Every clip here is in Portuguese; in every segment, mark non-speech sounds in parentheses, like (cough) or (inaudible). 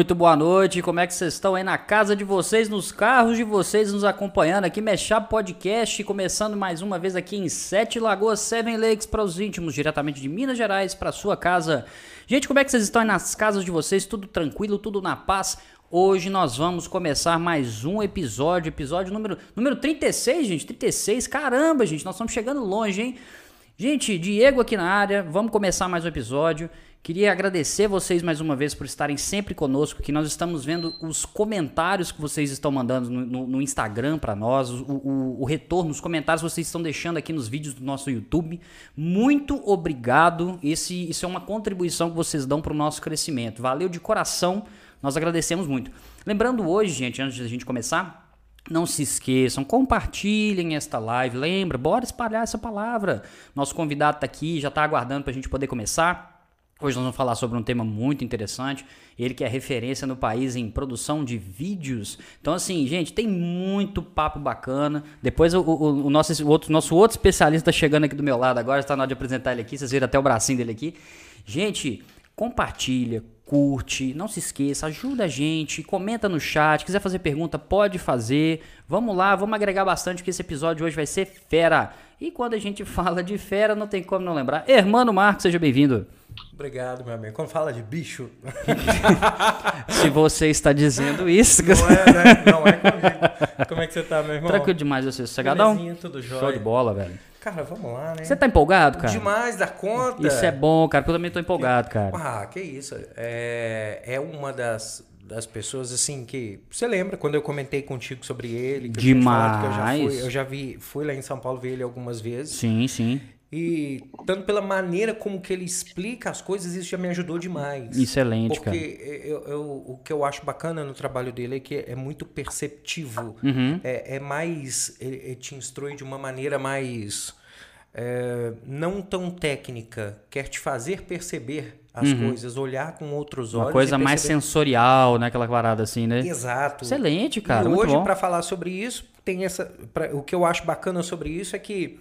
Muito boa noite, como é que vocês estão aí na casa de vocês, nos carros de vocês, nos acompanhando aqui, Mexap Podcast, começando mais uma vez aqui em Sete Lagoas, Seven Lakes para os íntimos, diretamente de Minas Gerais para sua casa. Gente, como é que vocês estão aí nas casas de vocês? Tudo tranquilo, tudo na paz? Hoje nós vamos começar mais um episódio, episódio número, número 36, gente, 36, caramba, gente, nós estamos chegando longe, hein? Gente, Diego aqui na área, vamos começar mais um episódio. Queria agradecer vocês mais uma vez por estarem sempre conosco, que nós estamos vendo os comentários que vocês estão mandando no, no, no Instagram para nós, o, o, o, retorno, os comentários que vocês estão deixando aqui nos vídeos do nosso YouTube. Muito obrigado. Esse, isso é uma contribuição que vocês dão para o nosso crescimento. Valeu de coração. Nós agradecemos muito. Lembrando hoje, gente, antes de a gente começar, não se esqueçam, compartilhem esta live. Lembra, bora espalhar essa palavra. Nosso convidado está aqui, já está aguardando para a gente poder começar. Hoje nós vamos falar sobre um tema muito interessante. Ele que é referência no país em produção de vídeos. Então, assim, gente, tem muito papo bacana. Depois o, o, o nosso, o outro, nosso outro especialista está chegando aqui do meu lado agora. Está na hora de apresentar ele aqui. Vocês viram até o bracinho dele aqui. Gente, compartilha, curte, não se esqueça, ajuda a gente, comenta no chat, quiser fazer pergunta, pode fazer. Vamos lá, vamos agregar bastante, porque esse episódio hoje vai ser fera. E quando a gente (laughs) fala de fera, não tem como não lembrar. Hermano Marcos, seja bem-vindo. Obrigado, meu amigo. Quando fala de bicho. (laughs) Se você está dizendo isso. Não é, né? Não é comigo. Como é que você tá, meu irmão? Tranquilo demais, você. Sossegadão? Belezinha, tudo jóia. Show de bola, velho. Cara, vamos lá, né? Você tá empolgado, cara? Demais da conta. Isso é bom, cara, porque eu também tô empolgado, cara. Ah, que isso. É, é uma das, das pessoas, assim, que... Você lembra quando eu comentei contigo sobre ele? Que Demais. Eu, eu já, fui, eu já vi, fui lá em São Paulo ver ele algumas vezes. Sim, sim. E tanto pela maneira como que ele explica as coisas, isso já me ajudou demais. Excelente, Porque cara. eu, eu, o que eu acho bacana no trabalho dele é que é muito perceptivo. Uhum. É, é, mais. Ele, ele, te instrui de uma maneira mais. É, não tão técnica. Quer te fazer perceber as uhum. coisas, olhar com outros olhos. Uma coisa mais sensorial, né? Aquela parada assim, né? Exato. Excelente, cara. E hoje, para falar sobre isso, tem essa. Pra, o que eu acho bacana sobre isso é que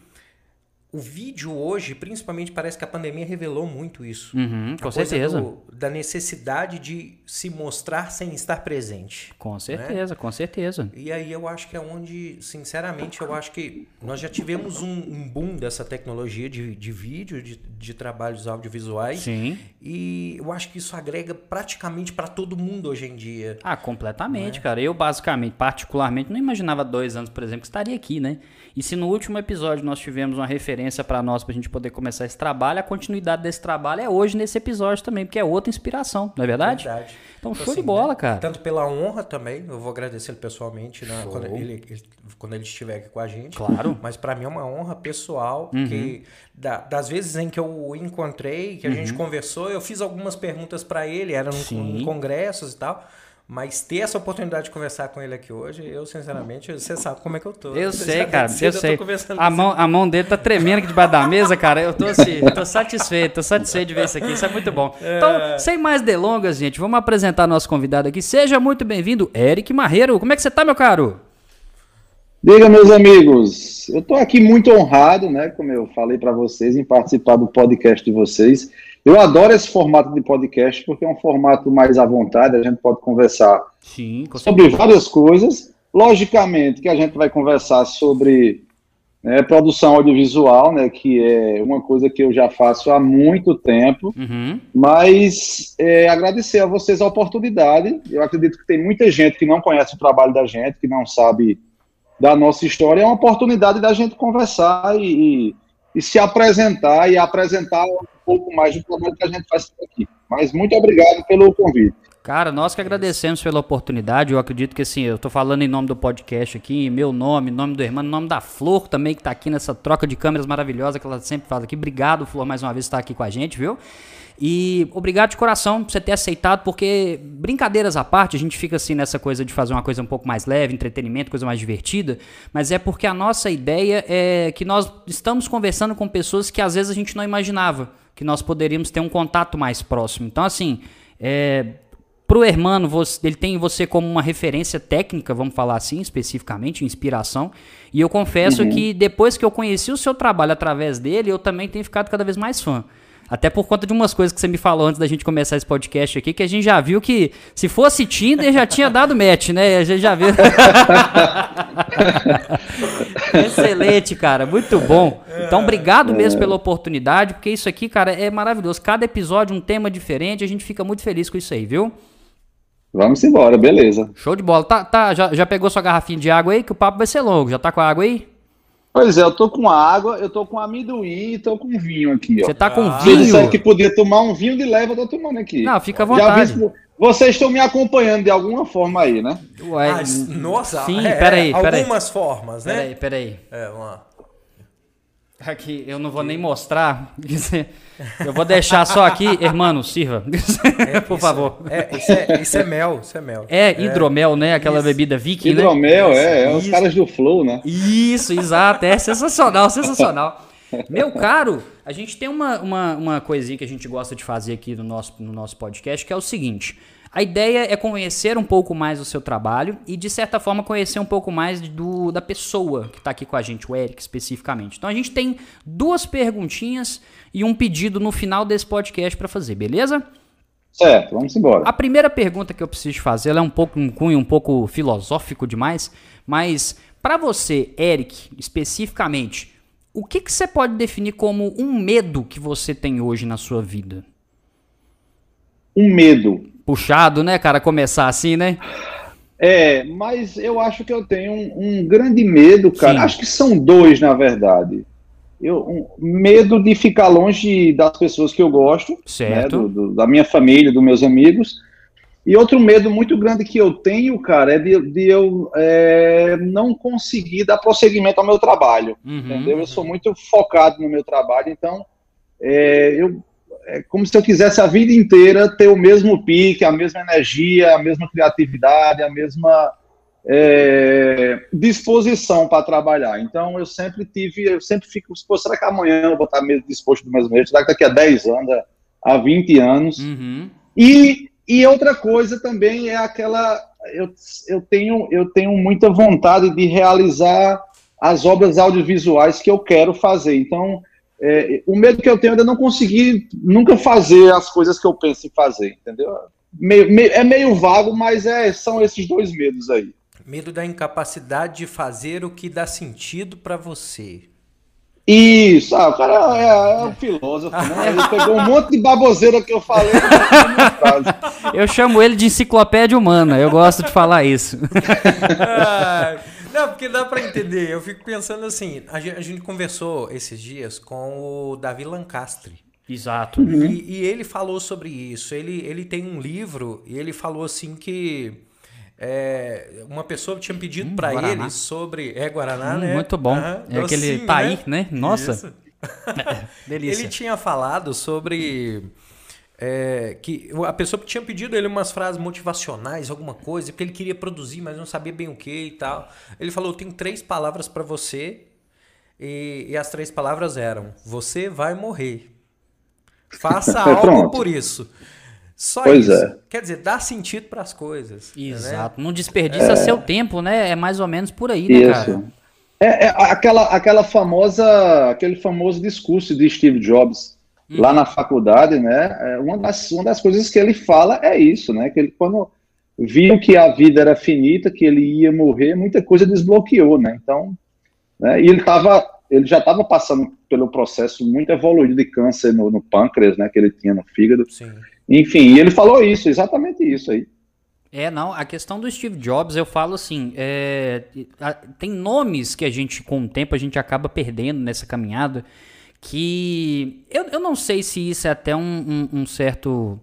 o vídeo hoje, principalmente, parece que a pandemia revelou muito isso. Uhum, com certeza. Do, da necessidade de se mostrar sem estar presente. Com certeza, né? com certeza. E aí eu acho que é onde, sinceramente, eu acho que nós já tivemos um, um boom dessa tecnologia de, de vídeo, de, de trabalhos audiovisuais. Sim. E eu acho que isso agrega praticamente para todo mundo hoje em dia. Ah, completamente, é? cara. Eu, basicamente, particularmente, não imaginava dois anos, por exemplo, que estaria aqui, né? E se no último episódio nós tivemos uma referência para nós, para a gente poder começar esse trabalho, a continuidade desse trabalho é hoje nesse episódio também, porque é outra inspiração, não é verdade? Verdade. Então, show assim, de bola, cara. Tanto pela honra também, eu vou agradecer ele pessoalmente né, quando, ele, ele, quando ele estiver aqui com a gente. Claro. Mas para mim é uma honra pessoal, uhum. que da, das vezes em que eu o encontrei, que a uhum. gente conversou, eu fiz algumas perguntas para ele, eram em congressos e tal. Mas ter essa oportunidade de conversar com ele aqui hoje, eu sinceramente, você sabe como é que eu tô. Eu sei, cara, eu sei. A mão, a mão dele tá tremendo aqui debaixo da mesa, cara. Eu tô assim, (laughs) tô satisfeito, tô satisfeito de ver isso aqui. Isso é muito bom. É... Então, sem mais delongas, gente, vamos apresentar nosso convidado aqui. Seja muito bem-vindo, Eric Marreiro. Como é que você tá, meu caro? Diga, meus amigos, eu tô aqui muito honrado, né, como eu falei para vocês, em participar do podcast de vocês. Eu adoro esse formato de podcast porque é um formato mais à vontade, a gente pode conversar Sim, sobre várias coisas. Logicamente que a gente vai conversar sobre né, produção audiovisual, né, que é uma coisa que eu já faço há muito tempo, uhum. mas é, agradecer a vocês a oportunidade. Eu acredito que tem muita gente que não conhece o trabalho da gente, que não sabe da nossa história. É uma oportunidade da gente conversar e, e, e se apresentar e apresentar pouco mais do trabalho que a gente faz aqui. Mas muito obrigado pelo convite. Cara, nós que agradecemos pela oportunidade. Eu acredito que assim, eu tô falando em nome do podcast aqui, em meu nome, nome do irmão, nome da Flor também, que tá aqui nessa troca de câmeras maravilhosa que ela sempre faz aqui. Obrigado, Flor, mais uma vez estar aqui com a gente, viu? E obrigado de coração por você ter aceitado, porque brincadeiras à parte, a gente fica assim nessa coisa de fazer uma coisa um pouco mais leve, entretenimento, coisa mais divertida, mas é porque a nossa ideia é que nós estamos conversando com pessoas que às vezes a gente não imaginava que nós poderíamos ter um contato mais próximo. Então, assim, é, pro Hermano, você, ele tem você como uma referência técnica, vamos falar assim, especificamente, inspiração. E eu confesso uhum. que depois que eu conheci o seu trabalho através dele, eu também tenho ficado cada vez mais fã. Até por conta de umas coisas que você me falou antes da gente começar esse podcast aqui, que a gente já viu que se fosse Tinder já tinha dado match, né? A gente já viu. (laughs) Excelente, cara. Muito bom. Então, obrigado mesmo pela oportunidade, porque isso aqui, cara, é maravilhoso. Cada episódio um tema diferente, a gente fica muito feliz com isso aí, viu? Vamos embora, beleza. Show de bola. Tá, tá, já, já pegou sua garrafinha de água aí? Que o papo vai ser longo. Já tá com a água aí? Pois é, eu tô com água, eu tô com amendoim e tô com vinho aqui, ó. Você tá com ah. vinho? Você que podia tomar um vinho de leve, eu tô tomando aqui. Não, fica à vontade. Já vi, vocês estão me acompanhando de alguma forma aí, né? Ué, ah, nossa, sim, é, peraí, peraí. Algumas formas, né? Peraí, peraí. É, vamos lá. Aqui, eu não vou nem mostrar. (laughs) Eu vou deixar só aqui, irmão, sirva. (laughs) É, Por favor. É, isso, é, isso é mel, isso é mel. É, hidromel, né? Aquela isso. bebida viking, né? Hidromel, né? é, é os caras do Flow, né? Isso, exato. É sensacional, (laughs) sensacional. Meu caro, a gente tem uma, uma, uma coisinha que a gente gosta de fazer aqui no nosso, no nosso podcast, que é o seguinte. A ideia é conhecer um pouco mais o seu trabalho e, de certa forma, conhecer um pouco mais do, da pessoa que está aqui com a gente, o Eric especificamente. Então a gente tem duas perguntinhas e um pedido no final desse podcast para fazer, beleza? Certo, vamos embora. A primeira pergunta que eu preciso fazer ela é um pouco um cunho um pouco filosófico demais, mas para você, Eric, especificamente, o que, que você pode definir como um medo que você tem hoje na sua vida? Um medo puxado, né, cara, começar assim, né? É, mas eu acho que eu tenho um, um grande medo, cara. Sim. Acho que são dois, na verdade. Eu, um, medo de ficar longe das pessoas que eu gosto, né, certo. Do, do, da minha família, dos meus amigos. E outro medo muito grande que eu tenho, cara, é de, de eu é, não conseguir dar prosseguimento ao meu trabalho. Uhum, entendeu? Eu sou muito focado no meu trabalho, então é, eu é como se eu quisesse a vida inteira ter o mesmo pique, a mesma energia, a mesma criatividade, a mesma é, disposição para trabalhar. Então eu sempre tive, eu sempre fico, pô, será que amanhã eu vou estar mesmo disposto do mesmo jeito? Será que daqui a 10 anos, a 20 anos? Uhum. E, e outra coisa também é aquela, eu, eu, tenho, eu tenho muita vontade de realizar as obras audiovisuais que eu quero fazer. Então, é, o medo que eu tenho é de não conseguir nunca fazer as coisas que eu penso em fazer, entendeu? Meio, meio, é meio vago, mas é, são esses dois medos aí. Medo da incapacidade de fazer o que dá sentido para você. Isso, ah, o cara é, é um filósofo, né? Ele pegou um monte de baboseira que eu falei. eu chamo ele de enciclopédia humana, eu gosto de falar isso. (laughs) Não, porque dá para entender. Eu fico pensando assim, a gente, a gente, conversou esses dias com o Davi Lancastre. Exato. Uhum. E, e, ele falou sobre isso. Ele, ele tem um livro e ele falou assim que é, uma pessoa tinha pedido hum, para ele sobre. É Guaraná, hum, né? Muito bom. Uhum, é aquele Taí, né? né? Nossa. (laughs) Delícia. Ele tinha falado sobre é, que a pessoa tinha pedido ele umas frases motivacionais, alguma coisa, porque ele queria produzir, mas não sabia bem o que e tal. Ele falou: tenho três palavras para você, e, e, as três palavras eram: Você vai morrer. Faça (laughs) algo por isso. Só pois isso. É. Quer dizer, dá sentido para as coisas. Né? Exato. Né? Não desperdiça é. seu tempo, né? É mais ou menos por aí, né, isso. cara? É, é, aquela, aquela famosa, aquele famoso discurso de Steve Jobs uhum. lá na faculdade, né? É, uma das, uma das coisas que ele fala é isso, né? Que ele, quando viu que a vida era finita, que ele ia morrer, muita coisa desbloqueou, né? Então, né? E ele tava, ele já estava passando pelo processo muito evoluído de câncer no, no, pâncreas, né? Que ele tinha no fígado. Sim. Enfim, e ele falou isso, exatamente isso aí. É, não, a questão do Steve Jobs, eu falo assim, é, tem nomes que a gente, com o tempo, a gente acaba perdendo nessa caminhada, que eu, eu não sei se isso é até um, um, um certo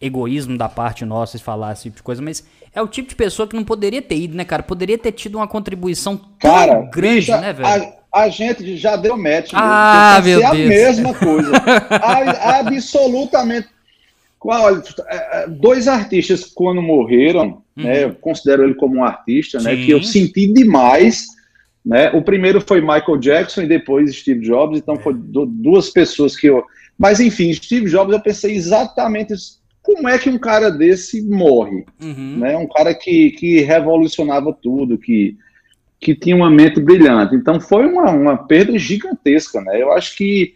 egoísmo da parte nossa de falar esse tipo de coisa, mas é o tipo de pessoa que não poderia ter ido, né, cara? Poderia ter tido uma contribuição tão cara, grande, né, velho? A, a, gente já deu match. Ah, meu Deus. a mesma coisa. a, absolutamente. Olha, é, é, dois artistas quando morreram, uhum. né, eu considero ele como um artista, né, que eu senti demais né? O primeiro foi Michael Jackson e depois Steve Jobs, então foi duas pessoas que eu. Mas enfim, Steve Jobs, eu pensei exatamente isso. Como é que um cara desse morre? Uhum. Né? Um cara que, que revolucionava tudo, que, que tinha uma mente brilhante. Então foi uma, uma perda gigantesca. Né? Eu acho que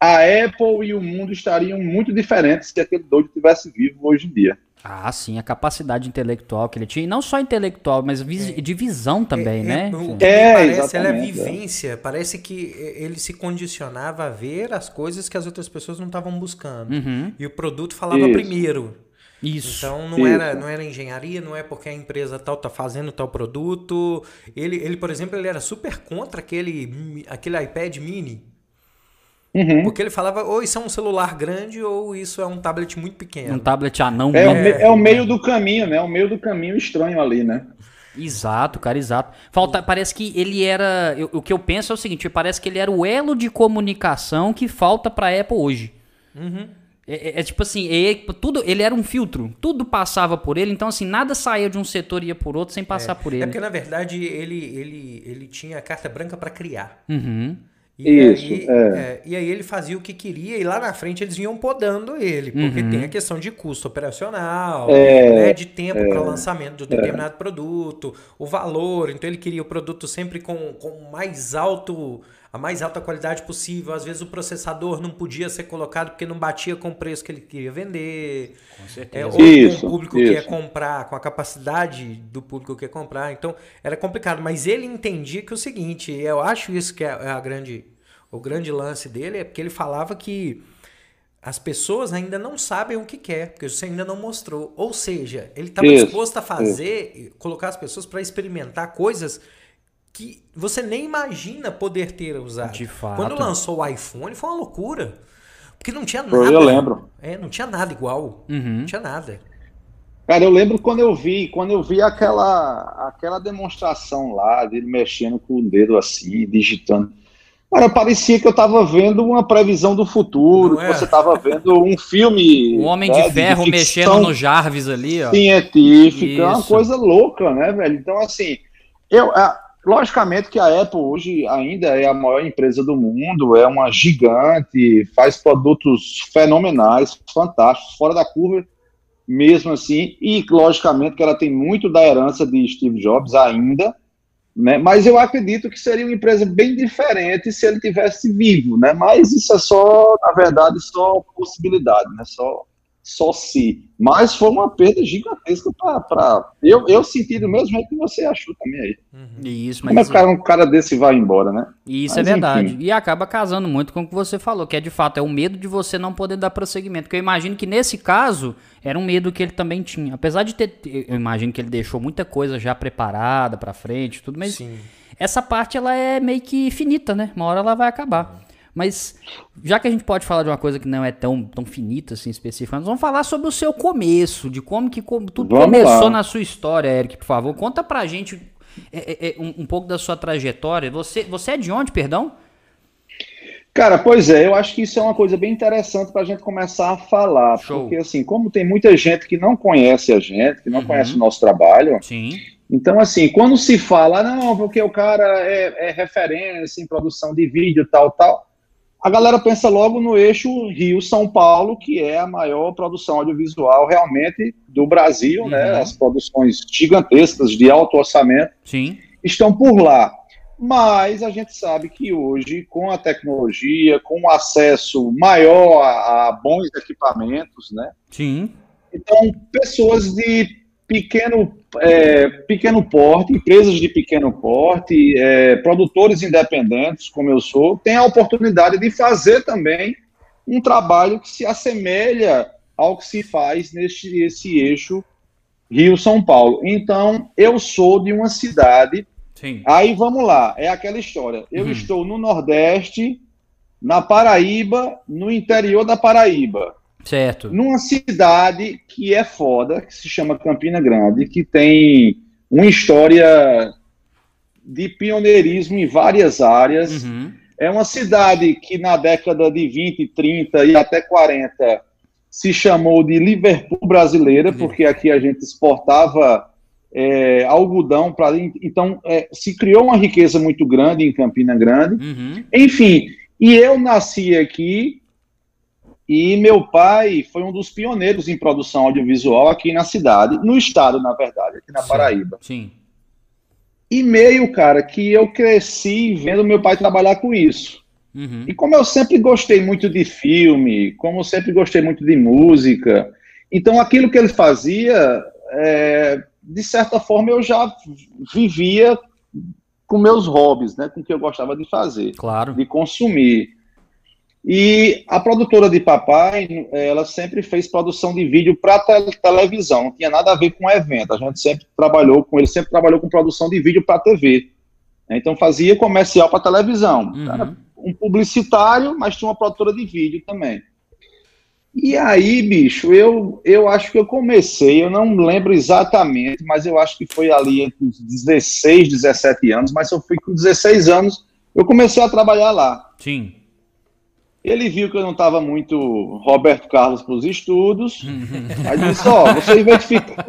a Apple e o mundo estariam muito diferentes se aquele doido tivesse vivo hoje em dia. Ah, sim, a capacidade intelectual que ele tinha, e não só intelectual, mas é. de visão também, é, né? O que é, parece ela é vivência, parece que ele se condicionava a ver as coisas que as outras pessoas não estavam buscando. Uhum. E o produto falava Isso. primeiro. Isso. Então não Isso. era não era engenharia, não é porque a empresa tal tá fazendo tal produto. Ele, ele por exemplo, ele era super contra aquele aquele iPad mini. Uhum. Porque ele falava, ou isso é um celular grande, ou isso é um tablet muito pequeno. Um tablet anão. É, é, é o meio do caminho, né? O meio do caminho estranho ali, né? Exato, cara, exato. Falta, parece que ele era. Eu, o que eu penso é o seguinte: parece que ele era o elo de comunicação que falta para a Apple hoje. Uhum. É, é, é, tipo assim, é, tudo, ele era um filtro, tudo passava por ele, então assim, nada saía de um setor e ia por outro sem passar é, por ele. É porque na verdade ele, ele, ele tinha a carta branca para criar. Uhum. E Isso, aí, é. É, e aí ele fazia o que queria e lá na frente eles vinham podando ele, porque uhum. tem a questão de custo operacional, é, né, de tempo para é. lançamento de um determinado produto, o valor, então ele queria o produto sempre com, com mais alto a mais alta qualidade possível. Às vezes o processador não podia ser colocado porque não batia com o preço que ele queria vender. Com certeza. É, ou isso, com o público isso. que ia comprar, com a capacidade do público que ia comprar. Então era complicado. Mas ele entendia que é o seguinte, eu acho isso que é, é a grande, o grande lance dele, é porque ele falava que as pessoas ainda não sabem o que quer, porque você ainda não mostrou. Ou seja, ele estava disposto a fazer, isso. colocar as pessoas para experimentar coisas que você nem imagina poder ter usado. De fato. Quando lançou o iPhone foi uma loucura. Porque não tinha nada. Eu lembro. É, não tinha nada igual. Uhum. Não tinha nada. Cara, eu lembro quando eu vi, quando eu vi aquela, aquela demonstração lá, dele mexendo com o dedo assim, digitando. Cara, parecia que eu estava vendo uma previsão do futuro, é? você estava vendo um filme. O Homem né, de Ferro de mexendo no Jarvis ali, ó. Científica, Isso. uma coisa louca, né, velho? Então, assim, eu, Logicamente que a Apple hoje ainda é a maior empresa do mundo, é uma gigante, faz produtos fenomenais, fantásticos, fora da curva, mesmo assim, e logicamente que ela tem muito da herança de Steve Jobs ainda, né? Mas eu acredito que seria uma empresa bem diferente se ele tivesse vivo, né? Mas isso é só, na verdade, só possibilidade, né? Só só se. Mas foi uma perda gigantesca para. Eu, eu senti do mesmo jeito que você achou também aí. Uhum. Isso, mas. Como é que um cara, um cara desse vai embora, né? Isso mas, é verdade. Enfim. E acaba casando muito com o que você falou, que é de fato, é o medo de você não poder dar prosseguimento. Porque eu imagino que nesse caso era um medo que ele também tinha. Apesar de ter. Eu imagino que ele deixou muita coisa já preparada para frente, tudo, mas. Sim. Essa parte ela é meio que finita, né? Uma hora ela vai acabar. Mas já que a gente pode falar de uma coisa que não é tão, tão finita assim específica, nós vamos falar sobre o seu começo, de como que como tudo vamos começou lá. na sua história, Eric, por favor. Conta pra gente é, é, é, um, um, pouco da sua trajetória. Você, você é de onde, perdão? Cara, pois é, eu acho que isso é uma coisa bem interessante para a gente começar a falar. Show. Porque, assim, como tem muita gente que não conhece a gente, que não uhum. conhece o nosso trabalho, Sim. Então, assim, quando se fala, não, porque o cara é, é referência em produção de vídeo, tal, tal, a galera pensa logo no eixo Rio-São Paulo, que é a maior produção audiovisual realmente do Brasil, né? uhum. né? As produções gigantescas de alto orçamento Sim. estão por lá. Mas a gente sabe que hoje, com a tecnologia, com o acesso maior a, a bons equipamentos, né? Sim. Então, pessoas de pequeno, é, pequeno porte, empresas de pequeno porte, é, produtores independentes, como eu sou, têm a oportunidade de fazer também um trabalho que se assemelha ao que se faz neste esse eixo Rio-São Paulo. Então, eu sou de uma cidade. Sim. Aí vamos lá, é aquela história. Eu uhum. estou no Nordeste, na Paraíba, no interior da Paraíba. Certo. Numa cidade que é foda, que se chama Campina Grande, que tem uma história de pioneirismo em várias áreas. Uhum. É uma cidade que na década de 20, 30 e até 40 se chamou de Liverpool brasileira, porque aqui a gente exportava é, algodão para. Então, é, se criou uma riqueza muito grande em Campina Grande. Uhum. Enfim, e eu nasci aqui e meu pai foi um dos pioneiros em produção audiovisual aqui na cidade, no estado, na verdade, aqui na sim, Paraíba. Sim. E meio, cara, que eu cresci vendo meu pai trabalhar com isso. Uhum. E como eu sempre gostei muito de filme, como eu sempre gostei muito de música, então aquilo que ele fazia, é, de certa forma, eu já vivia com meus hobbies, né, com o que eu gostava de fazer, claro. de consumir. E a produtora de papai, ela sempre fez produção de vídeo para te televisão, não tinha nada a ver com evento. A gente sempre trabalhou com ele, sempre trabalhou com produção de vídeo para TV. Então fazia comercial para televisão. Uhum. Era um publicitário, mas tinha uma produtora de vídeo também. E aí, bicho, eu, eu acho que eu comecei, eu não lembro exatamente, mas eu acho que foi ali entre os 16, 17 anos, mas eu fui com 16 anos, eu comecei a trabalhar lá. Sim. Ele viu que eu não estava muito Roberto Carlos para os estudos. (laughs) aí disse: Ó, oh, você identifica.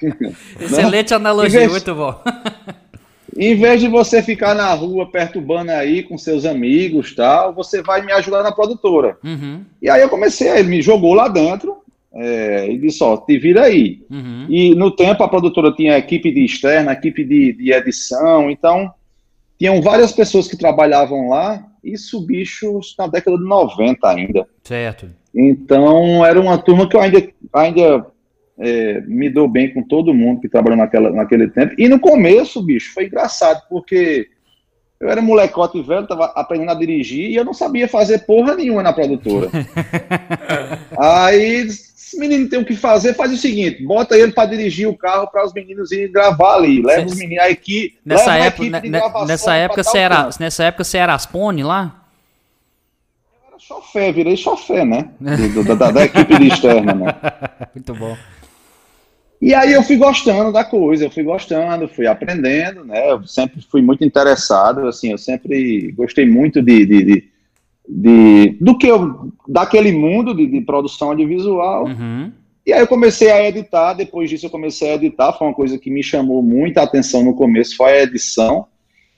(laughs) Excelente né? analogia, vez, muito bom. (laughs) em vez de você ficar na rua perturbando aí com seus amigos tal, você vai me ajudar na produtora. Uhum. E aí eu comecei, ele me jogou lá dentro é, e disse: Ó, te vira aí. Uhum. E no tempo a produtora tinha equipe de externa, equipe de, de edição, então tinham várias pessoas que trabalhavam lá isso, bicho, na década de 90 ainda. Certo. Então, era uma turma que eu ainda, ainda é, me dou bem com todo mundo que trabalhou naquela, naquele tempo. E no começo, bicho, foi engraçado, porque eu era molecote velho, tava aprendendo a dirigir e eu não sabia fazer porra nenhuma na produtora. (laughs) Aí esse menino tem o que fazer, faz o seguinte: bota ele para dirigir o carro para os meninos irem gravar ali. Leva os meninos, a equipe. Nessa época, equipe nessa época você era, nessa época você era Aspone lá? Eu era chofé, virei chofé, né? (laughs) Do, do, da, da, equipe de externa, né? (laughs) Muito bom. E aí eu fui gostando da coisa, eu fui gostando, fui aprendendo, né? Eu sempre fui muito interessado, assim, eu sempre gostei muito de, de, de de do que eu daquele mundo de, de produção audiovisual. Uhum. E aí eu comecei a editar, depois disso eu comecei a editar, foi uma coisa que me chamou muita atenção no começo, foi a edição.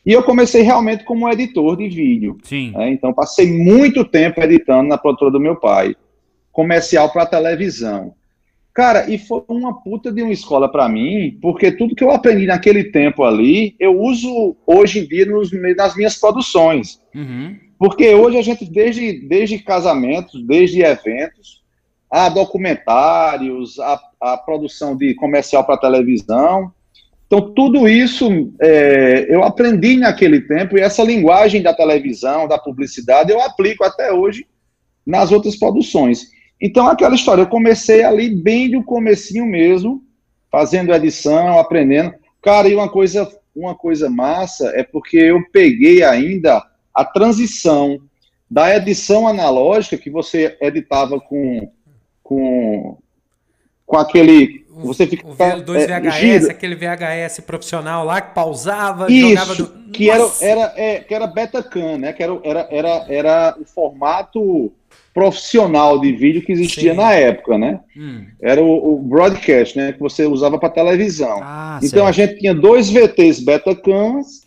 E eu comecei realmente como editor de vídeo. Sim. Né? Então passei muito tempo editando na produtora do meu pai, comercial para televisão. Cara, e foi uma puta de uma escola para mim, porque tudo que eu aprendi naquele tempo ali, eu uso hoje em dia nos, nas minhas produções. Uhum. Porque hoje a gente, desde, desde casamentos, desde eventos, a documentários, a, a produção de comercial para televisão. Então, tudo isso é, eu aprendi naquele tempo, e essa linguagem da televisão, da publicidade, eu aplico até hoje nas outras produções. Então, aquela história, eu comecei ali bem do comecinho mesmo, fazendo edição, aprendendo. Cara, e uma coisa, uma coisa massa é porque eu peguei ainda a transição da edição analógica, que você editava com, com, com aquele. Você fica, o V2 VHS, gira. aquele VHS profissional lá que pausava, Isso, jogava do. Que era, era, é, que era Betacam, né? Que era, era, era, era o formato profissional de vídeo que existia Sim. na época, né? Hum. Era o, o, broadcast, né? Que você usava para televisão. Ah, então certo. a gente tinha dois VTs Betacams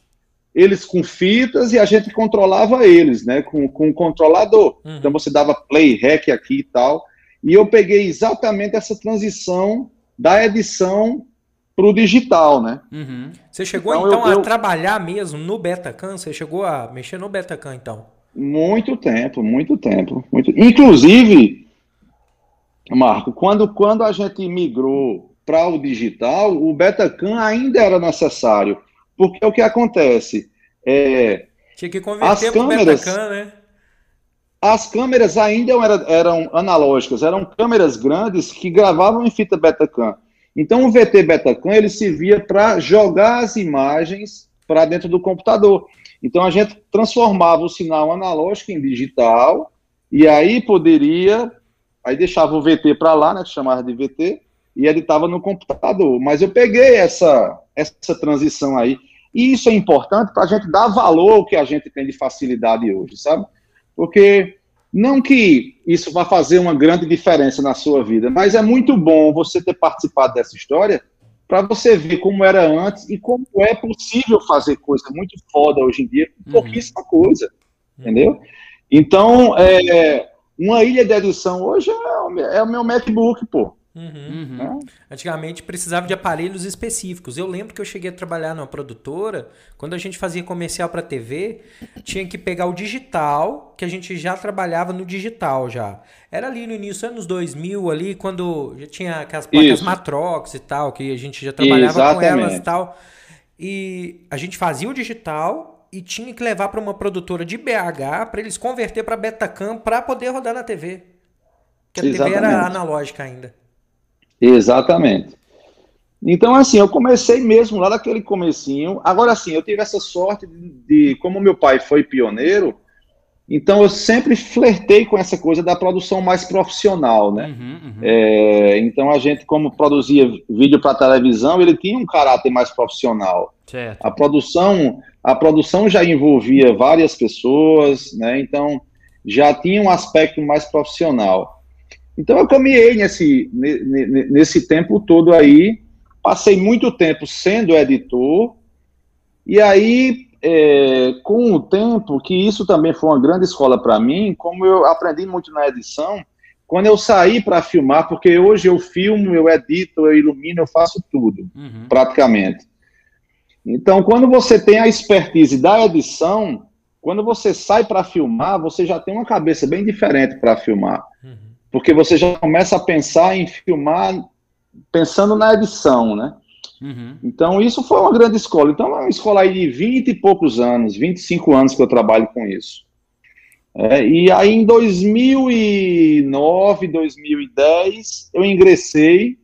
eles com fitas e a gente controlava eles, né, com, com o controlador. Uhum. Então você dava play, rec aqui e tal. E eu peguei exatamente essa transição da edição para o digital, né? Uhum. Você chegou então, então eu, a eu... trabalhar mesmo no Betacam? Você chegou a mexer no Betacam então? Muito tempo, muito tempo. Muito... Inclusive, Marco, quando, quando a gente migrou para o digital, o Betacam ainda era necessário porque o que acontece? É, Tinha que converter para o Betacam, né? As câmeras ainda eram, eram analógicas, eram câmeras grandes que gravavam em fita Betacam. Então o VT Betacam ele servia para jogar as imagens para dentro do computador. Então a gente transformava o sinal analógico em digital e aí poderia, aí deixava o VT para lá, né, que chamava de VT, e editava no computador. Mas eu peguei essa essa transição aí. E isso é importante para a gente dar valor ao que a gente tem de facilidade hoje, sabe? Porque não que isso vá fazer uma grande diferença na sua vida, mas é muito bom você ter participado dessa história para você ver como era antes e como é possível fazer coisa muito foda hoje em dia com uhum. pouquíssima uhum. coisa, entendeu? Então, é, uma ilha de edição hoje é, é o meu MacBook, pô. Uhum. Né? Antigamente precisava de aparelhos específicos. Eu lembro que eu cheguei a trabalhar numa produtora, quando a gente fazia comercial para TV, tinha que pegar o digital, que a gente já trabalhava no digital já. Era ali no início, anos 2000 ali, quando já tinha aquelas placas Matrox e tal, que a gente já trabalhava Exatamente. com elas e tal. E a gente fazia o digital e tinha que levar para uma produtora de BH para eles converter para Betacam para poder rodar na TV. Porque a Exatamente. TV era analógica ainda. Exatamente. Então, assim, eu comecei mesmo lá daquele comecinho. Agora, assim, eu tive essa sorte de, de, como meu pai foi pioneiro, então eu sempre flertei com essa coisa da produção mais profissional, né? Uhum, uhum. É, então a gente, como produzia vídeo para televisão, ele tinha um caráter mais profissional. Certo. A produção, a produção já envolvia várias pessoas, né? Então já tinha um aspecto mais profissional. Então eu caminhei nesse, nesse tempo todo aí, passei muito tempo sendo editor, e aí, é, com o tempo, que isso também foi uma grande escola para mim, como eu aprendi muito na edição, quando eu saí para filmar, porque hoje eu filmo, eu edito, eu ilumino, eu faço tudo, uhum. praticamente. Então, quando você tem a expertise da edição, quando você sai para filmar, você já tem uma cabeça bem diferente para filmar. Uhum porque você já começa a pensar em filmar pensando na edição, né? Uhum. Então, isso foi uma grande escola. Então, é uma escola aí de 20 e poucos anos, 25 anos que eu trabalho com isso. É, e aí, em 2009, 2010, eu ingressei,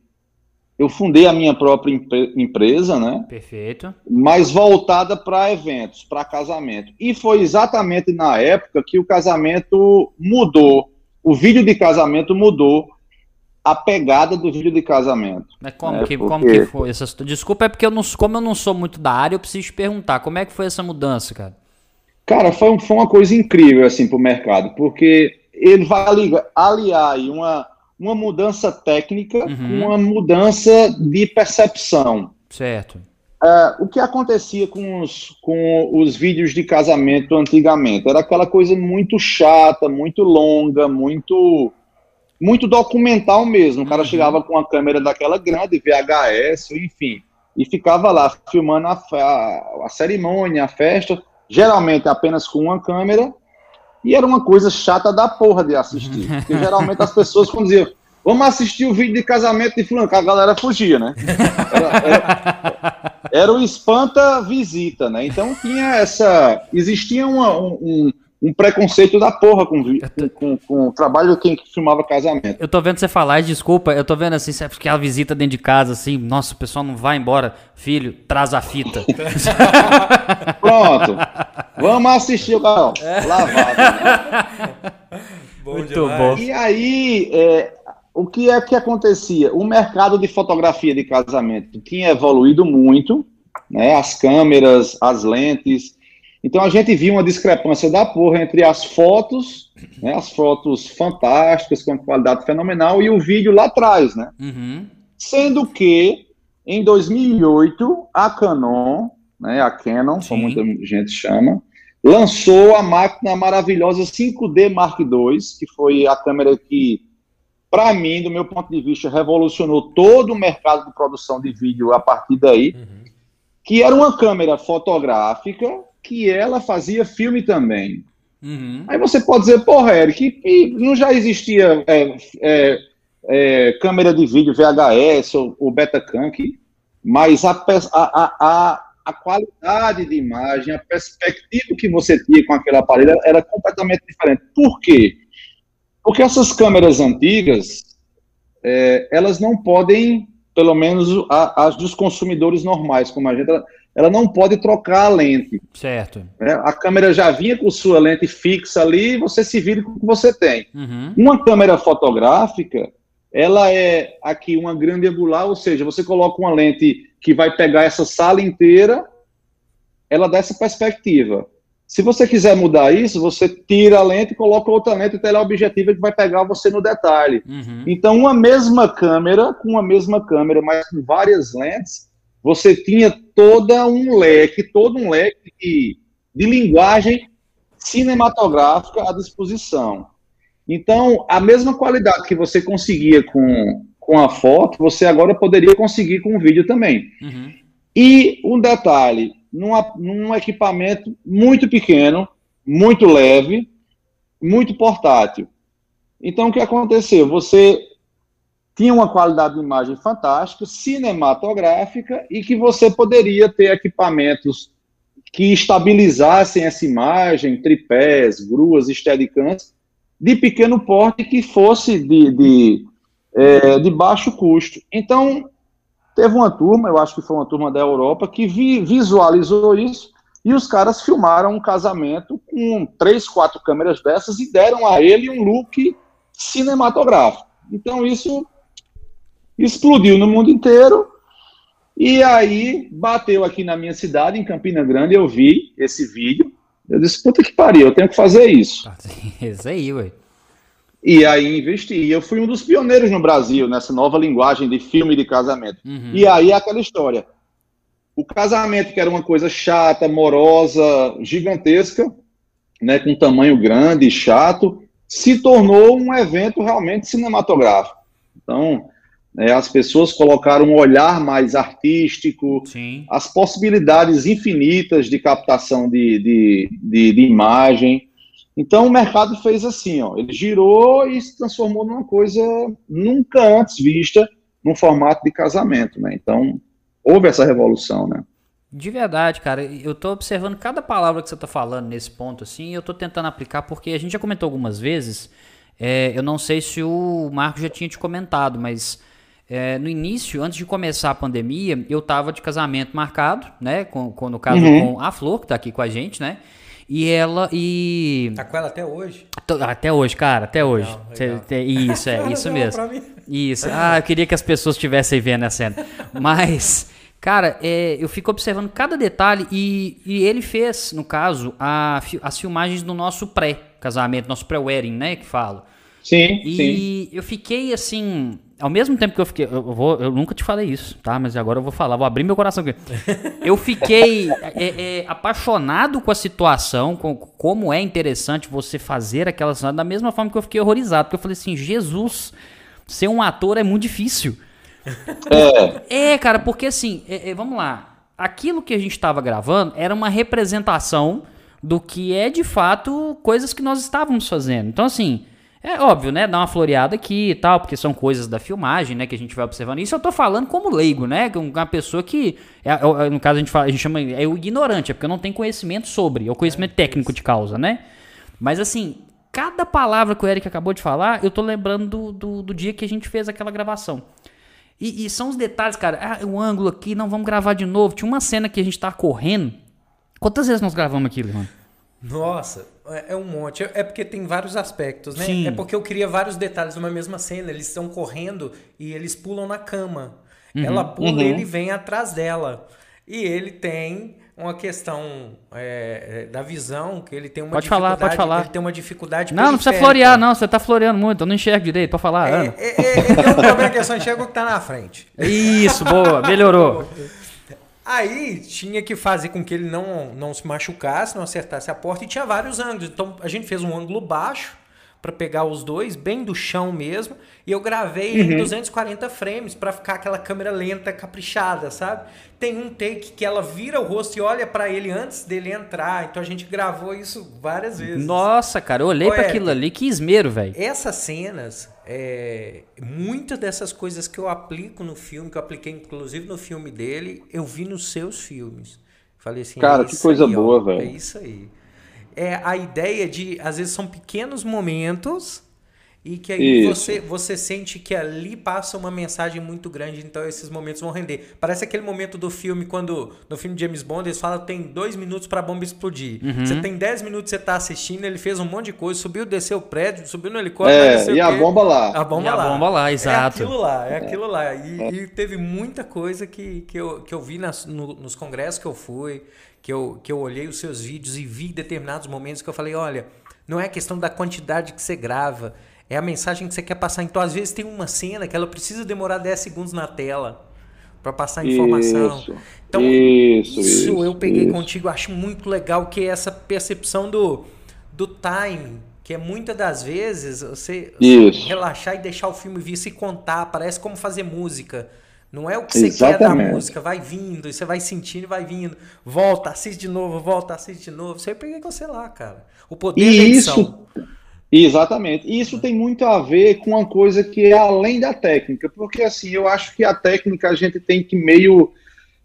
eu fundei a minha própria empresa, né? Perfeito. Mas voltada para eventos, para casamento. E foi exatamente na época que o casamento mudou o vídeo de casamento mudou a pegada do vídeo de casamento. Mas como, é, que, porque... como que foi essa Desculpa, é porque eu não, como eu não sou muito da área, eu preciso te perguntar, como é que foi essa mudança, cara? Cara, foi, foi uma coisa incrível, assim, pro mercado, porque ele vai aliar uma, uma mudança técnica uhum. com uma mudança de percepção. Certo. É, o que acontecia com os, com os vídeos de casamento antigamente? Era aquela coisa muito chata, muito longa, muito muito documental mesmo. O cara uhum. chegava com uma câmera daquela grande, VHS, enfim, e ficava lá filmando a, a, a cerimônia, a festa, geralmente apenas com uma câmera, e era uma coisa chata da porra de assistir. Porque geralmente as pessoas, quando diziam, vamos assistir o vídeo de casamento de fulano, a galera fugia, né? Era, era, era o espanta-visita, né? Então tinha essa. Existia uma, um, um preconceito da porra com, com, com, com, o trabalho de quem filmava casamento. Eu tô vendo você falar, desculpa, eu tô vendo assim, que a visita dentro de casa, assim, nossa, o pessoal não vai embora. Filho, traz a fita. (laughs) Pronto. Vamos assistir o canal. Lavado. Né? Bom Muito demais. bom. E aí, é, o que é que acontecia? O mercado de fotografia de casamento tinha evoluído muito, né? As câmeras, as lentes. Então a gente viu uma discrepância da porra entre as fotos, né? As fotos fantásticas, com qualidade fenomenal, e o vídeo lá atrás, né? Uhum. Sendo que em 2008 a Canon, né? A Canon, Sim. como muita gente chama, lançou a máquina maravilhosa 5D Mark II, que foi a câmera que para mim, do meu ponto de vista, revolucionou todo o mercado de produção de vídeo a partir daí, uhum. que era uma câmera fotográfica que ela fazia filme também. Uhum. Aí você pode dizer, porra, Eric, não já existia é, é, é, câmera de vídeo VHS ou, ou Betacam, mas a, a, a, a qualidade de imagem, a perspectiva que você tinha com aquele aparelho era completamente diferente. Por quê? Porque essas câmeras antigas, é, elas não podem, pelo menos a, as dos consumidores normais, como a gente, ela, ela não pode trocar a lente. Certo. É, a câmera já vinha com sua lente fixa ali, você se vira com o que você tem. Uhum. Uma câmera fotográfica, ela é aqui uma grande angular, ou seja, você coloca uma lente que vai pegar essa sala inteira, ela dá essa perspectiva. Se você quiser mudar isso, você tira a lente e coloca outra lente teleobjetiva que vai pegar você no detalhe. Uhum. Então, uma mesma câmera, com uma mesma câmera, mas com várias lentes, você tinha toda um leque, todo um leque de, de linguagem cinematográfica à disposição. Então, a mesma qualidade que você conseguia com, com a foto, você agora poderia conseguir com o vídeo também. Uhum. E um detalhe, numa, num equipamento muito pequeno, muito leve, muito portátil. Então, o que aconteceu? Você tinha uma qualidade de imagem fantástica, cinematográfica, e que você poderia ter equipamentos que estabilizassem essa imagem, tripés, gruas, steadicams, de pequeno porte que fosse de, de, é, de baixo custo. Então, teve uma turma, eu acho que foi uma turma da Europa, que vi, visualizou isso e os caras filmaram um casamento com três, quatro câmeras dessas e deram a ele um look cinematográfico. Então, isso explodiu no mundo inteiro. E aí bateu aqui na minha cidade, em Campina Grande, eu vi esse vídeo. Eu disse, puta que pariu, eu tenho que fazer isso. (laughs) Isso aí, ué. E aí investi. Eu fui um dos pioneiros no Brasil nessa nova linguagem de filme de casamento. Uhum. E aí é aquela história. O casamento, que era uma coisa chata, morosa, gigantesca, né, com tamanho grande, chato, se tornou um evento realmente cinematográfico. Então, né, as pessoas colocaram um olhar mais artístico, Sim. as possibilidades infinitas de captação de, de, de, de, imagem. Então o mercado fez assim, ó, ele girou e se transformou numa coisa nunca antes vista no formato de casamento, né? Então houve essa revolução, né? De verdade, cara, eu tô observando cada palavra que você tá falando nesse ponto, assim, e eu tô tentando aplicar, porque a gente já comentou algumas vezes, é, eu não sei se o Marco já tinha te comentado, mas é, no início, antes de começar a pandemia, eu tava de casamento marcado, né? Com, com no caso uhum. com a Flor, que tá aqui com a gente, né? E ela e. Tá com ela até hoje? Até hoje, cara, até hoje. Legal, legal. Isso, é, (laughs) isso mesmo. Isso. Ah, eu queria que as pessoas estivessem vendo a cena. Mas, cara, é, eu fico observando cada detalhe e, e ele fez, no caso, a, as filmagens do nosso pré-casamento, nosso pré-wedding, né? Que falo. Sim. E sim. eu fiquei assim ao mesmo tempo que eu fiquei. Eu, vou, eu nunca te falei isso, tá? Mas agora eu vou falar, vou abrir meu coração aqui. (laughs) Eu fiquei é, é, apaixonado com a situação, com como é interessante você fazer aquela cena, da mesma forma que eu fiquei horrorizado. Porque eu falei assim: Jesus, ser um ator é muito difícil. É, é cara, porque assim, é, é, vamos lá. Aquilo que a gente estava gravando era uma representação do que é de fato coisas que nós estávamos fazendo. Então, assim. É óbvio, né? Dar uma floreada aqui e tal, porque são coisas da filmagem, né? Que a gente vai observando. Isso eu tô falando como leigo, né? Uma pessoa que, é, é, é, no caso a gente, fala, a gente chama, é o ignorante, é porque não tem conhecimento sobre, é o conhecimento é, técnico de causa, né? Mas assim, cada palavra que o Eric acabou de falar, eu tô lembrando do, do, do dia que a gente fez aquela gravação. E, e, são os detalhes, cara. Ah, o ângulo aqui, não vamos gravar de novo. Tinha uma cena que a gente tá correndo. Quantas vezes nós gravamos aquilo, mano? Nossa, é, é um monte. É porque tem vários aspectos, né? Sim. É porque eu queria vários detalhes numa mesma cena. Eles estão correndo e eles pulam na cama. Uhum. Ela pula uhum. e ele vem atrás dela. E ele tem uma questão é, é da visão, que ele tem uma pode falar, pode falar. Ele tem uma dificuldade Não, não precisa florear, não. Você tá floreando muito. Eu não enxergo direito. Pode falar, é. É, é, é, que eu só enxergo o que tá na frente. Isso, boa. Melhorou. (laughs) Aí tinha que fazer com que ele não, não se machucasse, não acertasse a porta, e tinha vários ângulos. Então a gente fez um ângulo baixo para pegar os dois, bem do chão mesmo, e eu gravei uhum. em 240 frames para ficar aquela câmera lenta, caprichada, sabe? Tem um take que ela vira o rosto e olha para ele antes dele entrar, então a gente gravou isso várias vezes. Nossa, cara, eu olhei para aquilo ali, que esmero, velho. Essas cenas, é, muitas dessas coisas que eu aplico no filme, que eu apliquei inclusive no filme dele, eu vi nos seus filmes. Falei assim, cara, é que coisa aí, boa, velho. É isso aí é a ideia de, às vezes, são pequenos momentos e que aí você, você sente que ali passa uma mensagem muito grande, então esses momentos vão render. Parece aquele momento do filme, quando no filme de James Bond eles falam tem dois minutos para a bomba explodir. Uhum. Você tem dez minutos você tá assistindo, ele fez um monte de coisa, subiu, desceu o prédio, subiu no helicóptero. É, e a bomba lá. A bomba e lá. A bomba lá, exato. É aquilo lá, é aquilo lá. E, é. e teve muita coisa que, que, eu, que eu vi nas, no, nos congressos que eu fui, que eu, que eu olhei os seus vídeos e vi determinados momentos que eu falei, olha, não é questão da quantidade que você grava, é a mensagem que você quer passar. Então, às vezes, tem uma cena que ela precisa demorar 10 segundos na tela para passar informação. Isso, então, isso, isso eu peguei isso. contigo, acho muito legal que é essa percepção do, do time Que é muitas das vezes você, Isso. relaxar e deixar o filme vir se contar, parece como fazer música. Não é o que você quer da música, vai vindo, você vai sentindo e vai vindo. Volta, assiste de novo, volta, assiste de novo. Você peguei com você lá, cara. O poder e da edição. Isso, exatamente. E isso tem muito a ver com uma coisa que é além da técnica. Porque assim, eu acho que a técnica a gente tem que meio.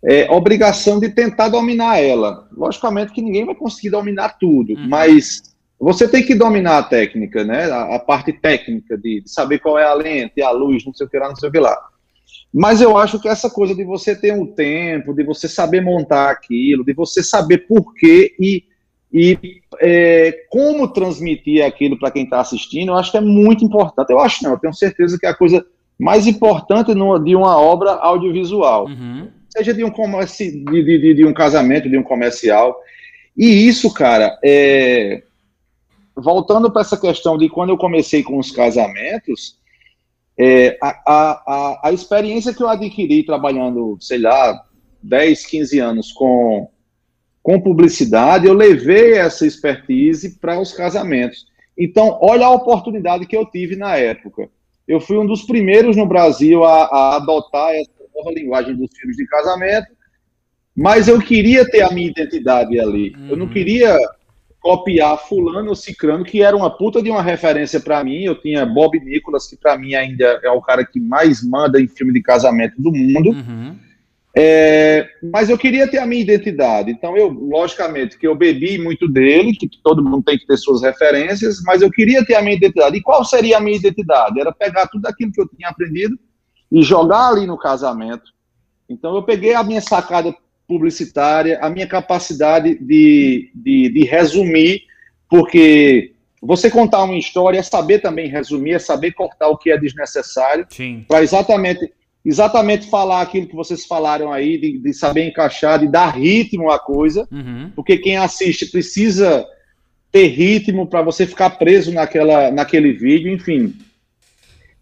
É, obrigação de tentar dominar ela. Logicamente que ninguém vai conseguir dominar tudo, uhum. mas você tem que dominar a técnica, né? A, a parte técnica de, de, saber qual é a lente, a luz, não sei o que lá, não sei o que lá. Mas eu acho que essa coisa de você ter um tempo, de você saber montar aquilo, de você saber por quê e, e é, como transmitir aquilo para quem está assistindo, eu acho que é muito importante. Eu acho não, eu tenho certeza que é a coisa mais importante de uma obra audiovisual. Uhum. Seja de um, de, de, de um casamento, de um comercial. E isso, cara, é, voltando para essa questão de quando eu comecei com os casamentos, é, a, a, a, experiência que eu adquiri trabalhando, sei lá, 10, 15 anos com, com publicidade, eu levei essa expertise para os casamentos. Então, olha a oportunidade que eu tive na época. Eu fui um dos primeiros no Brasil a, a adotar essa nova linguagem dos filmes de casamento, mas eu queria ter a minha identidade ali. Uhum. Eu não uhum. queria copiar fulano ou cicrano, que era uma puta de uma referência para mim. Eu tinha Bob Nicholas, que para mim ainda é o cara que mais manda em filme de casamento do mundo. Uhum. É, mas eu queria ter a minha identidade. Então, eu, logicamente, que eu bebi muito dele, que todo mundo tem que ter suas referências, mas eu queria ter a minha identidade. E qual seria a minha identidade? Era pegar tudo aquilo que eu tinha aprendido e jogar ali no casamento. Então, eu peguei a minha sacada publicitária, a minha capacidade de, de, de resumir, porque você contar uma história é saber também resumir, é saber cortar o que é desnecessário, para exatamente, exatamente falar aquilo que vocês falaram aí, de, de saber encaixar, de dar ritmo à coisa, uhum. porque quem assiste precisa ter ritmo para você ficar preso naquela, naquele vídeo, enfim.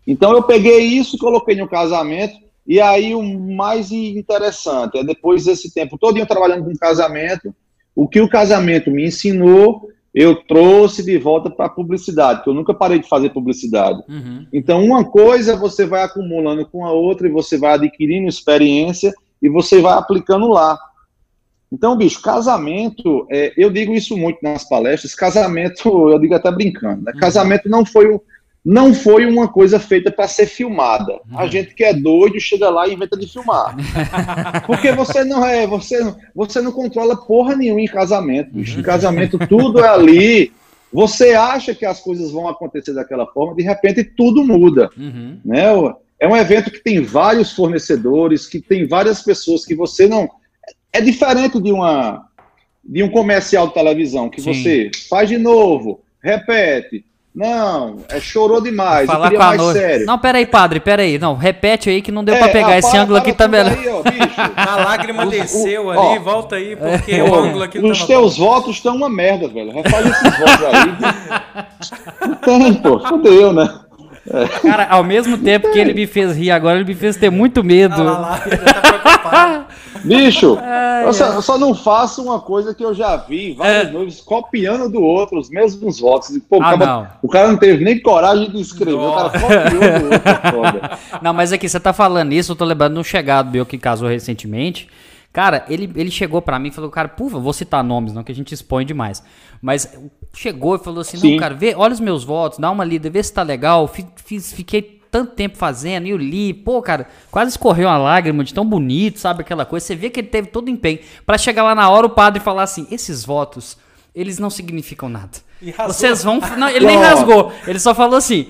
Então eu peguei isso e coloquei no casamento, e aí o mais interessante é depois desse tempo todo trabalhando com casamento, o que o casamento me ensinou, eu trouxe de volta para a publicidade, porque eu nunca parei de fazer publicidade. Uhum. Então, uma coisa você vai acumulando com a outra e você vai adquirindo experiência e você vai aplicando lá. Então, bicho, casamento, é, eu digo isso muito nas palestras, casamento, (laughs) eu digo até brincando, né? Uhum. casamento não foi o não foi uma coisa feita para ser filmada. A uhum. gente que é doido chega lá e inventa de filmar. (laughs) Porque você não é, você, você não controla porra nenhuma em casamento. Bicho. Em casamento tudo é ali. Você acha que as coisas vão acontecer daquela forma, de repente tudo muda. Uhum. Né? É um evento que tem vários fornecedores, que tem várias pessoas que você não. É diferente de uma de um comercial de televisão que Sim. você faz de novo, repete, não, é, chorou demais. Falar com a mais sério. Não, peraí, padre, peraí. Não, repete aí que não deu é, pra pegar. Ah, Esse para, ângulo aqui tá melhor. Aí, ó, (laughs) a lágrima o, desceu o, ali, ó, volta aí, porque é, o ângulo aqui não Os tá teus bom. votos estão uma merda, velho. Refaz esses votos aí. Não tem, pô. Fudeu, né? É. Cara, ao mesmo tempo que ele me fez rir agora, ele me fez ter muito medo. Ah, lá, lá, já tá preocupado. (laughs) Bicho, ai, eu, só, eu, só, não faço uma coisa que eu já vi vários é. noivos copiando do outro os mesmos votos. Pô, ah, o, cara, o, cara, não teve nem coragem de escrever, Nossa. o cara (laughs) copiou do outro. É não, mas aqui, você tá falando isso, eu tô lembrando de um chegado meu que casou recentemente. Cara, ele, ele chegou para mim e falou, cara, puva, vou citar nomes, não que a gente expõe demais. Mas chegou e falou assim, Sim. não, cara, vê, olha os meus votos, dá uma lida, vê se tá legal. Fiz, fiquei tanto tempo fazendo, e eu li, pô, cara, quase escorreu uma lágrima de tão bonito, sabe, aquela coisa. Você vê que ele teve todo o empenho para chegar lá na hora o padre falar assim, esses votos, eles não significam nada. Vocês vão... Não, ele nem (laughs) rasgou, ele só falou assim...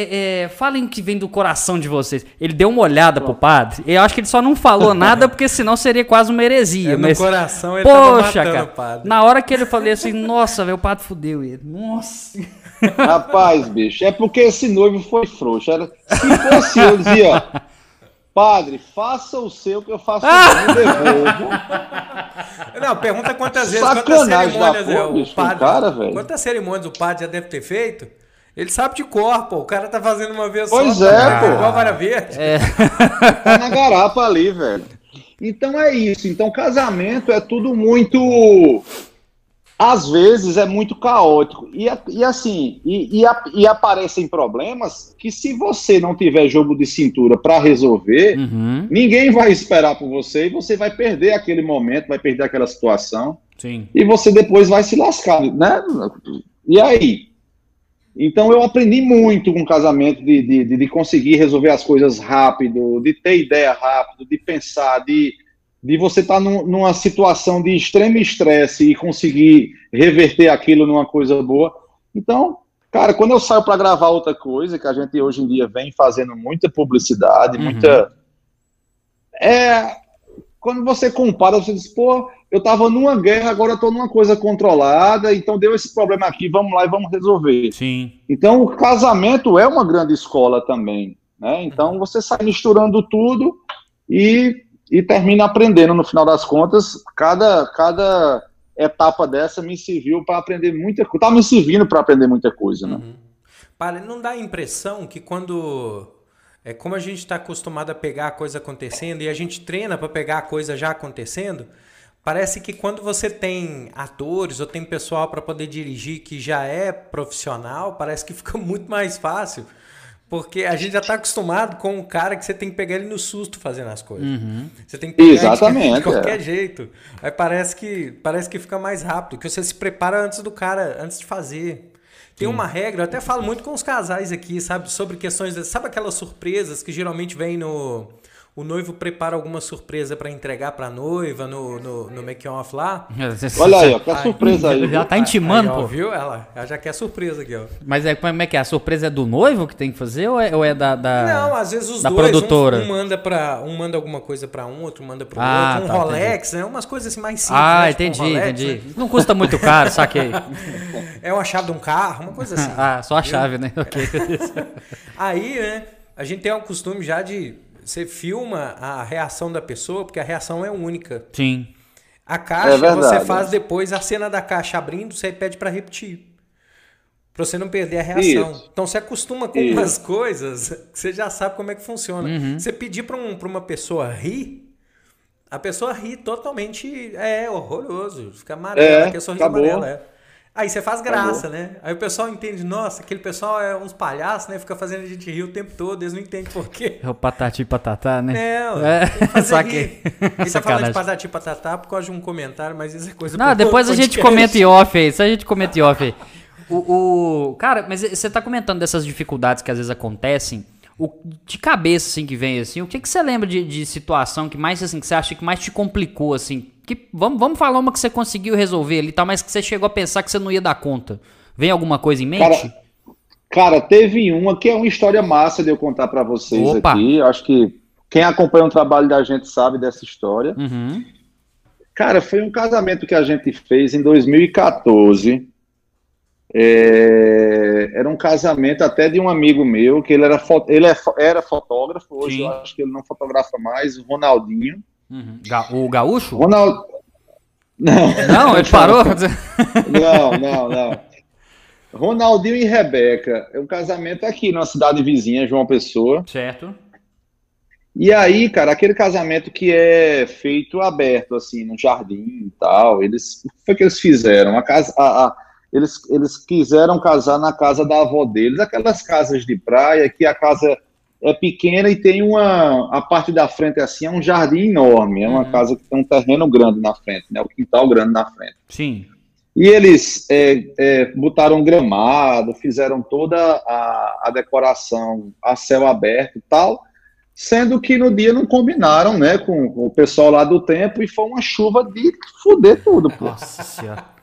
É, é, falem que vem do coração de vocês. Ele deu uma olhada pro padre. Eu acho que ele só não falou nada porque senão seria quase uma heresia. É, mas, no coração ele poxa, cara, padre. Na hora que ele falou assim, nossa, velho, o padre fudeu ele. Nossa. Rapaz, bicho, é porque esse noivo foi frouxo. Era, se fosse eu, dizia, padre, faça o seu que eu faço o meu, devolvo. Não, pergunta quantas vezes, Sacanagem quantas cerimônias é, o padre, cara, quantas cerimônias o padre já deve ter feito? Ele sabe de cor, pô. O cara tá fazendo uma vez pois só. Pois é, tá, pô. Igual vara verde. É. (laughs) tá na garapa ali, velho. Então é isso. Então casamento é tudo muito às vezes é muito caótico. E, e assim, e, e, e, aparecem problemas que se você não tiver jogo de cintura para resolver, uhum. ninguém vai esperar por você e você vai perder aquele momento, vai perder aquela situação. Sim. E você depois vai se lascar, né? E aí? Então eu aprendi muito com o casamento de, de, de conseguir resolver as coisas rápido, de ter ideia rápido, de pensar, de de você estar tá num, numa situação de extremo estresse e conseguir reverter aquilo numa coisa boa. Então, cara, quando eu saio para gravar outra coisa, que a gente hoje em dia vem fazendo muita publicidade, uhum. muita. É. Quando você compara, você diz, pô, eu estava numa guerra, agora estou numa coisa controlada, então deu esse problema aqui, vamos lá e vamos resolver. Sim. Então, o casamento é uma grande escola também. Né? Então, você sai misturando tudo e e termina aprendendo no final das contas. Cada, cada etapa dessa me serviu para aprender muita coisa. Tá me servindo para aprender muita coisa, né? Uhum. Não dá a impressão que quando é como a gente está acostumado a pegar a coisa acontecendo e a gente treina para pegar a coisa já acontecendo, parece que quando você tem atores ou tem pessoal para poder dirigir que já é profissional, parece que fica (laughs) muito mais fácil porque a gente já está acostumado com um cara que você tem que pegar ele no susto fazendo as coisas. Uhum. Você tem que pegar Exatamente, ele de (laughs) qualquer é. jeito. Aí parece que, parece que fica mais rápido, que você se prepara antes do cara, antes de fazer. Tem Sim. uma regra, eu até falo muito com os casais aqui, sabe? Sobre questões. Sabe aquelas surpresas que geralmente vem no o noivo prepara alguma surpresa para entregar para noiva no, no, no make-off lá. (laughs) Olha aí, ó, que surpresa (laughs) aí. Já tá intimando, aí, ó, pô. Viu? Ela, ela já quer surpresa aqui, ó. Mas é, como é que é? A surpresa é do noivo que tem que fazer ou é, ou é da, da, Não, às vezes os da dois. Produtora? Um, um manda para um manda alguma coisa para um, outro manda para ah, outro. Um tá, Rolex, entendi. né? Umas coisas assim mais simples. Ah, né? Tipo entendi, um Rolex, entendi. Né? Não custa muito caro, (laughs) saquei. É uma chave de um carro, uma coisa assim. ah, só a viu? chave, né? Ok. aí, né? A gente tem o costume já de você filma a reação da pessoa, porque a reação é única. Sim. A caixa, é verdade, você faz depois a cena da caixa abrindo, você pede para repetir. Pra você não perder a reação. Isso. Então você acostuma com Isso. umas coisas (laughs) que você já sabe como é que funciona. Uhum. Você pedir para um, uma pessoa rir, a pessoa ri totalmente. É horroroso. Fica amarela, é, a pessoa ri amarela. É. Aí você faz graça, Acabou. né? Aí o pessoal entende, nossa, aquele pessoal é uns palhaços, né? Fica fazendo a gente rir o tempo todo, eles não entendem por quê. É o patati patatá, né? Não, é, (laughs) só que. (laughs) Ele tá falando de patati patatá por causa de um comentário, mas isso é coisa Não, depois a gente comenta em off aí, isso a gente comenta em off aí. O, o, cara, mas você tá comentando dessas dificuldades que às vezes acontecem. O, de cabeça, assim, que vem, assim, o que, que você lembra de, de situação que mais, assim, que você acha que mais te complicou, assim, que, vamos, vamos falar uma que você conseguiu resolver ali, tá? Mas que você chegou a pensar que você não ia dar conta. Vem alguma coisa em mente? Cara, cara teve uma que é uma história massa de eu contar para vocês Opa. aqui. Acho que quem acompanha o trabalho da gente sabe dessa história. Uhum. Cara, foi um casamento que a gente fez em 2014. É, era um casamento até de um amigo meu, que ele era, ele é, era fotógrafo, hoje Sim. eu acho que ele não fotografa mais, o Ronaldinho. Uhum. O gaúcho? Ronaldo. Não. Não, ele parou? (laughs) Não, não, não. Ronaldinho e Rebeca. É um casamento aqui na cidade vizinha, João Pessoa. Certo. E aí, cara, aquele casamento que é feito aberto, assim, no jardim e tal, eles, o que foi que eles fizeram? A casa, a, a, eles, eles quiseram casar na casa da avó deles, aquelas casas de praia que a casa é pequena e tem uma. A parte da frente assim é um jardim enorme. É uma uhum. casa que tem um terreno grande na frente, né? Um quintal grande na frente. Sim. E eles é, é, botaram gramado, fizeram toda a, a, decoração a céu aberto e tal, sendo que no dia não combinaram, né, com, com o pessoal lá do tempo e foi uma chuva de fuder tudo, pô. Nossa senhora.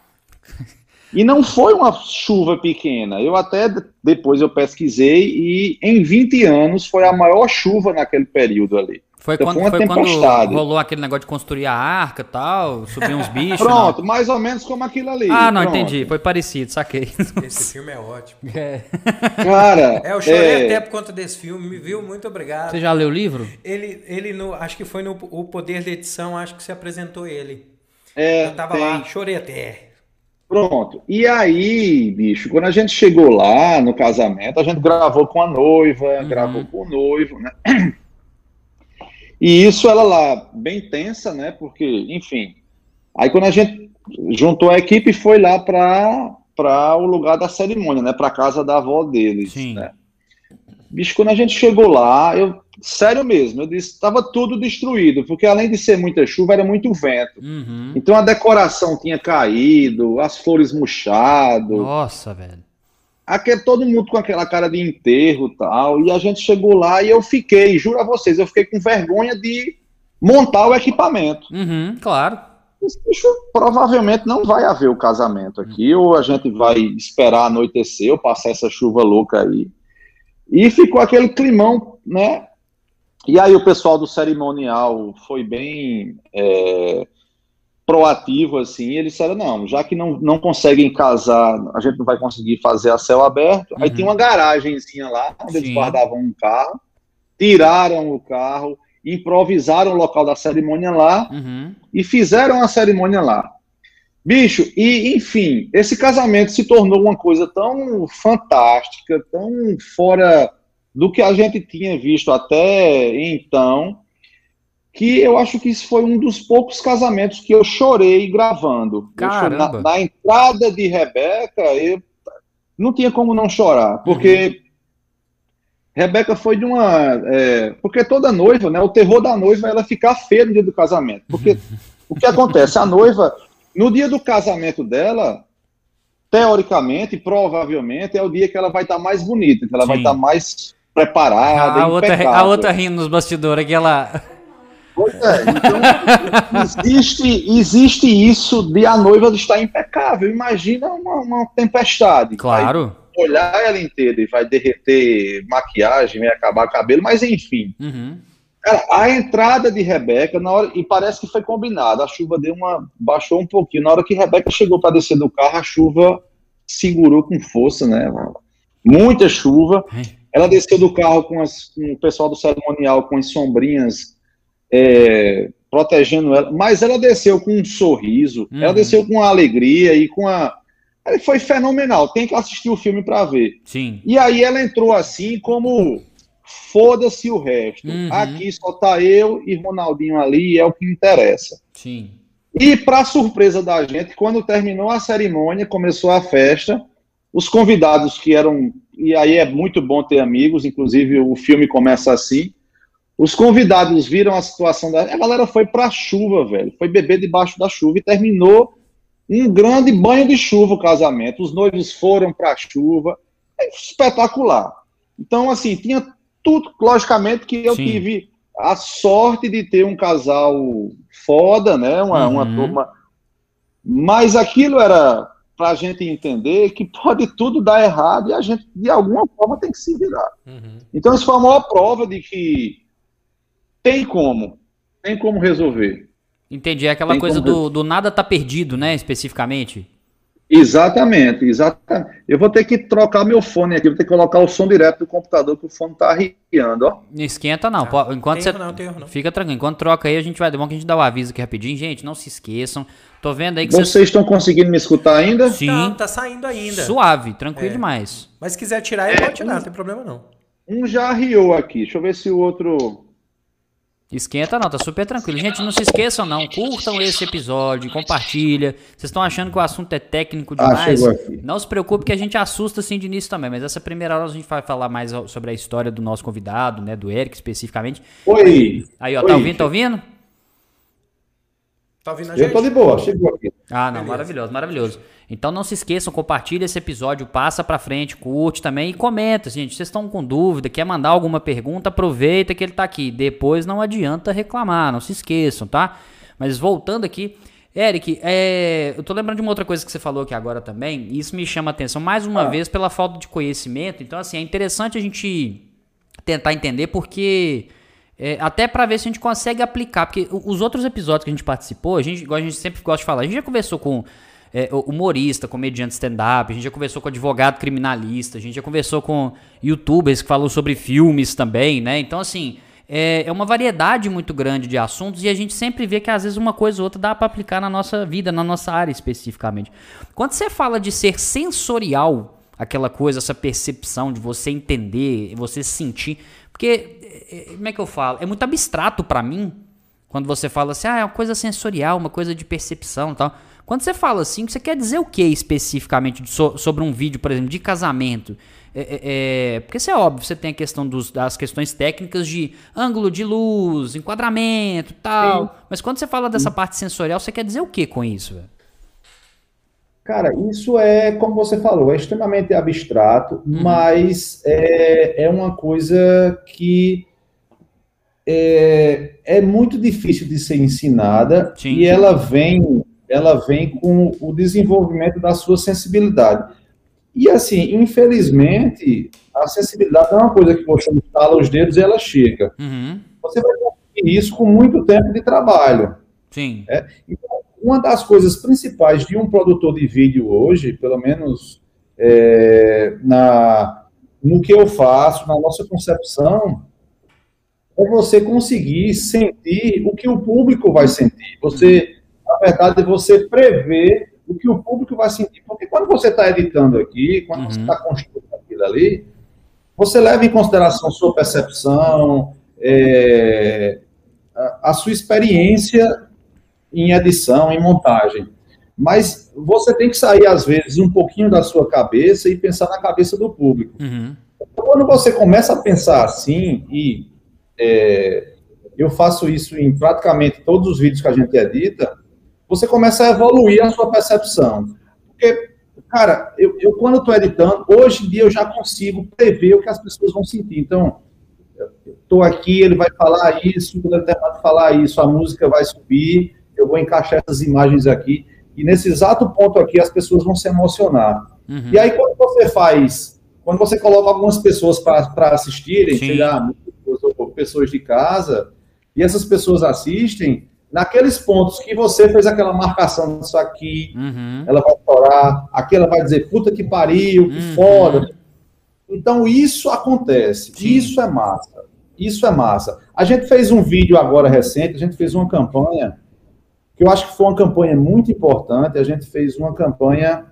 E não foi uma chuva pequena. Eu até depois eu pesquisei e em 20 anos foi a maior chuva naquele período ali. Foi, então, quando, foi, foi quando rolou aquele negócio de construir a arca e tal, subir uns bichos. (laughs) Pronto, não. mais ou menos como aquilo ali. Ah, não, Pronto. entendi. Foi parecido, saquei. Esse filme é ótimo. (laughs) É. Cara. É, eu chorei é... até por conta desse filme, viu? Muito obrigado. Você já leu o livro? Ele, ele no, acho que foi no O Poder da Edição, acho que você apresentou ele. É, eu tava tem... lá, chorei até. Pronto. E aí, bicho, quando a gente chegou lá no casamento, a gente gravou com a noiva, uhum. gravou com o noivo, né? E isso ela lá, bem tensa, né? Porque, enfim. Aí quando a gente juntou a equipe e foi lá para o lugar da cerimônia, né? Para casa da avó deles. Sim. Né? Bicho, quando a gente chegou lá, eu sério mesmo, eu disse, estava tudo destruído, porque além de ser muita chuva, era muito vento. Uhum. Então a decoração tinha caído, as flores murchado. Nossa, velho. Aqui todo mundo com aquela cara de enterro tal. E a gente chegou lá e eu fiquei, juro a vocês, eu fiquei com vergonha de montar o equipamento. Uhum, claro. Bicho, provavelmente não vai haver o casamento aqui, ou a gente vai esperar anoitecer ou passar essa chuva louca aí. E ficou aquele climão, né? E aí o pessoal do cerimonial foi bem é, proativo, assim, eles disseram, não, já que não, não conseguem casar, a gente não vai conseguir fazer a céu aberto, uhum. aí tem uma garagenzinha lá, onde Sim. eles guardavam um carro, tiraram o carro, improvisaram o local da cerimônia lá uhum. e fizeram a cerimônia lá. Bicho, e enfim, esse casamento se tornou uma coisa tão fantástica, tão fora do que a gente tinha visto até então, que eu acho que isso foi um dos poucos casamentos que eu chorei gravando. Caramba. Na, na, entrada de Rebeca, eu não tinha como não chorar, porque uhum. Rebeca foi de uma. É, porque toda noiva, né? O terror da noiva é ela ficar feia no dia do casamento. Porque (laughs) o que acontece? A noiva no dia do casamento dela, teoricamente, provavelmente, é o dia que ela vai estar tá mais bonita, que ela Sim. vai estar tá mais preparada. A outra, a outra rindo nos bastidores, aquela. Pois é, então existe, existe isso de a noiva estar impecável. Imagina uma, uma tempestade. Claro. Vai olhar ela inteira e vai derreter maquiagem, vai acabar cabelo, mas enfim. Uhum. Cara, a entrada de Rebeca, na hora, e parece que foi combinado, a chuva deu uma. baixou um pouquinho. Na hora que Rebeca chegou para descer do carro, a chuva segurou com força, né? Muita chuva. Ela desceu do carro com, as, com o pessoal do cerimonial, com as sombrinhas é, protegendo ela, mas ela desceu com um sorriso, uhum. ela desceu com alegria e com a. Foi fenomenal. Tem que assistir o filme para ver. Sim. E aí ela entrou assim como foda-se o resto. Uhum. Aqui só tá eu e Ronaldinho ali, é o que interessa. Sim. E para surpresa da gente, quando terminou a cerimônia, começou a festa, os convidados que eram, e aí é muito bom ter amigos, inclusive o filme começa assim. Os convidados viram a situação da. A galera foi pra chuva, velho. Foi beber debaixo da chuva e terminou um grande banho de chuva o casamento. Os noivos foram pra chuva. É espetacular. Então, assim, tinha tudo, logicamente, que eu Sim. tive a sorte de ter um casal foda, né? Uma, uhum. uma turma. Mas aquilo era para a gente entender que pode tudo dar errado e a gente, de alguma forma, tem que se virar. Uhum. Então, isso foi a maior prova de que tem como, tem como resolver. Entendi. É aquela tem coisa do, do nada tá perdido, né? Especificamente. Exatamente, exatamente. Eu vou ter que trocar meu fone aqui, vou ter que colocar o som direto do computador, que o fone tá arriando, ó. Não esquenta não, ah, enquanto você... Não, não. Fica tranquilo, enquanto troca aí, a gente vai... É bom que a gente dá o um aviso aqui rapidinho. Gente, não se esqueçam, tô vendo aí que vocês... Vocês estão conseguindo me escutar ainda? Sim. Tá, tá saindo ainda. Suave, tranquilo é. demais. Mas se quiser tirar, é, pode tirar, um, não tem problema não. Um já arriou aqui, deixa eu ver se o outro... Esquenta não, tá super tranquilo. Gente, não se esqueçam não, curtam esse episódio, compartilha. Vocês estão achando que o assunto é técnico ah, demais? Ah, não se preocupe que a gente assusta assim de início também, mas essa primeira hora a gente vai falar mais sobre a história do nosso convidado, né, do Eric especificamente. Oi! Aí, ó, tá Oi. tá ouvindo, tá ouvindo? Tá ouvindo a gente? Eu tô de boa, chegou aqui. Ah, não, Beleza. maravilhoso, maravilhoso. Então não se esqueçam, compartilha esse episódio, passa pra frente, curte também e comenta, gente. Vocês estão com dúvida, quer mandar alguma pergunta, aproveita que ele tá aqui. Depois não adianta reclamar, não se esqueçam, tá? Mas voltando aqui, Eric, é, eu tô lembrando de uma outra coisa que você falou aqui agora também, e isso me chama a atenção mais uma ah. vez pela falta de conhecimento. Então, assim, é interessante a gente tentar entender porque. É, até para ver se a gente consegue aplicar, porque os outros episódios que a gente participou, a gente, igual a gente sempre gosta de falar, a gente já conversou com é, humorista, comediante stand-up, a gente já conversou com advogado criminalista, a gente já conversou com youtubers que falam sobre filmes também, né? Então, assim, é, é uma variedade muito grande de assuntos e a gente sempre vê que às vezes uma coisa ou outra dá para aplicar na nossa vida, na nossa área especificamente. Quando você fala de ser sensorial, aquela coisa, essa percepção de você entender, você sentir, porque, é, é, como é que eu falo? É muito abstrato para mim Quando você fala assim, ah, é uma coisa sensorial, uma coisa de percepção e tal. Quando você fala assim, você quer dizer o que especificamente so, sobre um vídeo, por exemplo, de casamento? É, é, é, porque isso é óbvio, você tem a questão dos, das questões técnicas de ângulo de luz, enquadramento tal. Sim. Mas quando você fala dessa parte sensorial, você quer dizer o que com isso? Cara, isso é, como você falou, é extremamente abstrato, uhum. mas é, é uma coisa que é, é muito difícil de ser ensinada Sim. e ela vem, ela vem com o desenvolvimento da sua sensibilidade. E assim, infelizmente, a sensibilidade é uma coisa que você instala os dedos e ela chega. Uhum. Você vai conseguir isso com muito tempo de trabalho. Sim. É? Então, uma das coisas principais de um produtor de vídeo hoje, pelo menos é, na, no que eu faço, na nossa concepção, é você conseguir sentir o que o público vai sentir. Você, na verdade, você prever o que o público vai sentir. Porque quando você está editando aqui, quando uhum. você está construindo aquilo ali, você leva em consideração sua percepção, é, a, a sua experiência em edição, em montagem. Mas você tem que sair, às vezes, um pouquinho da sua cabeça e pensar na cabeça do público. Uhum. Quando você começa a pensar assim, e é, eu faço isso em praticamente todos os vídeos que a gente edita, você começa a evoluir a sua percepção. Porque, cara, eu, eu quando estou editando, hoje em dia eu já consigo prever o que as pessoas vão sentir. Então, estou aqui, ele vai falar isso, quando ele terminar de falar isso, a música vai subir, eu vou encaixar essas imagens aqui, e nesse exato ponto aqui as pessoas vão se emocionar. Uhum. E aí, quando você faz, quando você coloca algumas pessoas para assistirem, sei lá, pessoas de casa, e essas pessoas assistem, naqueles pontos que você fez aquela marcação disso aqui, uhum. ela vai chorar, aqui ela vai dizer, puta que pariu, que uhum. foda. Então, isso acontece, Sim. isso é massa, isso é massa. A gente fez um vídeo agora recente, a gente fez uma campanha que eu acho que foi uma campanha muito importante. A gente fez uma campanha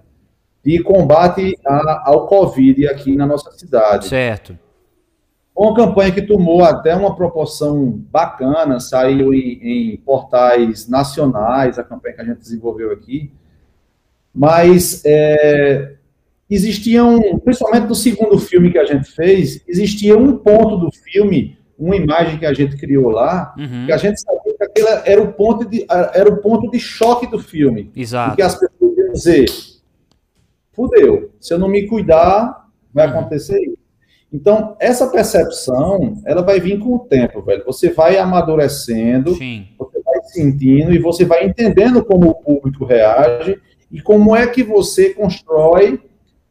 de combate a, ao Covid aqui na nossa cidade. Certo. Uma campanha que tomou até uma proporção bacana, saiu em, em portais nacionais, a campanha que a gente desenvolveu aqui. Mas é, existiam, principalmente no segundo filme que a gente fez, existia um ponto do filme, uma imagem que a gente criou lá, uhum. que a gente sabia aquele era o ponto de, era o ponto de choque do filme. Exato. Porque as pessoas iam dizer, fudeu, se eu não me cuidar, vai acontecer isso. Então, essa percepção, ela vai vir com o tempo, velho. Você vai amadurecendo, Sim. você vai sentindo e você vai entendendo como o público reage e como é que você constrói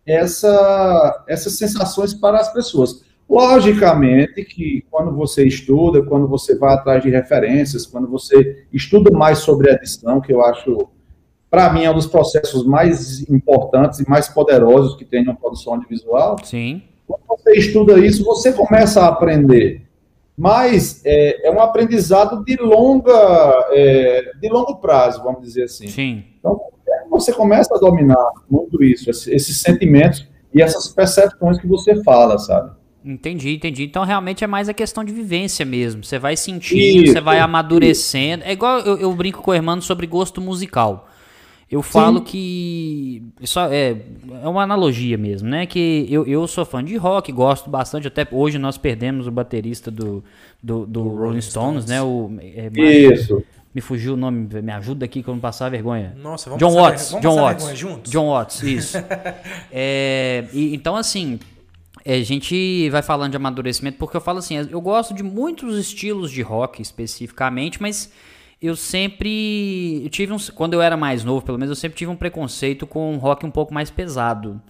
essa, essas sensações para as pessoas. Logicamente que quando você estuda, quando você vai atrás de referências, quando você estuda mais sobre a edição, que eu acho, para mim, é um dos processos mais importantes e mais poderosos que tem na produção audiovisual. Sim. Quando você estuda isso, você começa a aprender. Mas é, é um aprendizado de longa, é, de longo prazo, vamos dizer assim. Sim. Então, você começa a dominar muito isso, esses sentimentos e essas percepções que você fala, sabe? Entendi, entendi. Então realmente é mais a questão de vivência mesmo. Você vai sentindo, isso, você vai amadurecendo. Isso. É igual eu, eu, brinco com o Hermano sobre gosto musical. Eu falo Sim. que. Isso é, é uma analogia mesmo, né? Que eu, eu sou fã de rock, gosto bastante. Até hoje nós perdemos o baterista do, do, do Rolling Stones, Stones, né? O, é, Isso. Me fugiu o nome, me ajuda aqui que eu não passar vergonha. Nossa, vamos John Watts, ver, John Watts. Juntos? John Watts, isso. (laughs) é, e, então, assim, é, a gente vai falando de amadurecimento porque eu falo assim, eu gosto de muitos estilos de rock especificamente, mas eu sempre eu tive um, quando eu era mais novo, pelo menos eu sempre tive um preconceito com um rock um pouco mais pesado.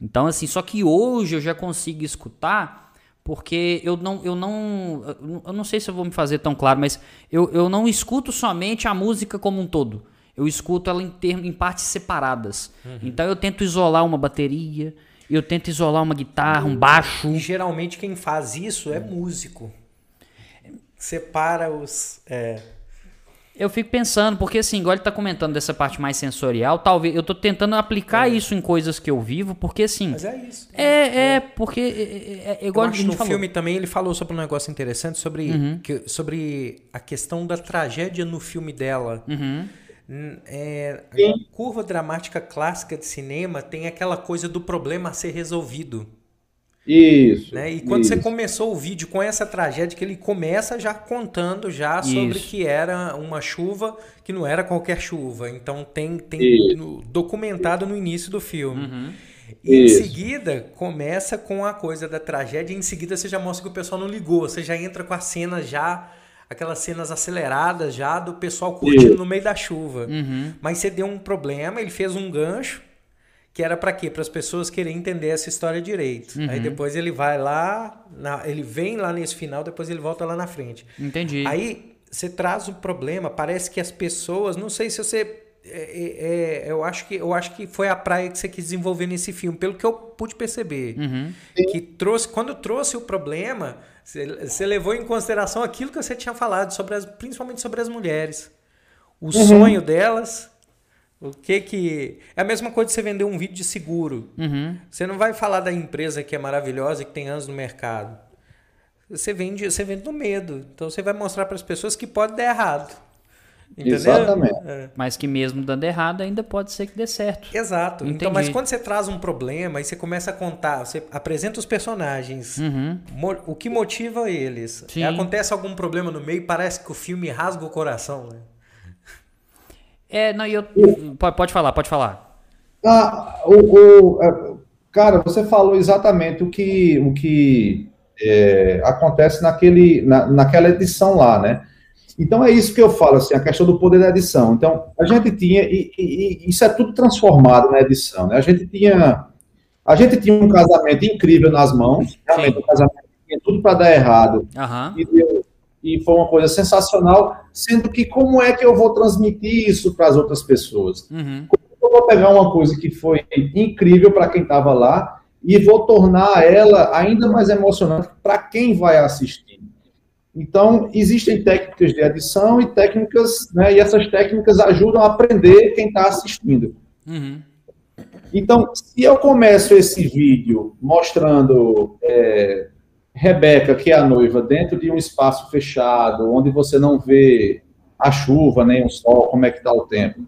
Então assim, só que hoje eu já consigo escutar porque eu não eu não eu não sei se eu vou me fazer tão claro, mas eu, eu não escuto somente a música como um todo. Eu escuto ela em, termos, em partes separadas. Uhum. Então eu tento isolar uma bateria, eu tento isolar uma guitarra, um baixo. E geralmente quem faz isso é músico. Separa os. É... Eu fico pensando, porque assim, igual ele tá comentando dessa parte mais sensorial, talvez eu tô tentando aplicar é. isso em coisas que eu vivo, porque assim. Mas é isso. É, é, é porque. É, é, é igual eu acho no falou. filme também ele falou sobre um negócio interessante sobre, uhum. que, sobre a questão da tragédia no filme dela. Uhum. É, a curva dramática clássica de cinema tem aquela coisa do problema a ser resolvido. Isso. Né? E quando isso. você começou o vídeo com essa tragédia, que ele começa já contando já sobre isso. que era uma chuva que não era qualquer chuva. Então tem, tem no, documentado no início do filme. Uhum. E isso. em seguida começa com a coisa da tragédia, e em seguida você já mostra que o pessoal não ligou. Você já entra com a cena já aquelas cenas aceleradas já do pessoal curtindo no meio da chuva. Uhum. Mas você deu um problema, ele fez um gancho que era para quê? Para as pessoas querem entender essa história direito. Uhum. Aí depois ele vai lá, na, ele vem lá nesse final, depois ele volta lá na frente. Entendi. Aí você traz o problema, parece que as pessoas, não sei se você é, é, é, eu acho que eu acho que foi a praia que você quis desenvolver nesse filme, pelo que eu pude perceber, uhum. que trouxe quando trouxe o problema, você, você, levou em consideração aquilo que você tinha falado sobre as, principalmente sobre as mulheres, o uhum. sonho delas o que que. É a mesma coisa de você vender um vídeo de seguro. Uhum. Você não vai falar da empresa que é maravilhosa e que tem anos no mercado. Você vende, você vende no medo. Então você vai mostrar para as pessoas que pode dar errado. Entendeu? Exatamente. É. Mas que mesmo dando errado, ainda pode ser que dê certo. Exato. Entendi. Então, mas quando você traz um problema e você começa a contar, você apresenta os personagens, uhum. o que motiva eles. Acontece algum problema no meio, parece que o filme rasga o coração, né? É, não, eu. Pode falar, pode falar. Ah, o, o, é, cara, você falou exatamente o que, o que é, acontece naquele, na, naquela edição lá, né? Então é isso que eu falo, assim, a questão do poder da edição. Então, a gente tinha, e, e, e isso é tudo transformado na edição, né? A gente tinha, a gente tinha um casamento incrível nas mãos, realmente Sim. um casamento que tinha tudo para dar errado. Uhum. E deu, e foi uma coisa sensacional, sendo que como é que eu vou transmitir isso para as outras pessoas? Uhum. Como eu vou pegar uma coisa que foi incrível para quem estava lá e vou tornar ela ainda mais emocionante para quem vai assistir? Então, existem técnicas de edição e técnicas, né, e essas técnicas ajudam a aprender quem está assistindo. Uhum. Então, se eu começo esse vídeo mostrando é, Rebeca, que é a noiva, dentro de um espaço fechado, onde você não vê a chuva, nem o sol, como é que está o tempo.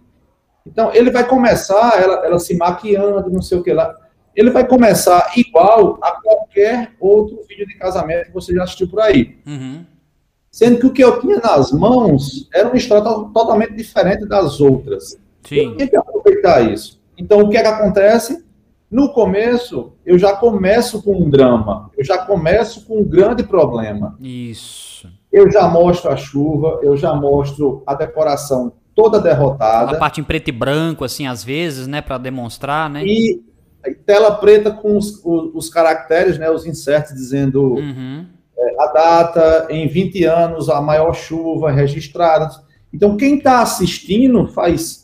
Então, ele vai começar, ela, ela se maquiando, não sei o que lá. Ele vai começar igual a qualquer outro vídeo de casamento que você já assistiu por aí. Uhum. Sendo que o que eu tinha nas mãos era uma história totalmente diferente das outras. Sim. Eu tinha que aproveitar isso. Então, o que é que acontece? No começo, eu já começo com um drama, eu já começo com um grande problema. Isso. Eu já mostro a chuva, eu já mostro a decoração toda derrotada. A parte em preto e branco, assim, às vezes, né, para demonstrar, né? E tela preta com os, os, os caracteres, né, os inserts dizendo uhum. é, a data, em 20 anos, a maior chuva registrada. Então, quem está assistindo faz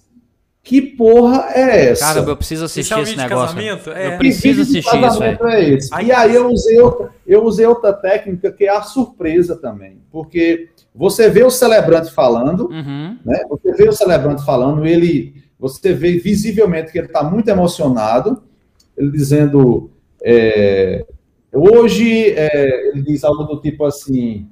que porra é essa? Cara, eu preciso assistir esse, é um esse negócio. Casamento? É. Eu preciso assistir isso. É esse. Aí, e aí eu usei, outra, eu usei outra técnica que é a surpresa também. Porque você vê o celebrante falando, uhum. né? Você vê o celebrante falando, ele. Você vê visivelmente que ele está muito emocionado, ele dizendo. É, hoje, é, ele diz algo do tipo assim.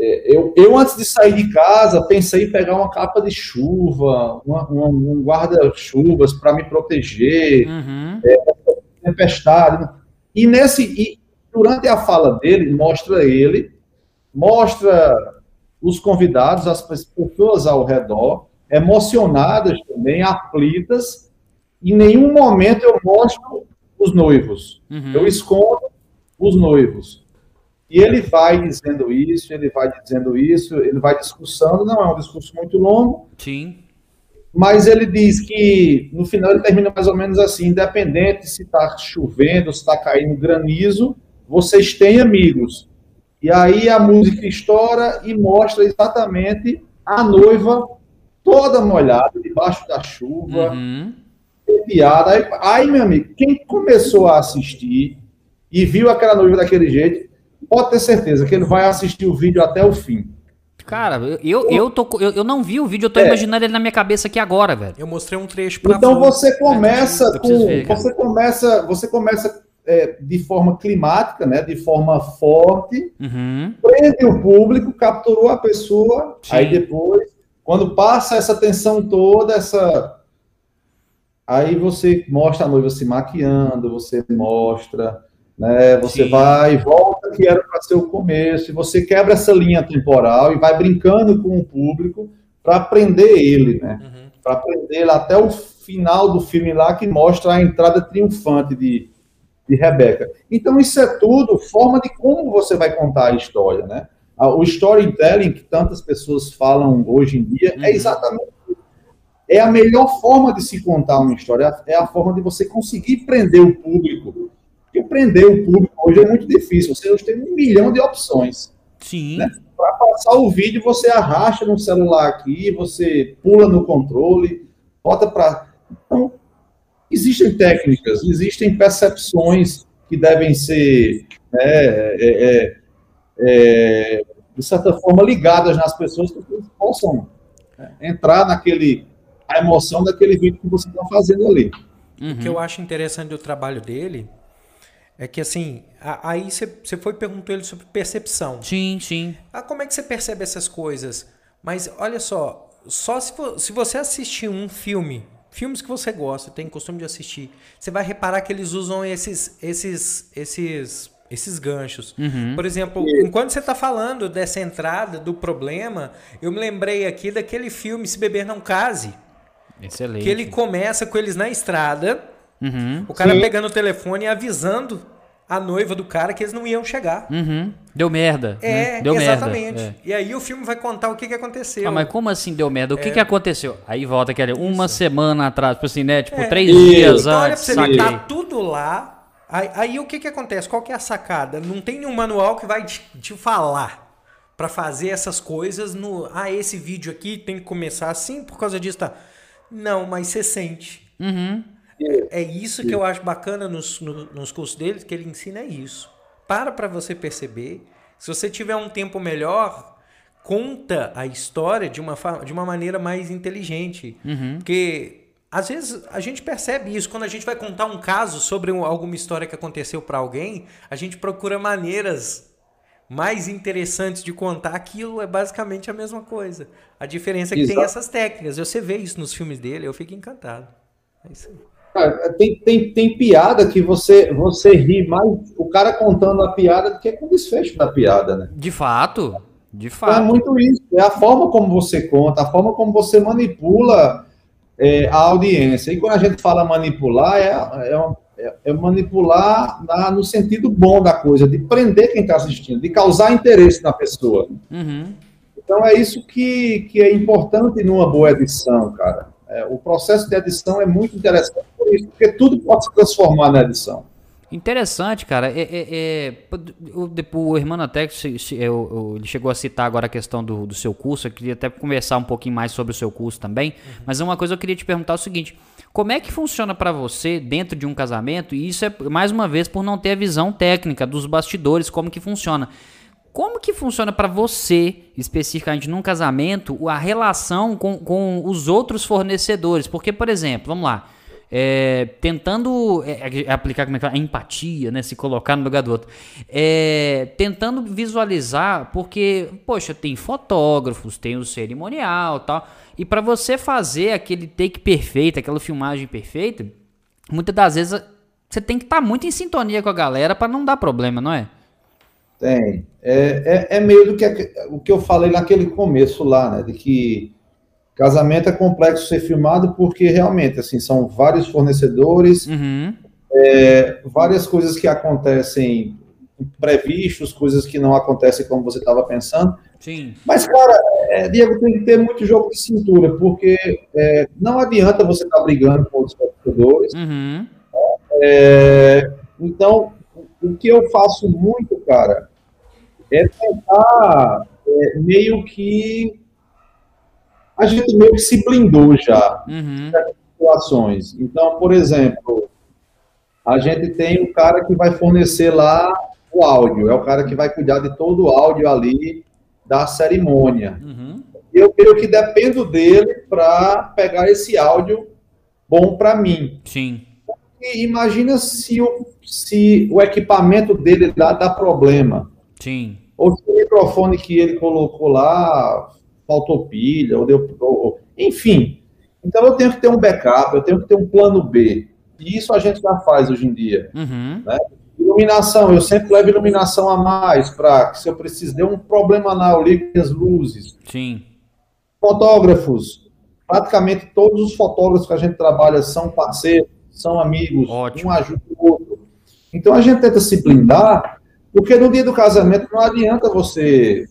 É, eu, eu, antes de sair de casa, pensei em pegar uma capa de chuva, uma, uma, um guarda-chuvas para me proteger, uhum. é, tempestade. E, nesse, e durante a fala dele, mostra ele, mostra os convidados, as pessoas ao redor, emocionadas também, aflitas. Em nenhum momento eu mostro os noivos. Uhum. Eu escondo os noivos. E ele vai dizendo isso, ele vai dizendo isso, ele vai discursando, não é um discurso muito longo. Sim. Mas ele diz que no final ele termina mais ou menos assim: independente se está chovendo, se está caindo granizo, vocês têm amigos. E aí a música estoura e mostra exatamente a noiva toda molhada, debaixo da chuva, uhum. piada. Aí, aí, meu amigo, quem começou a assistir e viu aquela noiva daquele jeito, pode ter certeza que ele vai assistir o vídeo até o fim. Cara, eu, eu, tô, eu, eu não vi o vídeo, eu tô é. imaginando ele na minha cabeça aqui agora, velho. Eu mostrei um trecho pra Então você começa com. Ver, você começa, você começa é, de forma climática, né? De forma forte, uhum. prende o público, capturou a pessoa, Sim. aí depois, quando passa essa tensão toda, essa. Aí você mostra a noiva se maquiando, você mostra né? Você Sim. vai e volta que era para ser o começo, e você quebra essa linha temporal e vai brincando com o público para aprender ele, né? Uhum. Para aprender ele até o final do filme lá que mostra a entrada triunfante de, de Rebeca. Então isso é tudo forma de como você vai contar a história, né? O storytelling que tantas pessoas falam hoje em dia é uhum. é exatamente é a melhor forma de se contar uma história, é a forma de você conseguir prender o público porque prender o público hoje é muito difícil. Você hoje tem um milhão de opções. Sim. Né? Para passar o vídeo, você arrasta no celular aqui, você pula no controle, bota para. Então, existem técnicas, existem percepções que devem ser, né, é, é, é, de certa forma, ligadas nas pessoas para que eles possam né, entrar naquele. a emoção daquele vídeo que você está fazendo ali. Uhum. O que eu acho interessante do trabalho dele é que assim, aí você foi e perguntou ele sobre percepção. Sim, sim. Ah, como é que você percebe essas coisas? Mas olha só, só se, se você assistir um filme, filmes que você gosta, tem costume de assistir, você vai reparar que eles usam esses esses esses esses ganchos. Uhum. Por exemplo, enquanto você está falando dessa entrada do problema, eu me lembrei aqui daquele filme Se Beber Não Case. Excelente. Que ele começa com eles na estrada Uhum. O cara Sim. pegando o telefone e avisando a noiva do cara que eles não iam chegar. Uhum. Deu merda. É, né? deu exatamente. Merda. É. E aí o filme vai contar o que, que aconteceu. Ah, mas como assim deu merda? O que, é. que aconteceu? Aí volta aquele uma Isso. semana atrás, tipo assim, né? Tipo, é. três dias então, antes. Olha pra você ver, tá tudo lá. Aí, aí, o que, que acontece? Qual que é a sacada? Não tem nenhum manual que vai te, te falar para fazer essas coisas no. Ah, esse vídeo aqui tem que começar assim por causa disso, tá? Não, mas você sente. Uhum. É isso que eu acho bacana nos, nos cursos dele, que ele ensina isso. Para para você perceber. Se você tiver um tempo melhor, conta a história de uma, de uma maneira mais inteligente. Uhum. Porque às vezes a gente percebe isso. Quando a gente vai contar um caso sobre alguma história que aconteceu para alguém, a gente procura maneiras mais interessantes de contar. Aquilo é basicamente a mesma coisa. A diferença é que Exato. tem essas técnicas. Você vê isso nos filmes dele, eu fico encantado. É isso aí. Cara, tem, tem, tem piada que você, você ri mais o cara contando a piada do que com o desfecho da piada, né? De fato. De então, fato. É muito isso. É a forma como você conta, a forma como você manipula é, a audiência. E quando a gente fala manipular, é, é, é, é manipular na, no sentido bom da coisa, de prender quem está assistindo, de causar interesse na pessoa. Uhum. Então é isso que, que é importante numa boa edição, cara. É, o processo de edição é muito interessante isso, porque tudo pode se transformar na edição. Interessante, cara. É, é, é o, o Hermano até ele chegou a citar agora a questão do, do, seu curso. Eu queria até conversar um pouquinho mais sobre o seu curso também. Uhum. Mas uma coisa eu queria te perguntar é o seguinte: como é que funciona para você dentro de um casamento? E isso é mais uma vez por não ter a visão técnica dos bastidores, como que funciona. Como que funciona para você, especificamente num casamento, a relação com, com os outros fornecedores? Porque, por exemplo, vamos lá, é, tentando é, é aplicar como é que fala? empatia, né? Se colocar no lugar do outro. É, tentando visualizar, porque, poxa, tem fotógrafos, tem o cerimonial tal. E para você fazer aquele take perfeito, aquela filmagem perfeita, muitas das vezes você tem que estar tá muito em sintonia com a galera para não dar problema, não é? Tem. É, é, é, meio do que o que eu falei naquele começo lá, né? De que casamento é complexo ser filmado porque realmente, assim, são vários fornecedores, uhum. é, várias coisas que acontecem imprevistos, coisas que não acontecem como você estava pensando. Sim. Mas, cara, é, Diego, tem que ter muito jogo de cintura, porque é, não adianta você estar tá brigando com os fornecedores. Uhum. É, então, o que eu faço muito, cara, é tentar é, meio que. A gente meio que se blindou já uhum. em situações. Então, por exemplo, a gente tem um cara que vai fornecer lá o áudio, é o cara que vai cuidar de todo o áudio ali da cerimônia. Uhum. Eu meio que dependo dele para pegar esse áudio bom para mim. Sim. E imagina se o, se o equipamento dele dá, dá problema. Sim. Ou se o microfone que ele colocou lá faltou pilha, ou deu. Ou, enfim. Então eu tenho que ter um backup, eu tenho que ter um plano B. E isso a gente já faz hoje em dia. Uhum. Né? Iluminação, eu sempre levo iluminação a mais para que se eu precisar de um problema na eu ligue as luzes. Sim. Fotógrafos, praticamente todos os fotógrafos que a gente trabalha são parceiros, são amigos, Ótimo. um ajuda o outro. Então a gente tenta se blindar, porque no dia do casamento não adianta você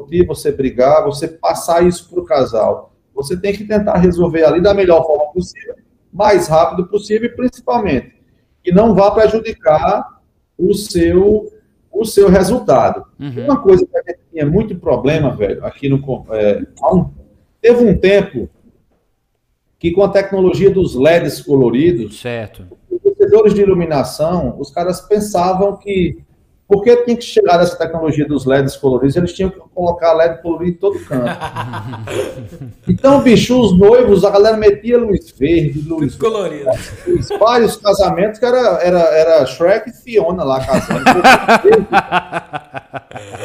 discutir, você brigar, você passar isso para o casal. Você tem que tentar resolver ali da melhor forma possível, mais rápido possível e principalmente que não vá prejudicar o seu o seu resultado. Uhum. Uma coisa que a gente tinha muito problema, velho, aqui no é, teve um tempo que com a tecnologia dos LEDs coloridos, certo. os vendedores de iluminação, os caras pensavam que porque tinha que chegar nessa tecnologia dos LEDs coloridos, eles tinham que colocar LED colorido em todo canto. (laughs) então, bicho, os noivos, a galera metia luz verde, luz Tudo colorido. Vários casamentos que era, era, era Shrek e Fiona lá casando. (laughs)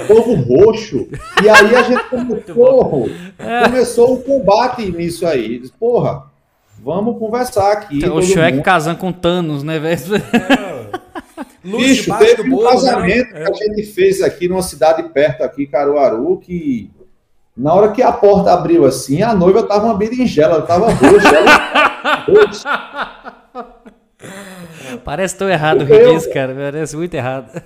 povo roxo. E aí a gente começou, começou o combate nisso aí. Diz, porra, vamos conversar aqui. Então, o Shrek mundo. casando com Thanos, né, velho? Bicho, teve um bolo, né? casamento né? que a gente fez aqui numa cidade perto aqui, Caruaru, que na hora que a porta abriu assim, a noiva tava uma berinjela, ela tava roxa. Parece tão errado o que diz, cara. Parece muito errado.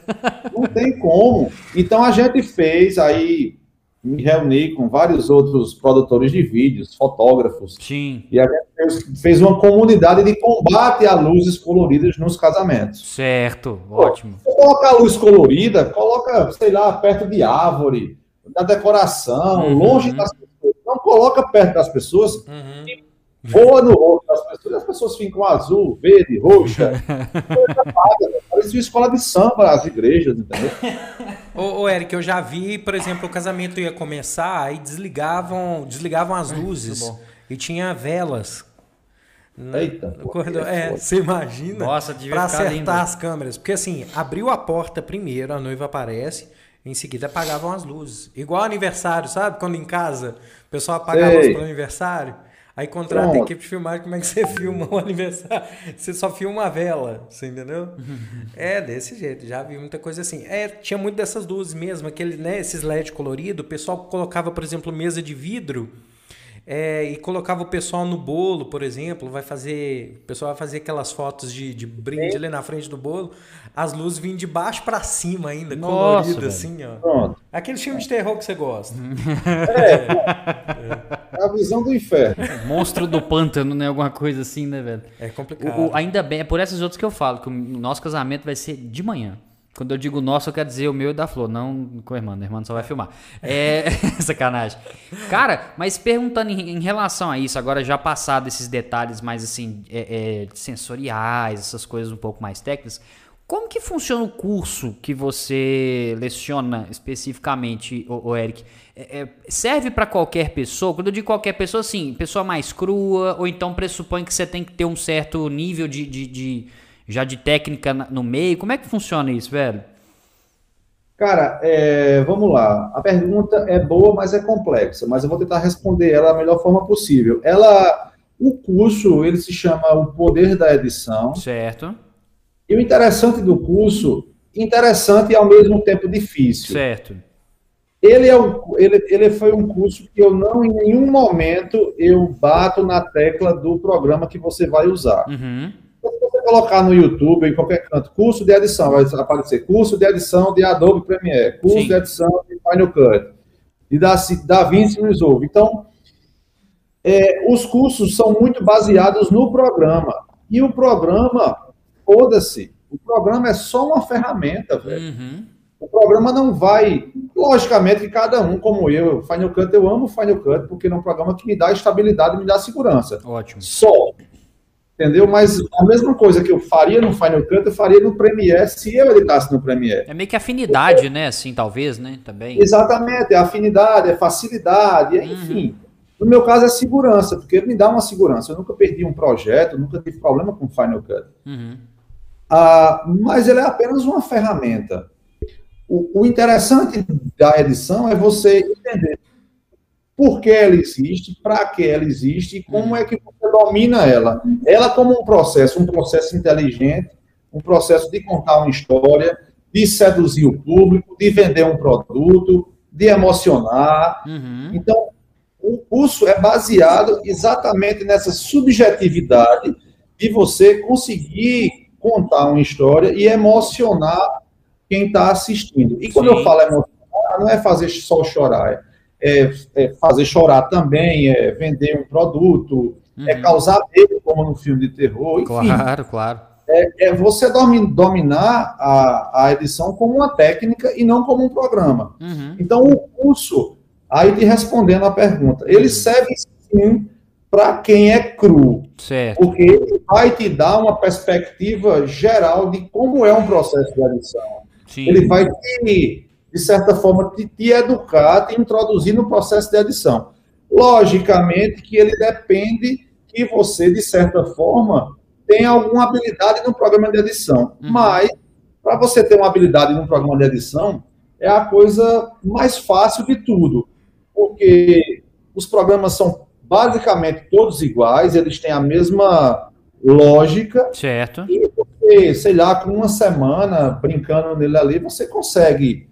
Não tem como. Então a gente fez aí me reuni com vários outros produtores de vídeos, fotógrafos. Sim. E a gente fez, uma comunidade de combate a luzes coloridas nos casamentos. Certo, Pô, ótimo. Coloca a luz colorida, coloca, sei lá, perto de árvore, na decoração, uhum. longe das pessoas. Não coloca perto das pessoas uhum. e voa no rosto das pessoas. As pessoas ficam azul, verde, roxa. (laughs) Parece uma escola de samba, as igrejas, entendeu? (laughs) Ô, ô, Eric, eu já vi, por exemplo, o casamento ia começar, aí desligavam, desligavam as luzes e tinha velas. Eita. No corredor. É, você imagina? Nossa, Pra acertar lindo. as câmeras. Porque assim, abriu a porta primeiro, a noiva aparece, em seguida apagavam as luzes. Igual aniversário, sabe? Quando em casa o pessoal apagava as luzes pro aniversário. Aí contrata a equipe de filmagem, como é que você (laughs) filma o aniversário? Você só filma a vela, você entendeu? (laughs) é, desse jeito, já vi muita coisa assim. É, tinha muito dessas luzes mesmo, aquele, né, esses LED colorido, o pessoal colocava, por exemplo, mesa de vidro é, e colocava o pessoal no bolo, por exemplo, vai fazer, o pessoal vai fazer aquelas fotos de, de brinde ali na frente do bolo, as luzes vêm de baixo para cima ainda, Nossa, colorida assim, ó. Pronto. Aquele filme de terror que você gosta. (laughs) É, é, a visão do inferno. Monstro do pântano, né? Alguma coisa assim, né, velho? É complicado. O, o, ainda bem, é por essas outras que eu falo, que o nosso casamento vai ser de manhã. Quando eu digo nosso, eu quero dizer o meu e da Flor, não com a irmã. A irmã só vai filmar. É. (laughs) sacanagem. Cara, mas perguntando em, em, relação a isso, agora já passado esses detalhes mais assim, é, é, sensoriais, essas coisas um pouco mais técnicas, como que funciona o curso que você leciona especificamente, o, Eric? É, é, serve para qualquer pessoa? Quando eu digo qualquer pessoa, sim, pessoa mais crua, ou então pressupõe que você tem que ter um certo nível de, de, de já de técnica no meio? Como é que funciona isso, velho? Cara, é, vamos lá. A pergunta é boa, mas é complexa. Mas eu vou tentar responder ela da melhor forma possível. Ela, o curso, ele se chama O Poder da Edição. Certo. E o interessante do curso, interessante e ao mesmo tempo difícil. Certo. Ele, é um, ele, ele foi um curso que eu não, em nenhum momento, eu bato na tecla do programa que você vai usar. Uhum colocar no YouTube, em qualquer canto, curso de edição, vai aparecer curso de edição de Adobe Premiere, curso Sim. de edição de Final Cut, e da, da Vinci Resolve. Então, é, os cursos são muito baseados no programa. E o programa, foda-se, o programa é só uma ferramenta, velho. Uhum. O programa não vai. Logicamente que cada um, como eu, Final Cut, eu amo Final Cut, porque é um programa que me dá estabilidade, me dá segurança. Ótimo. Só. Entendeu? Mas a mesma coisa que eu faria no Final Cut, eu faria no Premiere se eu editasse no Premiere. É meio que afinidade, Porque... né? Assim, talvez, né? Também. Exatamente, é afinidade, é facilidade, é, uhum. enfim. No meu caso é segurança, porque me dá uma segurança. Eu nunca perdi um projeto, nunca tive problema com o Final Cut. Uhum. Ah, mas ele é apenas uma ferramenta. O, o interessante da edição é você entender por que ela existe, para que ela existe e como é que você domina ela. Ela como um processo, um processo inteligente, um processo de contar uma história, de seduzir o público, de vender um produto, de emocionar. Uhum. Então, o curso é baseado exatamente nessa subjetividade de você conseguir contar uma história e emocionar quem está assistindo. E quando Sim. eu falo emocionar, não é fazer só chorar, é, é fazer chorar também, é vender um produto, é uhum. é causar medo, como no filme de terror. Enfim, claro, claro. É, é você dominar a, a edição como uma técnica e não como um programa. Uhum. Então, o curso, aí te respondendo a pergunta, ele uhum. serve sim para quem é cru. Certo. Porque ele vai te dar uma perspectiva geral de como é um processo de edição. Sim. Ele vai te de certa forma, te, te educar, te introduzir no processo de edição. Logicamente que ele depende que você, de certa forma, tenha alguma habilidade no programa de edição. Uhum. Mas, para você ter uma habilidade no programa de edição, é a coisa mais fácil de tudo. Porque os programas são basicamente todos iguais, eles têm a mesma lógica. Certo. E você, sei lá, com uma semana brincando nele ali, você consegue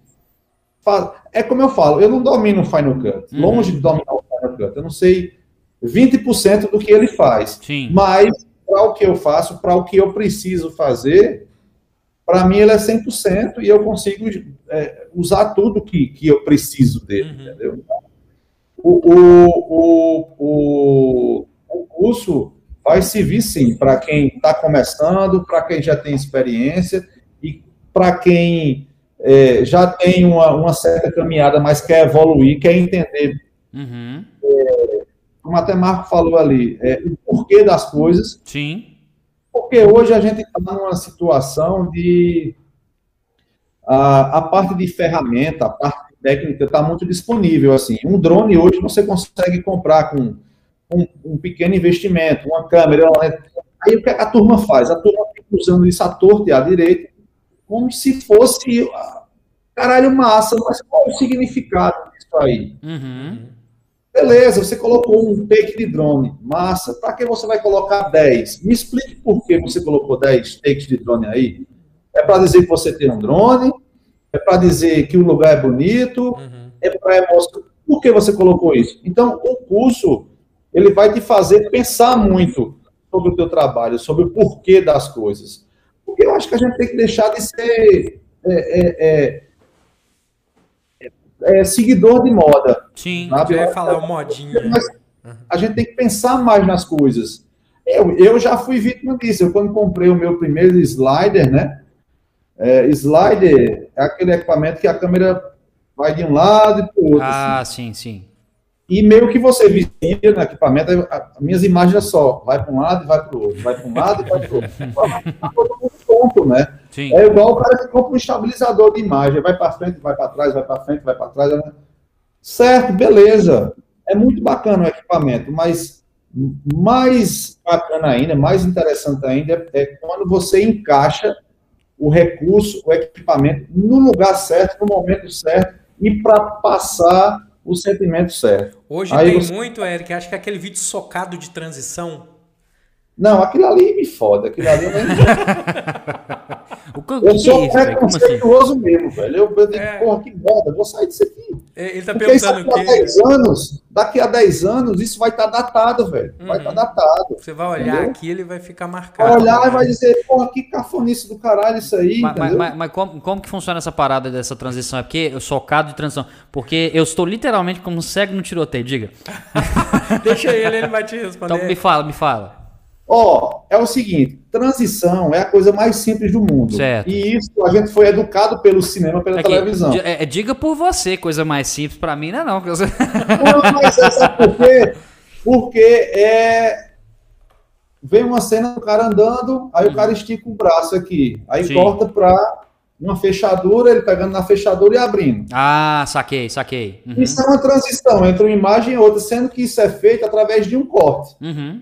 é como eu falo, eu não domino o Final Cut. Uhum. Longe de dominar o Final Cut. Eu não sei 20% do que ele faz. Sim. Mas, para o que eu faço, para o que eu preciso fazer, para mim ele é 100% e eu consigo é, usar tudo que, que eu preciso dele, uhum. entendeu? O, o, o, o, o curso vai servir, sim, para quem está começando, para quem já tem experiência e para quem é, já tem uma, uma, certa caminhada, mas quer evoluir, quer entender, uhum. é, como até Marco falou ali, é, o porquê das coisas. Sim. Porque hoje a gente está numa situação de. A, a parte de ferramenta, a parte técnica está muito disponível. Assim, um drone hoje você consegue comprar com um, um pequeno investimento, uma câmera. Aí o que a turma faz? A turma fica usando isso à torta e à direita como se fosse caralho massa, mas qual o significado disso aí? Uhum. Beleza, você colocou um take de drone, massa. Para que você vai colocar 10? Me explique por que você colocou 10 takes de drone aí. É para dizer que você tem um drone? É para dizer que o lugar é bonito? Uhum. É para mostrar por que você colocou isso? Então, o curso ele vai te fazer pensar muito sobre o teu trabalho, sobre o porquê das coisas. Porque eu acho que a gente tem que deixar de ser é, é, é, é seguidor de moda. Sim, sabe? eu ia falar o modinho. Mas a gente tem que pensar mais nas coisas. Eu, eu já fui vítima disso. Eu, quando comprei o meu primeiro slider, né? É, slider é aquele equipamento que a câmera vai de um lado e para o outro. Ah, assim. sim, sim. E meio que você vigia no equipamento, as minhas imagens é só, vai para um lado e vai para o outro, vai para um lado e vai para o outro. (laughs) Tonto, né? Sim. É igual o cara que compra um estabilizador de imagem, vai para frente, vai para trás, vai para frente, vai para trás. Né? Certo, beleza. É muito bacana o equipamento, mas mais bacana ainda, mais interessante ainda é quando você encaixa o recurso, o equipamento no lugar certo, no momento certo e para passar o sentimento certo. Hoje Aí tem você... muito, Eric, acho que é aquele vídeo socado de transição. Não, aquilo ali me foda. Aquilo ali eu nem. (laughs) o que, eu sou é preconceituoso assim? mesmo, velho. Eu, eu digo, é... porra, que merda, vou sair disso aqui. É, ele tá Porque perguntando daqui a 10 anos, daqui a 10 anos, isso vai estar tá datado, velho. Vai estar uhum. tá datado. Você vai olhar entendeu? aqui, ele vai ficar marcado. Vai olhar né? e vai dizer, porra, que cafonice do caralho isso aí. Mas, mas, mas, mas como, como, que funciona essa parada dessa transição? É porque eu socado de transição. Porque eu estou literalmente como um cego no tiroteio, diga. (laughs) Deixa ele, ele vai te responder. Então me fala, me fala. Ó, é o seguinte, transição é a coisa mais simples do mundo. Certo. E isso a gente foi educado pelo cinema, pela é televisão. é, diga por você, coisa mais simples para mim não é não. Não mas é, sabe por quê? Porque é vem uma cena do cara andando, aí o cara estica o braço aqui, aí Sim. corta para uma fechadura, ele pegando na fechadura e abrindo. Ah, saquei, saquei. Uhum. Isso é uma transição entre uma imagem e outra, sendo que isso é feito através de um corte. Uhum.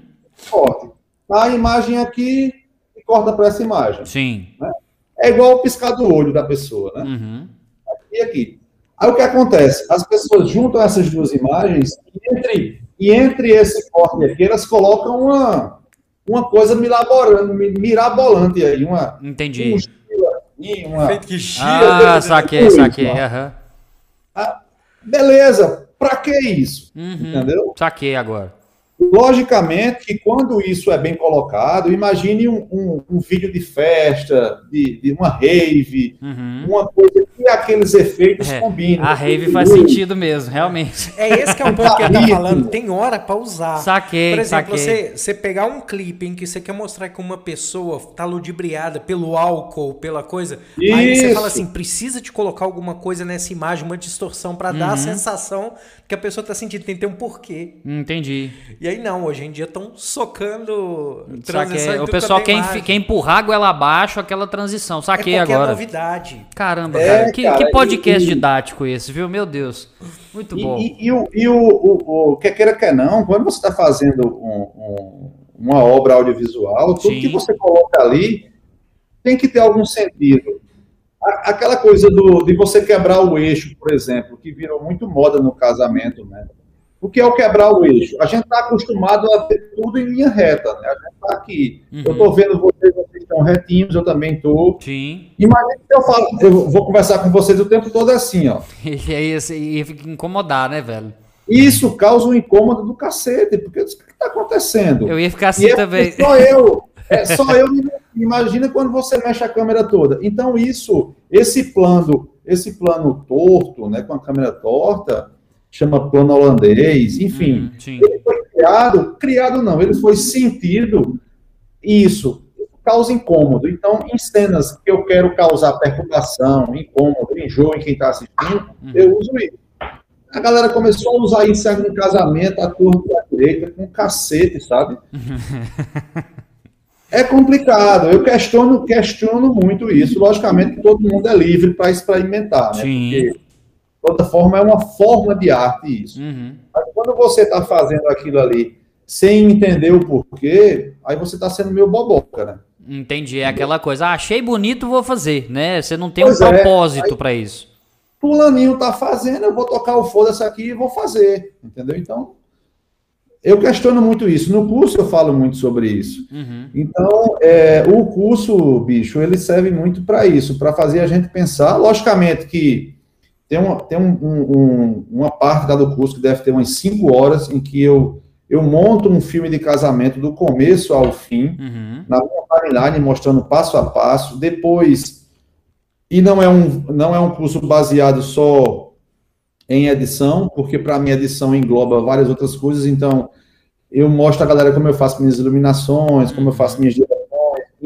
Corte. A imagem aqui e corta para essa imagem. Sim. Né? É igual o piscar do olho da pessoa, né? Uhum. Aqui e aqui. Aí o que acontece? As pessoas juntam essas duas imagens e entre, e entre esse corte aqui, elas colocam uma, uma coisa mirabolante, mirabolante aí. Uma, Entendi. Um uma... Feito que gira. Ah, saquei, saquei. Uhum. Ah, beleza. Pra que isso? Uhum. Entendeu? Saquei agora. Logicamente que quando isso é bem colocado, imagine um, um, um vídeo de festa, de, de uma rave, uhum. uma coisa que aqueles efeitos é, combinam. A rave faz sentido mesmo, realmente. É esse que é o ponto que ele tá falando. Tem hora para usar. Saquei, Por exemplo, saquei. Você, você pegar um clipe em que você quer mostrar que uma pessoa tá ludibriada pelo álcool, pela coisa, isso. aí você fala assim, precisa de colocar alguma coisa nessa imagem, uma distorção para uhum. dar a uhum. sensação que a pessoa tá sentindo, tem que ter um porquê. Entendi. E aí não, hoje em dia estão socando transição. O pessoal quer, quer empurrar a goela abaixo aquela transição. Saquei é agora. novidade. Caramba, é, cara. Que, cara, que podcast e, didático esse, viu? Meu Deus. Muito e, bom. E, e, o, e o, o, o, quer queira quer não, quando você está fazendo um, um, uma obra audiovisual, tudo Sim. que você coloca ali tem que ter algum sentido. Aquela coisa do, de você quebrar o eixo, por exemplo, que virou muito moda no casamento, né? O que é o quebrar o eixo? A gente está acostumado a ver tudo em linha reta, né? A gente está aqui. Uhum. Eu estou vendo vocês, vocês estão retinhos, eu também estou. Sim. Imagina que eu falo, eu vou conversar com vocês o tempo todo assim, ó. (laughs) e aí ia incomodar, né, velho? Isso causa um incômodo do cacete, porque o que está acontecendo? Eu ia ficar assim e também. (laughs) É só eu, é só eu. Imagina quando você mexe a câmera toda. Então, isso, esse plano, esse plano torto, né, com a câmera torta, chama plano holandês, enfim. Hum, ele foi criado, criado não, ele foi sentido, isso causa incômodo. Então, em cenas que eu quero causar perturbação, incômodo, enjoo em quem está assistindo, hum. eu uso isso. A galera começou a usar isso no casamento, a turma da direita, com cacete, sabe? (laughs) é complicado. Eu questiono, questiono muito isso. Logicamente todo mundo é livre para experimentar, né? Sim. Porque toda forma, é uma forma de arte isso. Uhum. Mas quando você está fazendo aquilo ali sem entender o porquê, aí você está sendo meio boboca, né? Entendi, é aquela coisa, ah, achei bonito, vou fazer, né? Você não tem pois um é, propósito é, para isso. Fulaninho tá fazendo, eu vou tocar o foda-se aqui e vou fazer, entendeu? Então, eu questiono muito isso. No curso eu falo muito sobre isso. Uhum. Então, é, o curso, bicho, ele serve muito para isso, para fazer a gente pensar. Logicamente que tem, uma, tem um, um, uma parte do curso que deve ter umas 5 horas em que eu, eu monto um filme de casamento do começo ao fim, uhum. na minha timeline, mostrando passo a passo. Depois, e não é um, não é um curso baseado só em edição, porque para mim edição engloba várias outras coisas, então eu mostro a galera como eu faço minhas iluminações, como eu faço minhas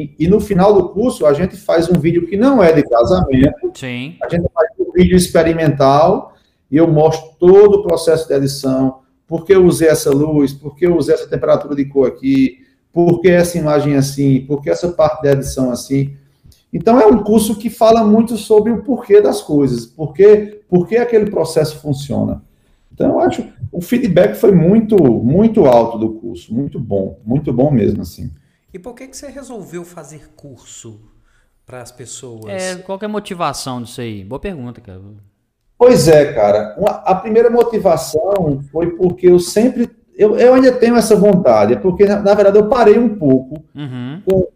e, e, no final do curso, a gente faz um vídeo que não é de casamento. Sim. A gente faz um vídeo experimental e eu mostro todo o processo de edição, por que eu usei essa luz, por que eu usei essa temperatura de cor aqui, por que essa imagem assim, por que essa parte da edição assim. Então é um curso que fala muito sobre o porquê das coisas, por que, por que aquele processo funciona. Então eu acho o feedback foi muito muito alto do curso, muito bom, muito bom mesmo assim. E por que, que você resolveu fazer curso para as pessoas? É, qual é a motivação disso aí? Boa pergunta, cara. Pois é, cara. a primeira motivação foi porque eu sempre. Eu, eu ainda tenho essa vontade, é porque, na, na verdade, eu parei um pouco. Uhum. Com,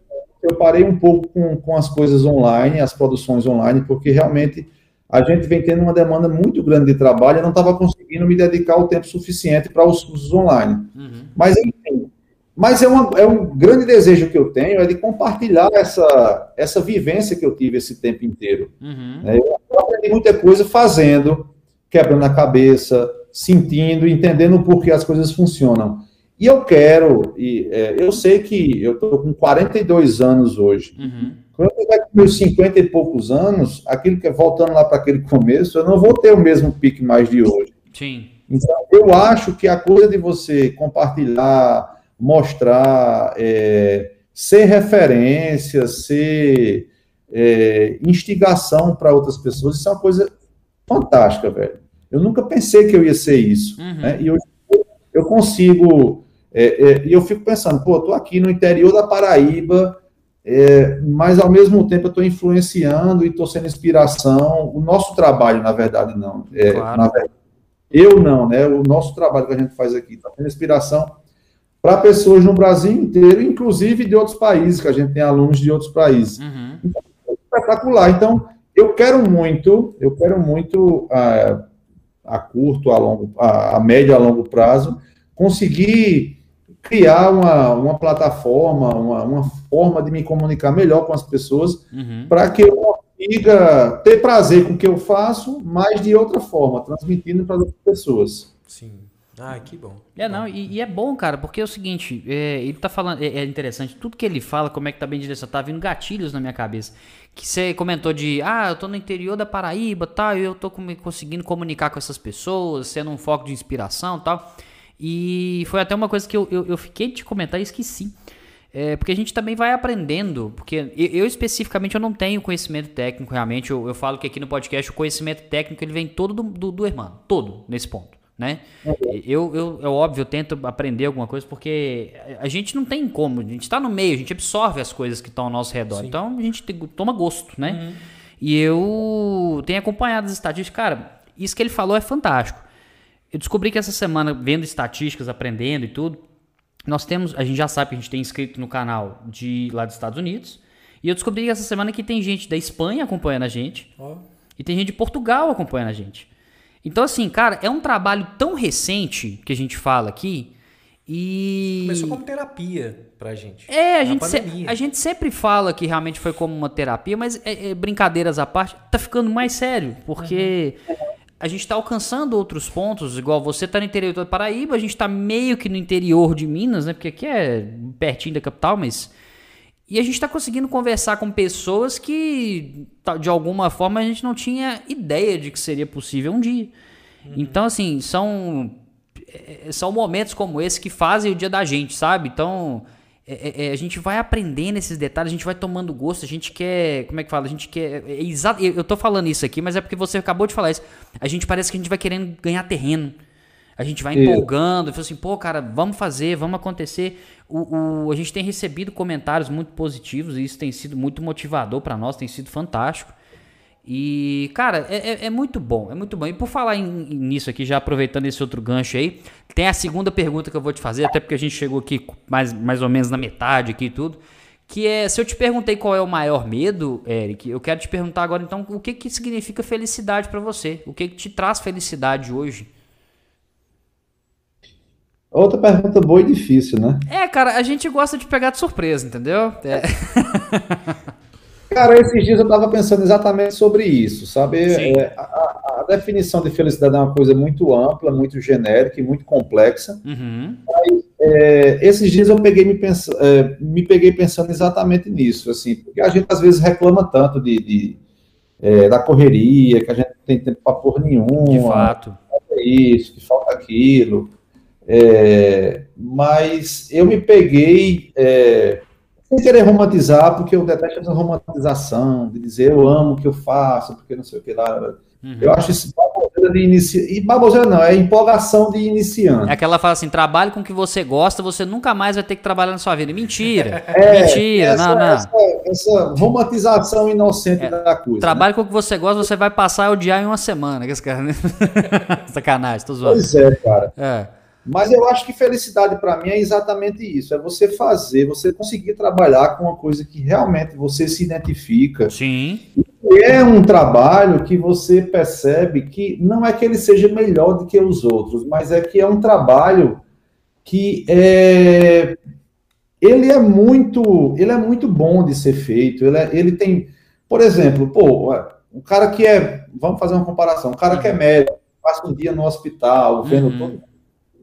eu parei um pouco com, com as coisas online, as produções online, porque realmente a gente vem tendo uma demanda muito grande de trabalho, eu não estava conseguindo me dedicar o tempo suficiente para os cursos online. Uhum. Mas, enfim, mas é, uma, é, um grande desejo que eu tenho é de compartilhar essa, essa vivência que eu tive esse tempo inteiro. Uhum. É, eu aprendi muita coisa fazendo, quebrando a cabeça, sentindo, entendendo por que as coisas funcionam. E eu quero, e, é, eu sei que eu estou com 42 anos hoje. Uhum. Quando eu tiver com meus 50 e poucos anos, aquilo que é voltando lá para aquele começo, eu não vou ter o mesmo pique mais de hoje. Sim. Então, eu acho que a coisa de você compartilhar mostrar, é, ser referência, ser é, instigação para outras pessoas, isso é uma coisa fantástica, velho. Eu nunca pensei que eu ia ser isso, uhum. né? E hoje eu consigo, é, é, e eu fico pensando, pô, eu tô aqui no interior da Paraíba, é, mas ao mesmo tempo eu estou influenciando e estou sendo inspiração. O nosso trabalho, na verdade, não. É, claro. verdade, eu não, né? O nosso trabalho que a gente faz aqui está sendo inspiração para pessoas no Brasil inteiro, inclusive de outros países, que a gente tem alunos de outros países. Uhum. Então, é espetacular. Então, eu quero muito, eu quero muito a, a curto, a longo, a, a médio, a longo prazo, conseguir criar uma, uma plataforma, uma, uma forma de me comunicar melhor com as pessoas, uhum. para que eu consiga ter prazer com o que eu faço, mas de outra forma, transmitindo para outras pessoas. Sim. Ah, que bom. É, não, e, e, é bom, cara, porque é o seguinte, é, ele tá falando, é, é, interessante, tudo que ele fala, como é que tá bem direcionado, tá vindo gatilhos na minha cabeça. Que você comentou de, ah, eu tô no interior da Paraíba, tal, tá, eu tô conseguindo comunicar com essas pessoas, sendo um foco de inspiração tal. E foi até uma coisa que eu, eu, eu fiquei de comentar e esqueci. É, porque a gente também vai aprendendo, porque eu, eu, especificamente eu não tenho conhecimento técnico realmente, eu, eu, falo que aqui no podcast o conhecimento técnico ele vem todo do, do, do irmão, todo nesse ponto, né? Eu, eu, é óbvio, eu tento aprender alguma coisa porque a gente não tem como, a gente está no meio, a gente absorve as coisas que estão ao nosso redor, Sim. então a gente tem, toma gosto, né? Uhum. E eu tenho acompanhado as estatísticas, cara, isso que ele falou é fantástico. Eu descobri que essa semana, vendo estatísticas, aprendendo e tudo, nós temos, a gente já sabe que a gente tem inscrito no canal de lá dos Estados Unidos. E eu descobri que essa semana que tem gente da Espanha acompanhando a gente. Oh. E tem gente de Portugal acompanhando a gente. Então, assim, cara, é um trabalho tão recente que a gente fala aqui. E. Começou como terapia pra gente. É, a gente, se, a gente sempre fala que realmente foi como uma terapia, mas é, é, brincadeiras à parte, tá ficando mais sério. Porque. Uhum a gente está alcançando outros pontos, igual você está no interior do Paraíba, a gente está meio que no interior de Minas, né? Porque aqui é pertinho da capital, mas. E a gente está conseguindo conversar com pessoas que, de alguma forma, a gente não tinha ideia de que seria possível um dia. Uhum. Então, assim, são, é, são momentos como esse que fazem o dia da gente, sabe? Então, é, é, é, a gente vai aprendendo esses detalhes, a gente vai tomando gosto, a gente quer. Como é que fala? A gente quer. É, exato, eu tô falando isso aqui, mas é porque você acabou de falar isso. A gente parece que a gente vai querendo ganhar terreno. A gente vai empolgando, fala assim, pô, cara, vamos fazer, vamos acontecer. O, o, a gente tem recebido comentários muito positivos e isso tem sido muito motivador para nós, tem sido fantástico. E, cara, é, é, é, muito bom, é muito bom. E por falar em, nisso aqui, já aproveitando esse outro gancho aí, tem a segunda pergunta que eu vou te fazer, até porque a gente chegou aqui mais, mais ou menos na metade aqui e tudo. Que é, se eu te perguntei qual é o maior medo, Eric, eu quero te perguntar agora então o que, que significa felicidade para você? O que, que te traz felicidade hoje? Outra pergunta boa e difícil, né? É, cara, a gente gosta de pegar de surpresa, entendeu? É. Cara, esses dias eu estava pensando exatamente sobre isso, sabe? É, a, a, definição de felicidade é uma coisa muito ampla, muito genérica e muito complexa. Uhum. Aí, é, esses dias eu peguei me, pens é, me peguei pensando exatamente nisso, assim, porque a gente às vezes reclama tanto de, de é, da correria, que a gente não tem tempo para porra nenhuma. De fato. É isso, que falta aquilo. É, mas eu me peguei sem querer romantizar, porque eu detesto essa romantização, de dizer eu amo o que eu faço, porque não sei o que lá. Uhum. Eu acho isso baboseira de iniciante. E baboseira não, é empolgação de iniciante. É aquela fala assim: trabalhe com o que você gosta, você nunca mais vai ter que trabalhar na sua vida. Mentira. (laughs) É, Mentira, essa, não, não. Essa, essa romantização inocente é, da coisa. Trabalhe né? com o que você gosta, você vai passar a odiar em uma semana. Né? (laughs) Sacanagem, tô zoando. Pois é, cara. É. Mas eu acho que felicidade para mim é exatamente isso: é você fazer, você conseguir trabalhar com uma coisa que realmente você se identifica. Sim. E é um trabalho que você percebe que não é que ele seja melhor do que os outros, mas é que é um trabalho que é, ele é muito, ele é muito bom de ser feito. Ele, é, ele tem, por exemplo, pô, um cara que é, vamos fazer uma comparação, um cara que é uhum. médico, passa um dia no hospital, vendo uhum. todo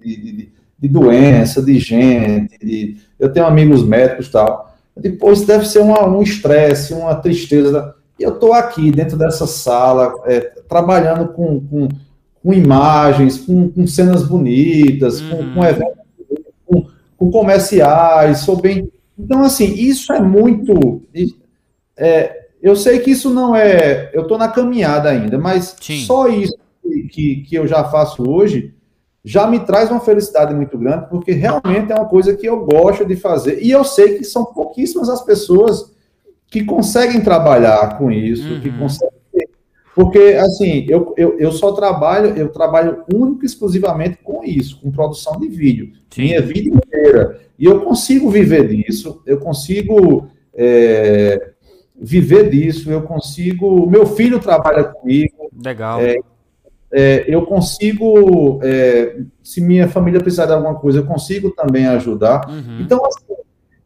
de, de, de doença, de gente, de, eu tenho amigos médicos e tal. Eu digo, pô, isso deve ser uma, um estresse, uma tristeza. E eu estou aqui dentro dessa sala, é, trabalhando com, com, com imagens, com, com, cenas bonitas, uhum. com, eventos, com, com comerciais, sou bem. Então, assim, isso é muito. É, eu sei que isso não é. Eu estou na caminhada ainda, mas Sim. só isso que, que eu já faço hoje já me traz uma felicidade muito grande, porque realmente é uma coisa que eu gosto de fazer. E eu sei que são pouquíssimas as pessoas que conseguem trabalhar com isso, uhum. que conseguem. Porque, assim, eu, eu, eu só trabalho, eu trabalho único e exclusivamente com isso, com produção de vídeo, Sim. minha vida inteira. E eu consigo viver disso, eu consigo é, viver disso, eu consigo. Meu filho trabalha comigo. Legal. É, é, eu consigo, é, se minha família precisar de alguma coisa, eu consigo também ajudar. Uhum. Então, assim,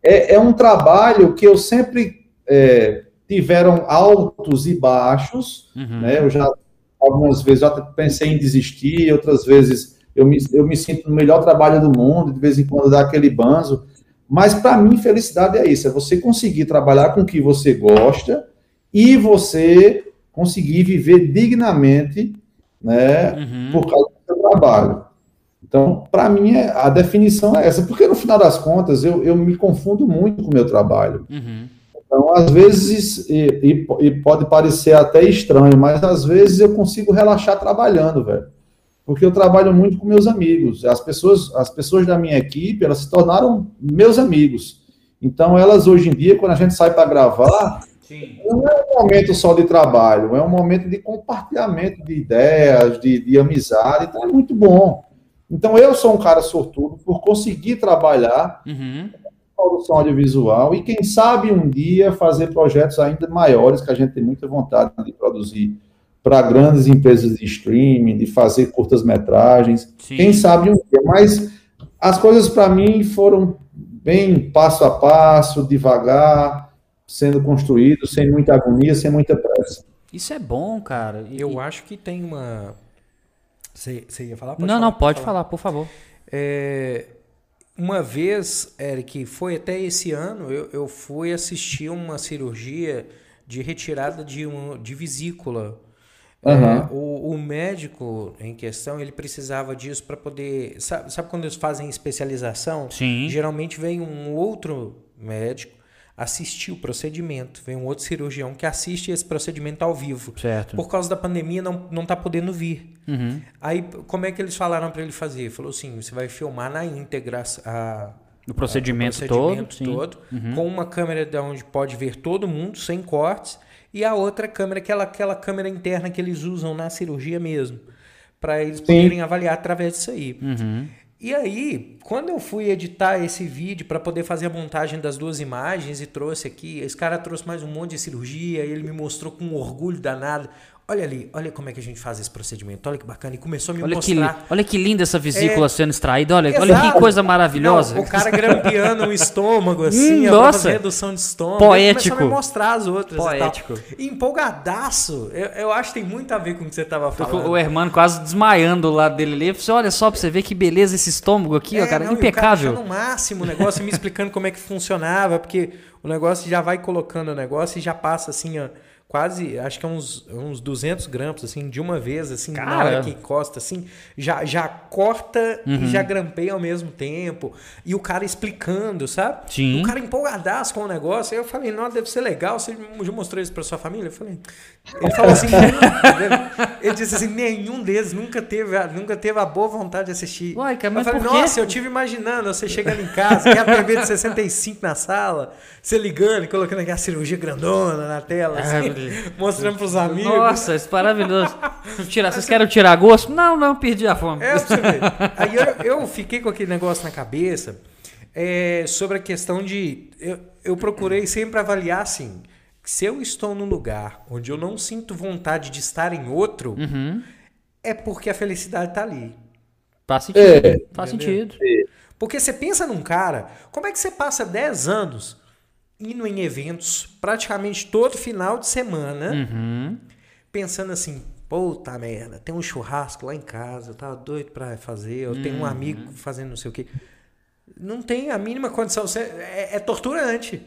é, é, um trabalho que eu sempre é, tiveram altos e baixos, uhum. né? Eu já algumas vezes já pensei em desistir, outras vezes eu me, eu me sinto no melhor trabalho do mundo, de vez em quando dá aquele banzo. Mas para mim, felicidade é isso: é você conseguir trabalhar com o que você gosta e você conseguir viver dignamente né, uhum. por causa do seu trabalho. Então, para mim, é, a definição é essa, porque no final das contas eu, eu me confundo muito com o meu trabalho. Uhum. Então, às vezes, e, e, e, pode parecer até estranho, mas às vezes eu consigo relaxar trabalhando, velho. Porque eu trabalho muito com meus amigos. As pessoas, as pessoas da minha equipe, elas se tornaram meus amigos. Então, elas hoje em dia, quando a gente sai para gravar, Sim. Não é um momento só de trabalho, é um momento de compartilhamento de ideias, de, de amizade, então é muito bom. Então eu sou um cara sortudo por conseguir trabalhar uhum. produção audiovisual e quem sabe um dia fazer projetos ainda maiores que a gente tem muita vontade de produzir para grandes empresas de streaming, de fazer curtas metragens. Quem sabe um dia, mas as coisas para mim foram bem passo a passo, devagar sendo construído sem muita agonia, sem muita pressa. Isso é bom, cara. E... Eu acho que tem uma. Você, ia falar? Pode não, falar, não, pode falar. falar, por favor. É... Uma vez, Eric, foi até esse ano, eu, eu fui assistir uma cirurgia de retirada de, um, de vesícula. Uhum. É, o, o, médico em questão, ele precisava disso para poder. Sabe, sabe quando eles fazem especialização? Sim. Geralmente vem um outro médico assistir o procedimento. Vem um outro cirurgião que assiste esse procedimento ao vivo. Certo. Por causa da pandemia, não, não tá podendo vir. Uhum. Aí, como é que eles falaram para ele fazer? Falou assim: você vai filmar na íntegra a, o procedimento, o procedimento todo, todo uhum. com uma câmera de onde pode ver todo mundo, sem cortes, e a outra câmera, aquela, aquela câmera interna que eles usam na cirurgia mesmo, para eles sim. poderem avaliar através disso aí. Uhum. E aí, quando eu fui editar esse vídeo para poder fazer a montagem das duas imagens e trouxe aqui, esse cara trouxe mais um monte de cirurgia ele me mostrou com orgulho danado. Olha ali, olha como é que a gente faz esse procedimento. Olha que bacana. E começou a me olha mostrar. Que, olha que linda essa vesícula é, sendo extraída. Olha, olha que coisa maravilhosa. Não, o cara grampeando o estômago, assim, hum, nossa. redução de estômago. Poético. Começou a me mostrar as outras. Poético. E empolgadaço. Eu, eu, acho que tem muito a ver com o que você estava falando. O hermano quase desmaiando do lado dele ali. Falei, olha só pra você ver que beleza esse estômago aqui, é, ó, cara. Não, impecável. no máximo o negócio, me explicando como é que funcionava, porque o negócio já vai colocando o negócio e já passa assim, ó quase, acho que é uns, uns 200 gramas, assim, de uma vez, assim, Cara. na hora que encosta, assim, já, já corta uhum. e já grampeia ao mesmo tempo. E o cara explicando, sabe? Sim. O cara empolgadaço com o negócio. Aí eu falei, não, deve ser legal. Você já mostrou isso pra sua família? Eu falei. Ele falou assim, (laughs) ele disse assim, nenhum deles nunca teve, a, nunca teve a boa vontade de assistir. Uai, cara, eu falei, nossa, eu tive imaginando você chegando em casa, que a TV de 65 na sala, você ligando e colocando aquela cirurgia grandona na tela, assim. Mostrando pros amigos. Nossa, isso é maravilhoso. (laughs) Tirar, vocês querem tirar gosto? Não, não, perdi a fome. É, você ver. Aí eu, eu fiquei com aquele negócio na cabeça é, sobre a questão de. Eu, eu procurei sempre avaliar assim. Se eu estou num lugar onde eu não sinto vontade de estar em outro, uhum. é porque a felicidade está ali. Faz sentido. É. Faz sentido. Porque você pensa num cara, como é que você passa 10 anos indo em eventos praticamente todo final de semana, uhum. pensando assim, puta merda, tem um churrasco lá em casa, eu tava doido para fazer, eu uhum. tenho um uhum. amigo fazendo não sei o quê. Não tem a mínima condição, você, é, é torturante.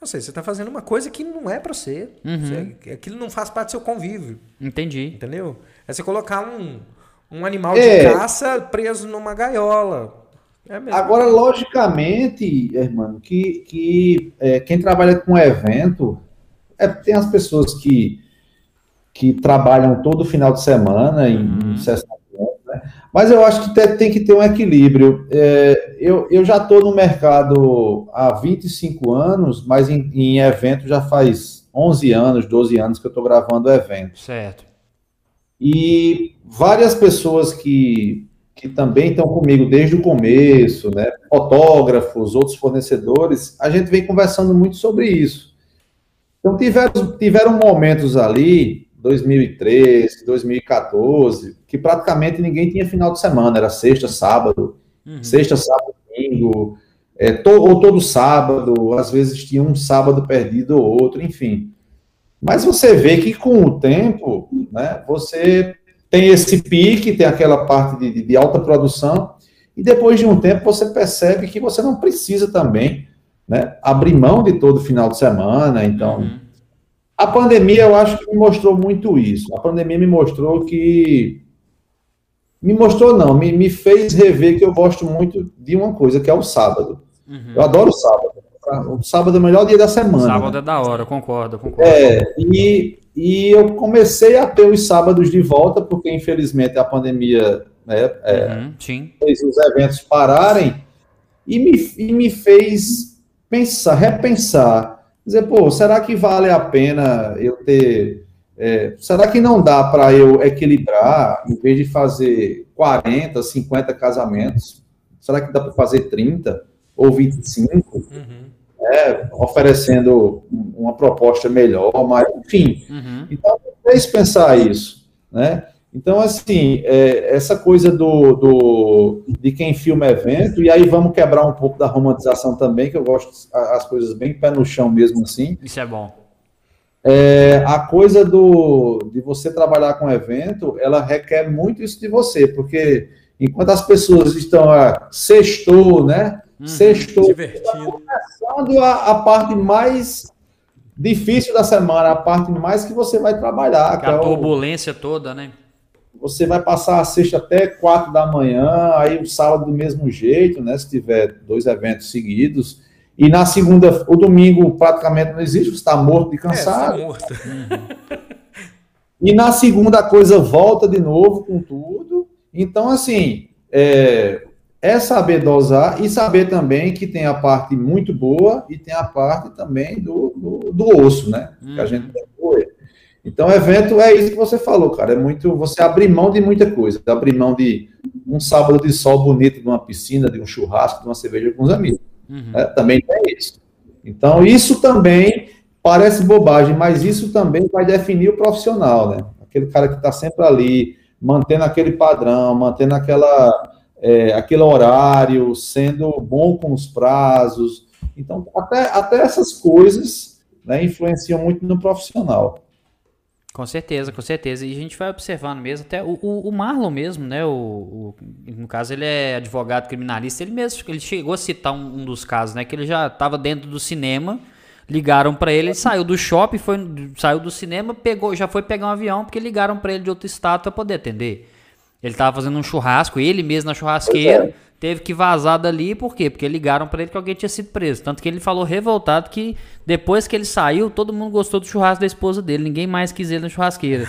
Ou seja, você tá fazendo uma coisa que não é para você. Uhum. você. Aquilo não faz parte do seu convívio. Entendi. Entendeu? É você colocar um, um animal é. de caça preso numa gaiola. É Agora, logicamente, irmão, que, que é, quem trabalha com evento, é, tem as pessoas que, que trabalham todo final de semana em, uhum. em sessão né? Mas eu acho que tem, tem que ter um equilíbrio. É, eu, eu já estou no mercado há 25 anos, mas em, em evento já faz 11 anos, 12 anos que eu estou gravando evento. Certo. E várias pessoas que que também estão comigo desde o começo, né? Fotógrafos, outros fornecedores, a gente vem conversando muito sobre isso. Então tiveram, tiveram momentos ali, 2013, 2014, que praticamente ninguém tinha final de semana, era sexta, sábado, uhum. sexta, sábado, domingo, é, to, ou todo sábado, às vezes tinha um sábado perdido ou outro, enfim. Mas você vê que com o tempo, né, você tem esse pique, tem aquela parte de, de, alta produção, e depois de um tempo você percebe que você não precisa também né, abrir mão de todo final de semana. Então, uhum. a pandemia eu acho que me mostrou muito isso. A pandemia me mostrou que. Me mostrou, não, me, me fez rever que eu gosto muito de uma coisa, que é o sábado. Uhum. Eu adoro o sábado. O sábado é o melhor dia da semana. Sábado né? é da hora, concordo, concordo. É, e e eu comecei a ter os sábados de volta, porque infelizmente a pandemia né, é, uhum, fez os eventos pararem e me, e me fez pensar, repensar. Dizer, pô, será que vale a pena eu ter. É, será que não dá para eu equilibrar, em vez de fazer 40, 50 casamentos? Será que dá para fazer 30 ou 25? Uhum né, oferecendo uma proposta melhor, mas enfim. Uhum. Então, fez pensar isso, né? Então, assim, é, essa coisa do, do, de quem filma evento, e aí vamos quebrar um pouco da romantização também, que eu gosto as coisas bem pé no chão mesmo assim. Isso é bom. É, a coisa do, de você trabalhar com evento, ela requer muito isso de você, porque enquanto as pessoas estão a sextou, né? Uhum, sextou, divertido. Tá começando a, a, parte mais difícil da semana, a parte mais que você vai trabalhar. Que a é turbulência o, toda, né? Você vai passar a sexta até quatro da manhã, aí o sábado do mesmo jeito, né? Se tiver dois eventos seguidos. E na segunda, o domingo praticamente não existe, você está morto de cansado. É, tá morto. (laughs) E na segunda a coisa volta de novo com tudo. Então, assim, é, é saber dosar e saber também que tem a parte muito boa e tem a parte também do, do, do osso, né? Uhum. Que a gente tem Então, evento é isso que você falou, cara. É muito. Você abrir mão de muita coisa. Abrir mão de um sábado de sol bonito, de uma piscina, de um churrasco, de uma cerveja com os amigos. Uhum. Né? Também tem isso. Então, isso também parece bobagem, mas isso também vai definir o profissional, né? Aquele cara que está sempre ali, mantendo aquele padrão, mantendo aquela, é, aquele horário, sendo bom com os prazos. Então, até, até essas coisas né, influenciam muito no profissional. Com certeza, com certeza. E a gente vai observando mesmo, até o, o, o Marlon mesmo, né? O, o, no caso, ele é advogado criminalista, ele mesmo ele chegou a citar um, um dos casos, né? Que ele já estava dentro do cinema Ligaram para ele, ele saiu do shopping, foi, saiu do cinema, pegou, já foi pegar um avião, porque ligaram para ele de outro estado para poder atender. Ele tava fazendo um churrasco, ele mesmo na churrasqueira teve que vazar dali, por quê? Porque ligaram para ele que alguém tinha sido preso. Tanto que ele falou revoltado que depois que ele saiu, todo mundo gostou do churrasco da esposa dele, ninguém mais quis ele na churrasqueira.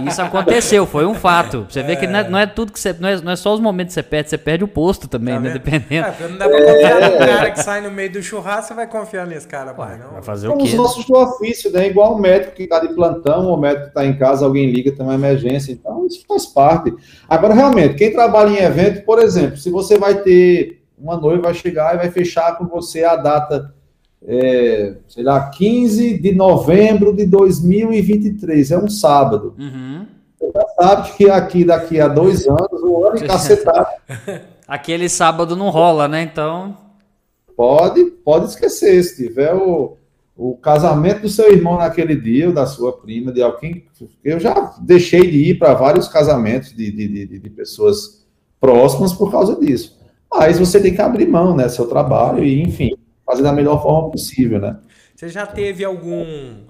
E isso aconteceu, foi um fato. Você vê é. que não é, não é, tudo que você. Não é, não é só os momentos que você perde, você perde o posto também, tá né? Dependendo. É, não dá pra confiar no cara que sai no meio do churrasco, você vai confiar nesse cara, pai, não. Vai fazer o quê? Os nossos do ofício, né? Igual o médico que tá de plantão, o médico que tá em casa, alguém liga, tem uma emergência. Então, isso faz parte. Agora, realmente, quem trabalha em evento, por exemplo, se você vai ter uma noiva vai chegar e vai fechar com você a data, é, sei lá, 15 de novembro de 2023, é um sábado. Uhum. Você já sabe que aqui, daqui a dois anos, o ano encacetado. (laughs) Aquele sábado não rola, né? Então. Pode, pode esquecer. Se tiver o, o casamento do seu irmão naquele dia, ou da sua prima, de alguém. Eu já deixei de ir para vários casamentos de, de, de, de pessoas próximas por causa disso. Mas você tem que abrir mão, né? Seu trabalho e, enfim, fazer da melhor forma possível, né? Você já teve algum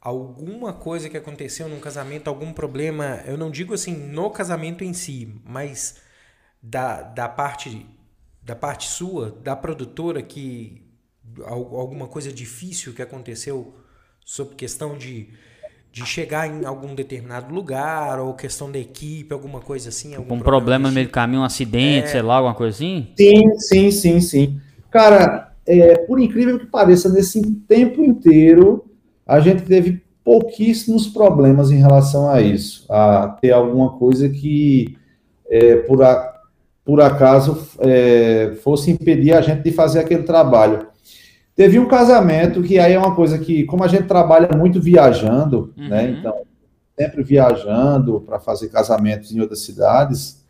alguma coisa que aconteceu num casamento, algum problema, eu não digo assim no casamento em si, mas da, da parte da parte sua, da produtora, que alguma coisa difícil que aconteceu sobre questão de, de chegar em algum determinado lugar, ou questão da equipe, alguma coisa assim? Algum um problema no meio do caminho, um acidente, é... sei lá, alguma coisa assim? Sim, sim, sim, sim. Cara, é, por incrível que pareça, nesse tempo inteiro, a gente teve pouquíssimos problemas em relação a isso, a ter alguma coisa que, é, por, a, por acaso, é, fosse impedir a gente de fazer aquele trabalho. Teve um casamento que aí é uma coisa que, como a gente trabalha muito viajando, né, uhum. né? Então, sempre viajando para fazer casamentos em outras cidades.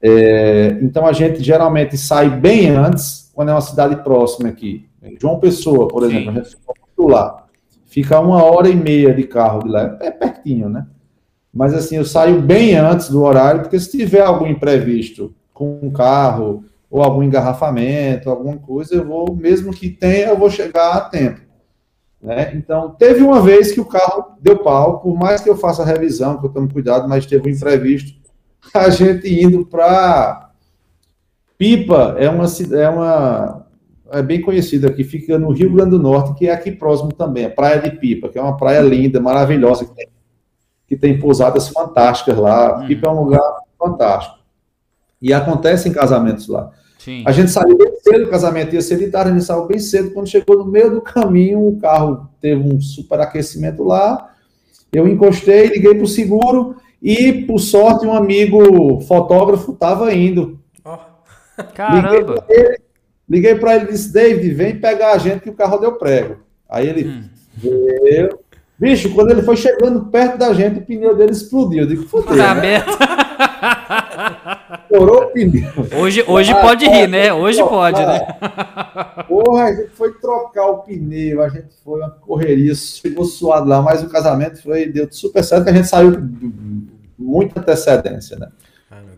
É, então a gente geralmente sai bem antes, quando é uma cidade próxima aqui. João Pessoa, por exemplo, Sim. a gente ficou lá. Fica uma hora e meia de carro de lá, é pertinho, né? Mas assim, eu saio bem antes do horário, porque se tiver algum imprevisto com um carro, ou algum engarrafamento, alguma coisa, eu vou, mesmo que tenha, eu vou chegar a tempo. Né? Então, teve uma vez que o carro deu pau, por mais que eu faça a revisão, que eu tomo cuidado, mas teve um imprevisto, (laughs) a gente indo para Pipa, é uma, é uma é bem conhecida aqui, fica no Rio Grande do Norte, que é aqui próximo também, a Praia de Pipa, que é uma praia linda, maravilhosa, que tem, que tem pousadas fantásticas lá. Hum. Pipa é um lugar fantástico. E acontecem casamentos lá. Sim. A gente saiu bem cedo, o casamento ia ser de tarde, a gente saiu bem cedo. Quando chegou no meio do caminho, o carro teve um superaquecimento lá. Eu encostei, liguei para o seguro e, por sorte, um amigo fotógrafo estava indo. Oh. Caramba! Liguei para ele, e disse: David, vem pegar a gente que o carro deu prego. Aí ele hum. veio. Bicho, quando ele foi chegando perto da gente, o pneu dele explodiu. Eu digo, fodeu. Tá né? (laughs) Estourou o pneu. Hoje, hoje ah, pode rir, né? Hoje trocar. pode, né? Porra, a gente foi trocar o pneu, a gente foi uma correria, chegou suado lá, mas o casamento foi, deu super certo, que a gente saiu muita antecedência, né?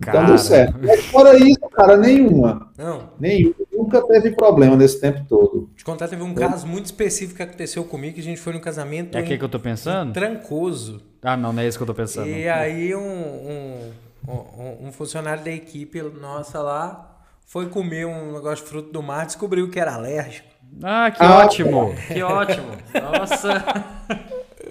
Então deu certo. Mas fora isso, cara, nenhuma. Não. Nenhuma. Nunca teve problema nesse tempo todo. Te contar, teve um caso muito específico que aconteceu comigo, que a gente foi no casamento. É aqui que eu tô pensando? Trancoso. Ah, não, não é isso que eu tô pensando. E aí um, um, um, um funcionário da equipe nossa lá foi comer um negócio de fruto do mar, descobriu que era alérgico. Ah, que ah, ótimo! Que ótimo! Nossa!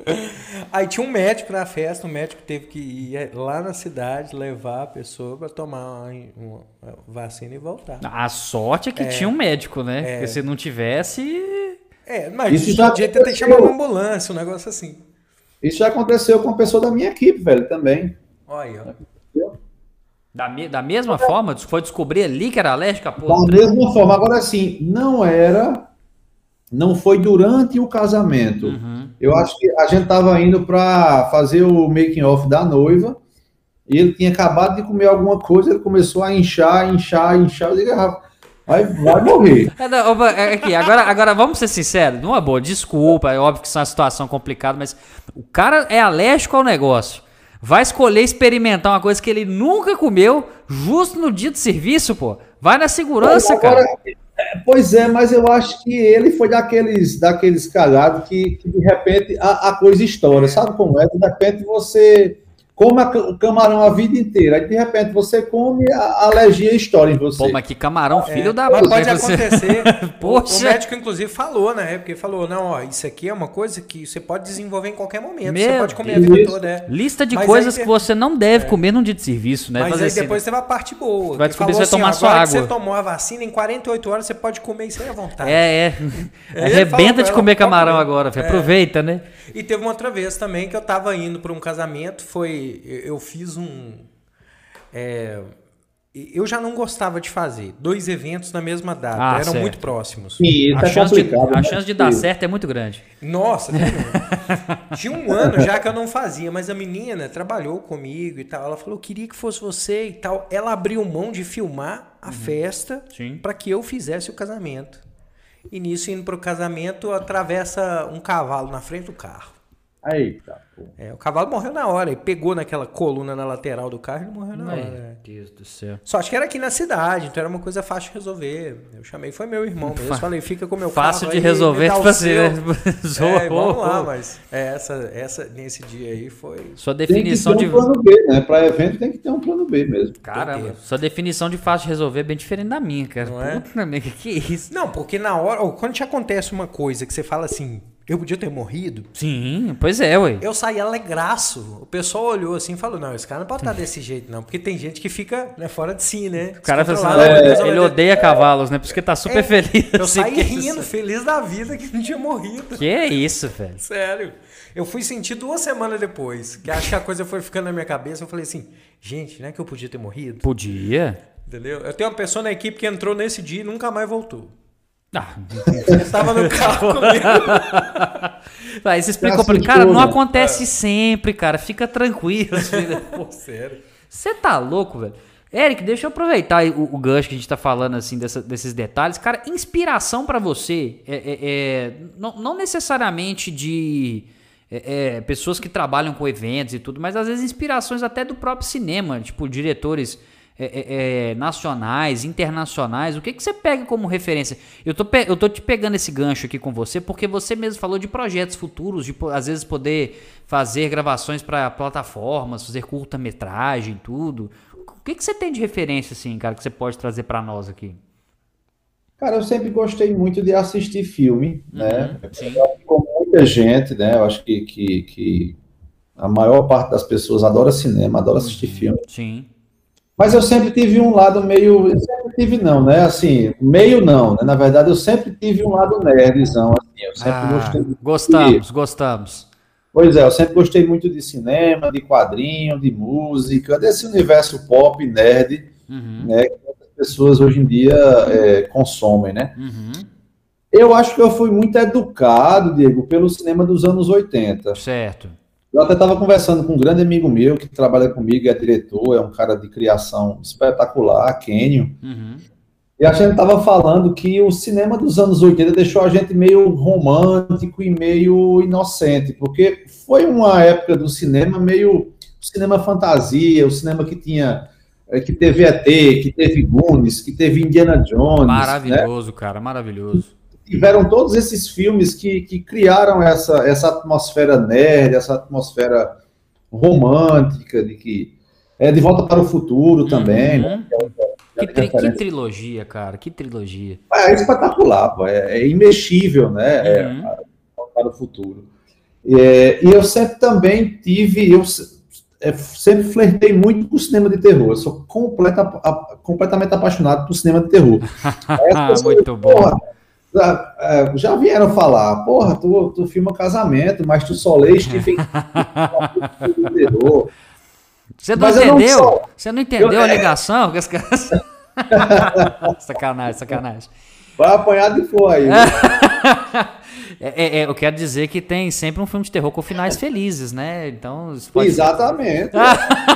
(laughs) Aí tinha um médico na festa, o médico teve que ir lá na cidade levar a pessoa para tomar uma, uma, vacina e voltar. A sorte é que é, tinha um médico, né? É. Porque se não tivesse. É, mas Isso já dia tem que chamar uma ambulância, um negócio assim. Isso já aconteceu com uma pessoa da minha equipe, velho, também. Olha, Da, me, da mesma forma? Foi descobrir ali que era alérgica? Pô, da mesma forma. Agora, sim, não era não foi durante o casamento. Uhum. Eu acho que a gente estava indo para fazer o making off da noiva e ele tinha acabado de comer alguma coisa, ele começou a inchar, inchar, inchar. Eu digo, ah, vai, vai morrer. (laughs) É, não, é, aqui, agora, agora vamos ser sinceros, numa boa, desculpa, é óbvio que isso é uma situação complicada, mas o cara é alérgico ao negócio. Vai escolher experimentar uma coisa que ele nunca comeu, justo no dia de serviço, pô. Vai na segurança, agora, cara. Pois é, mas eu acho que ele foi daqueles, daqueles cagados que, que de repente a, a coisa estoura. Sabe como é? De repente você come o camarão a vida inteira. Aí, de repente, você come, a alergia estoura em você. Pô, mas que camarão, filho é, da Mas pode acontecer. (laughs) Poxa. O médico, inclusive, falou na época. Ele falou, não, ó, isso aqui é uma coisa que você pode desenvolver em qualquer momento. Meu você pode comer a vida toda. É. Lista de mas coisas que você não deve é. comer num dia de serviço, né? Mas Fazer aí assim, depois né? teve a parte boa. Vai descobrir que você assim, tomar sua água. você tomou a vacina, em 48 horas você pode comer isso aí à vontade. É, é. (laughs) Arrebenta de comer camarão agora. É. Aproveita, né? E teve uma outra vez também que eu tava indo para um casamento, foi... Eu fiz um. É, eu já não gostava de fazer dois eventos na mesma data, ah, eram certo. muito próximos. E a, tá chance de, a né? chance de dar certo é muito grande. Nossa, (laughs) tinha um ano já que eu não fazia, mas a menina trabalhou comigo e tal. Ela falou: queria que fosse você e tal. Ela abriu mão de filmar a uhum. festa para que eu fizesse o casamento. E nisso, indo para o casamento, atravessa um cavalo na frente do carro. Eita. É, o cavalo morreu na hora. Ele pegou naquela coluna na lateral do carro e morreu na hora. Meu Deus do céu. Só acho que era aqui na cidade, então era uma coisa fácil de resolver. Eu chamei, foi meu irmão mesmo. Fa Falei, fica com meu fácil carro. Fácil de resolver, tipo assim, né? (laughs) é, vamos lá, mas é, essa, essa, nesse dia aí foi. Sua definição tem que ter um de. plano B, né? Pra evento tem que ter um plano B mesmo. Caramba, sua definição de fácil de resolver é bem diferente da minha, cara. Não é? Puta, (laughs) que, que é isso? Não, porque na hora, quando te acontece uma coisa que você fala assim, eu podia ter morrido. Sim, pois é, ué. Eu saí alegraço. O pessoal olhou assim e falou: não, esse cara não pode estar desse jeito, não. Porque tem gente que fica né, fora de si, né? O cara assim, é, ele odeia cavalos, né? Por isso que tá super é, feliz. Eu (laughs) assim, saí rindo, feliz da vida que não tinha morrido. Que é isso, velho. Sério. Eu fui sentir duas semanas depois. Que acho que a coisa foi ficando na minha cabeça. Eu falei assim: gente, não é que eu podia ter morrido? Podia. Entendeu? Eu tenho uma pessoa na equipe que entrou nesse dia e nunca mais voltou. Ah, estava no carro (laughs) comigo. Aí você explicou pra ele, cara, não acontece é. sempre, cara, fica tranquilo. (laughs) Pô, sério. Você tá louco, velho? Eric, deixa eu aproveitar o, o gancho que a gente tá falando, assim, dessa, desses detalhes. Cara, inspiração para você é, é, é não, não, necessariamente de é, é, pessoas que trabalham com eventos e tudo, mas às vezes inspirações até do próprio cinema, tipo, diretores é, é, é, nacionais, internacionais, o que, que você pega como referência? Eu tô, eu tô te pegando esse gancho aqui com você porque você mesmo falou de projetos futuros, de às vezes poder fazer gravações para plataformas, fazer curta-metragem, tudo. O que, que você tem de referência, assim, cara, que você pode trazer para nós aqui? Cara, eu sempre gostei muito de assistir filme, uhum, né? Sim. Com muita gente, né? Eu acho que, que, que a maior parte das pessoas adora cinema, adora assistir uhum, filme. Sim. Mas eu sempre tive um lado meio. Eu sempre tive, não, né? Assim, meio não, né? Na verdade, eu sempre tive um lado nerdzão, assim. Eu sempre ah, gostei. Gostamos, de... gostamos. Pois é, eu sempre gostei muito de cinema, de quadrinho, de música, desse universo pop, nerd, uhum. né? Que muitas pessoas hoje em dia é, consomem, né? Uhum. Eu acho que eu fui muito educado, Diego, pelo cinema dos anos 80. Certo. Eu até estava conversando com um grande amigo meu que trabalha comigo, é diretor, é um cara de criação espetacular, Kenio. Uhum. E a gente estava falando que o cinema dos anos 80 deixou a gente meio romântico e meio inocente, porque foi uma época do cinema meio cinema fantasia, o cinema que tinha é, que teve ET, que teve Goonies, que teve Indiana Jones. Né? Maravilhoso, né? cara, maravilhoso tiveram todos esses filmes que, que criaram essa, essa atmosfera nerd, essa atmosfera romântica, de que é de volta para o futuro uhum. também. Né? Que, tri, que, trilogia, cara, que trilogia. É, é espetacular, pô, é, é, imexível, né? É, uhum. É, para o futuro. É, e eu sempre também tive, eu é, sempre flertei muito com o cinema de terror. Eu sou completa, a, completamente apaixonado por cinema de terror. (laughs) muito bom. Porra, é, já vieram falar, porra, tu, tu filma casamento, mas tu só lê Stephen (laughs) Você não mas entendeu? Não Você não entendeu eu, a ligação? É... (laughs) sacanagem, sacanagem. Vai apanhar de for aí. (laughs) É, é, é, eu quero dizer que tem sempre um filme de terror com finais felizes, né? Então. Exatamente.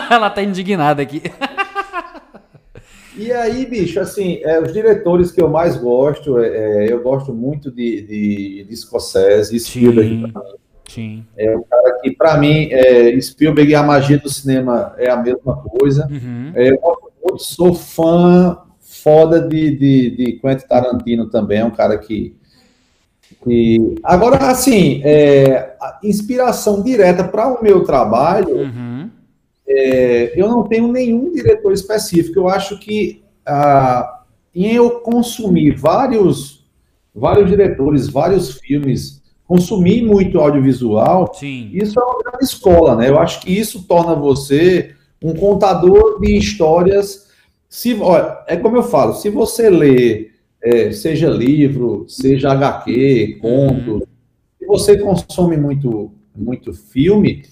Ela tá indignada aqui. E aí, bicho, assim, é, os diretores que eu mais gosto, é, é eu gosto muito de, de, de Scorsese, Spielberg. Sim. É um cara que, para mim, é, Spielberg e a magia do cinema é a mesma coisa. Uhum. É, eu sou fã foda de, de, de Quentin Tarantino também, é um cara que. que... Agora, assim, é, inspiração direta para o meu trabalho. Uhum é, eu não tenho nenhum diretor específico. Eu acho que ah, em eu consumir vários, vários diretores, vários filmes, consumir muito audiovisual, Sim. isso é uma grande escola, né? Eu acho que isso torna você um contador de histórias. Se, olha, é como eu falo, se você lê, é, seja livro, seja HQ, conto, uhum. se você consome muito, muito filme,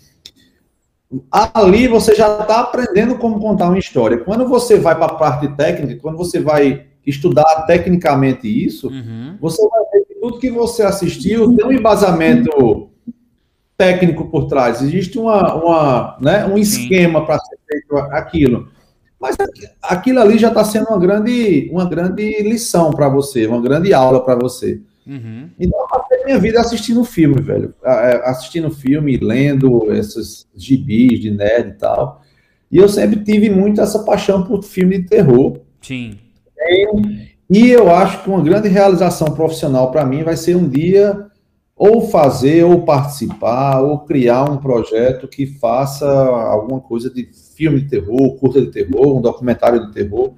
ali você já está aprendendo como contar uma história. Quando você vai para a parte técnica, quando você vai estudar tecnicamente isso, uhum. você vai ver que tudo que você assistiu tem um embasamento técnico por trás. Existe uma, uma, né, um esquema para ser feito aquilo. Mas aquilo ali já está sendo uma grande, uma grande lição para você, uma grande aula para você. Uhum. Então, eu passei minha vida assistindo filme, velho. É, assistindo filme, lendo esses gibis de nerd e tal. E eu sempre tive muito essa paixão por filme de terror. Sim. E eu acho que uma grande realização profissional para mim vai ser um dia ou fazer, ou participar, ou criar um projeto que faça alguma coisa de filme de terror, curta de terror, um documentário de terror.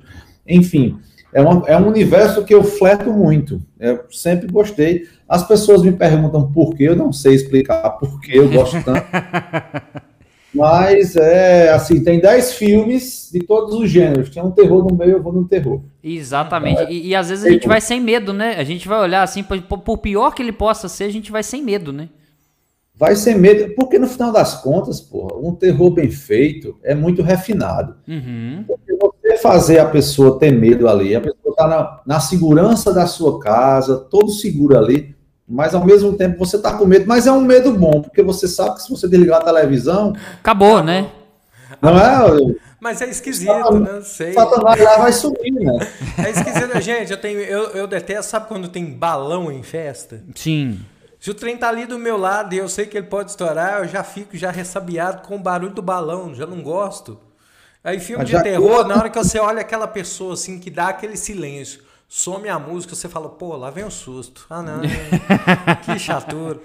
Enfim, é, uma, é um universo que eu fleto muito. Eu sempre gostei. As pessoas me perguntam por que, eu não sei explicar por que eu gosto tanto. (laughs) Mas é assim, tem 10 filmes de todos os gêneros. Tem um terror no meio, eu vou no terror. Exatamente. E, e às vezes a gente vai sem medo, né? A gente vai olhar assim, por, por pior que ele possa ser, a gente vai sem medo, né? Vai sem medo, porque no final das contas, porra, um terror bem feito é muito refinado. Uhum. Você fazer a pessoa ter medo ali, a pessoa tá na, na segurança da sua casa, todo seguro ali, mas ao mesmo tempo você tá com medo, mas é um medo bom, porque você sabe que se você desligar a televisão. Acabou, né? Não é? Mas é esquisito, né? Não sei. Satanás lá vai subir, né? É esquisito, gente. Eu, tenho, eu, eu detesto, sabe quando tem balão em festa? Sim. Se o trem tá ali do meu lado e eu sei que ele pode estourar, eu já fico já ressabiado com o barulho do balão, já não gosto. Aí filme de terror, na hora que você olha aquela pessoa assim que dá aquele silêncio, some a música, você fala, pô, lá vem o susto. Ah, não, (laughs) que chatura.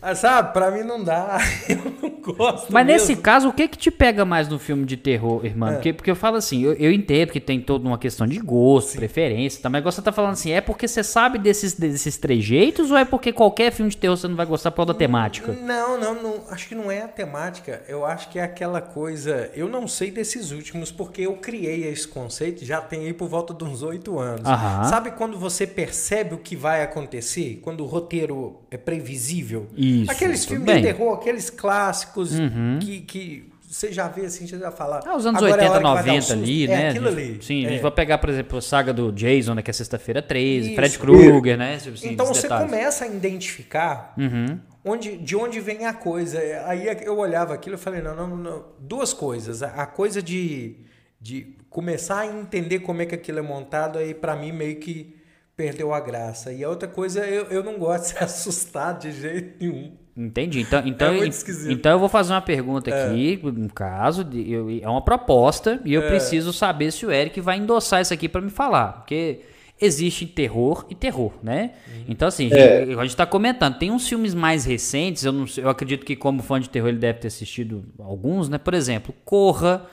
Ah, sabe, pra mim não dá. (laughs) Eu não gosto. Mas mesmo. nesse caso, o que que te pega mais no filme de terror, irmão? É. Porque, porque eu falo assim, eu, eu, entendo que tem toda uma questão de gosto, Sim. preferência, tá? mas você tá falando assim, é porque você sabe desses, desses trejeitos ou é porque qualquer filme de terror você não vai gostar por causa da temática? Não, não, não, acho que não é a temática. Eu acho que é aquela coisa. Eu não sei desses últimos, porque eu criei esse conceito, já tem aí por volta de uns oito anos. Aham. Sabe quando você percebe o que vai acontecer? Quando o roteiro é previsível? Isso. Aqueles filmes bem. de terror, aqueles clássicos uhum. que, que você já vê assim, você já fala. Ah, os anos 80, é 90 ali, é né? Aquilo ali. Sim, é. a gente vai pegar, por exemplo, a saga do Jason, né, que é sexta-feira 13, Isso. Fred Krueger, né? Assim, então você detalhes. começa a identificar uhum. onde, de onde vem a coisa. Aí eu olhava aquilo e falei, não, não, não, duas coisas. A coisa de, de começar a entender como é que aquilo é montado, aí para mim meio que perdeu a graça. E a outra coisa, eu, eu não gosto de (laughs) ser assustado de jeito nenhum. Entendi. Então, então, é então eu vou fazer uma pergunta é. aqui, no caso, de, eu, é uma proposta, e eu é. preciso saber se o Eric vai endossar isso aqui para me falar. Porque existe terror e terror, né? Uhum. Então, assim, é. a gente está comentando, tem uns filmes mais recentes, eu, não, eu acredito que como fã de terror ele deve ter assistido alguns, né? Por exemplo, Corra,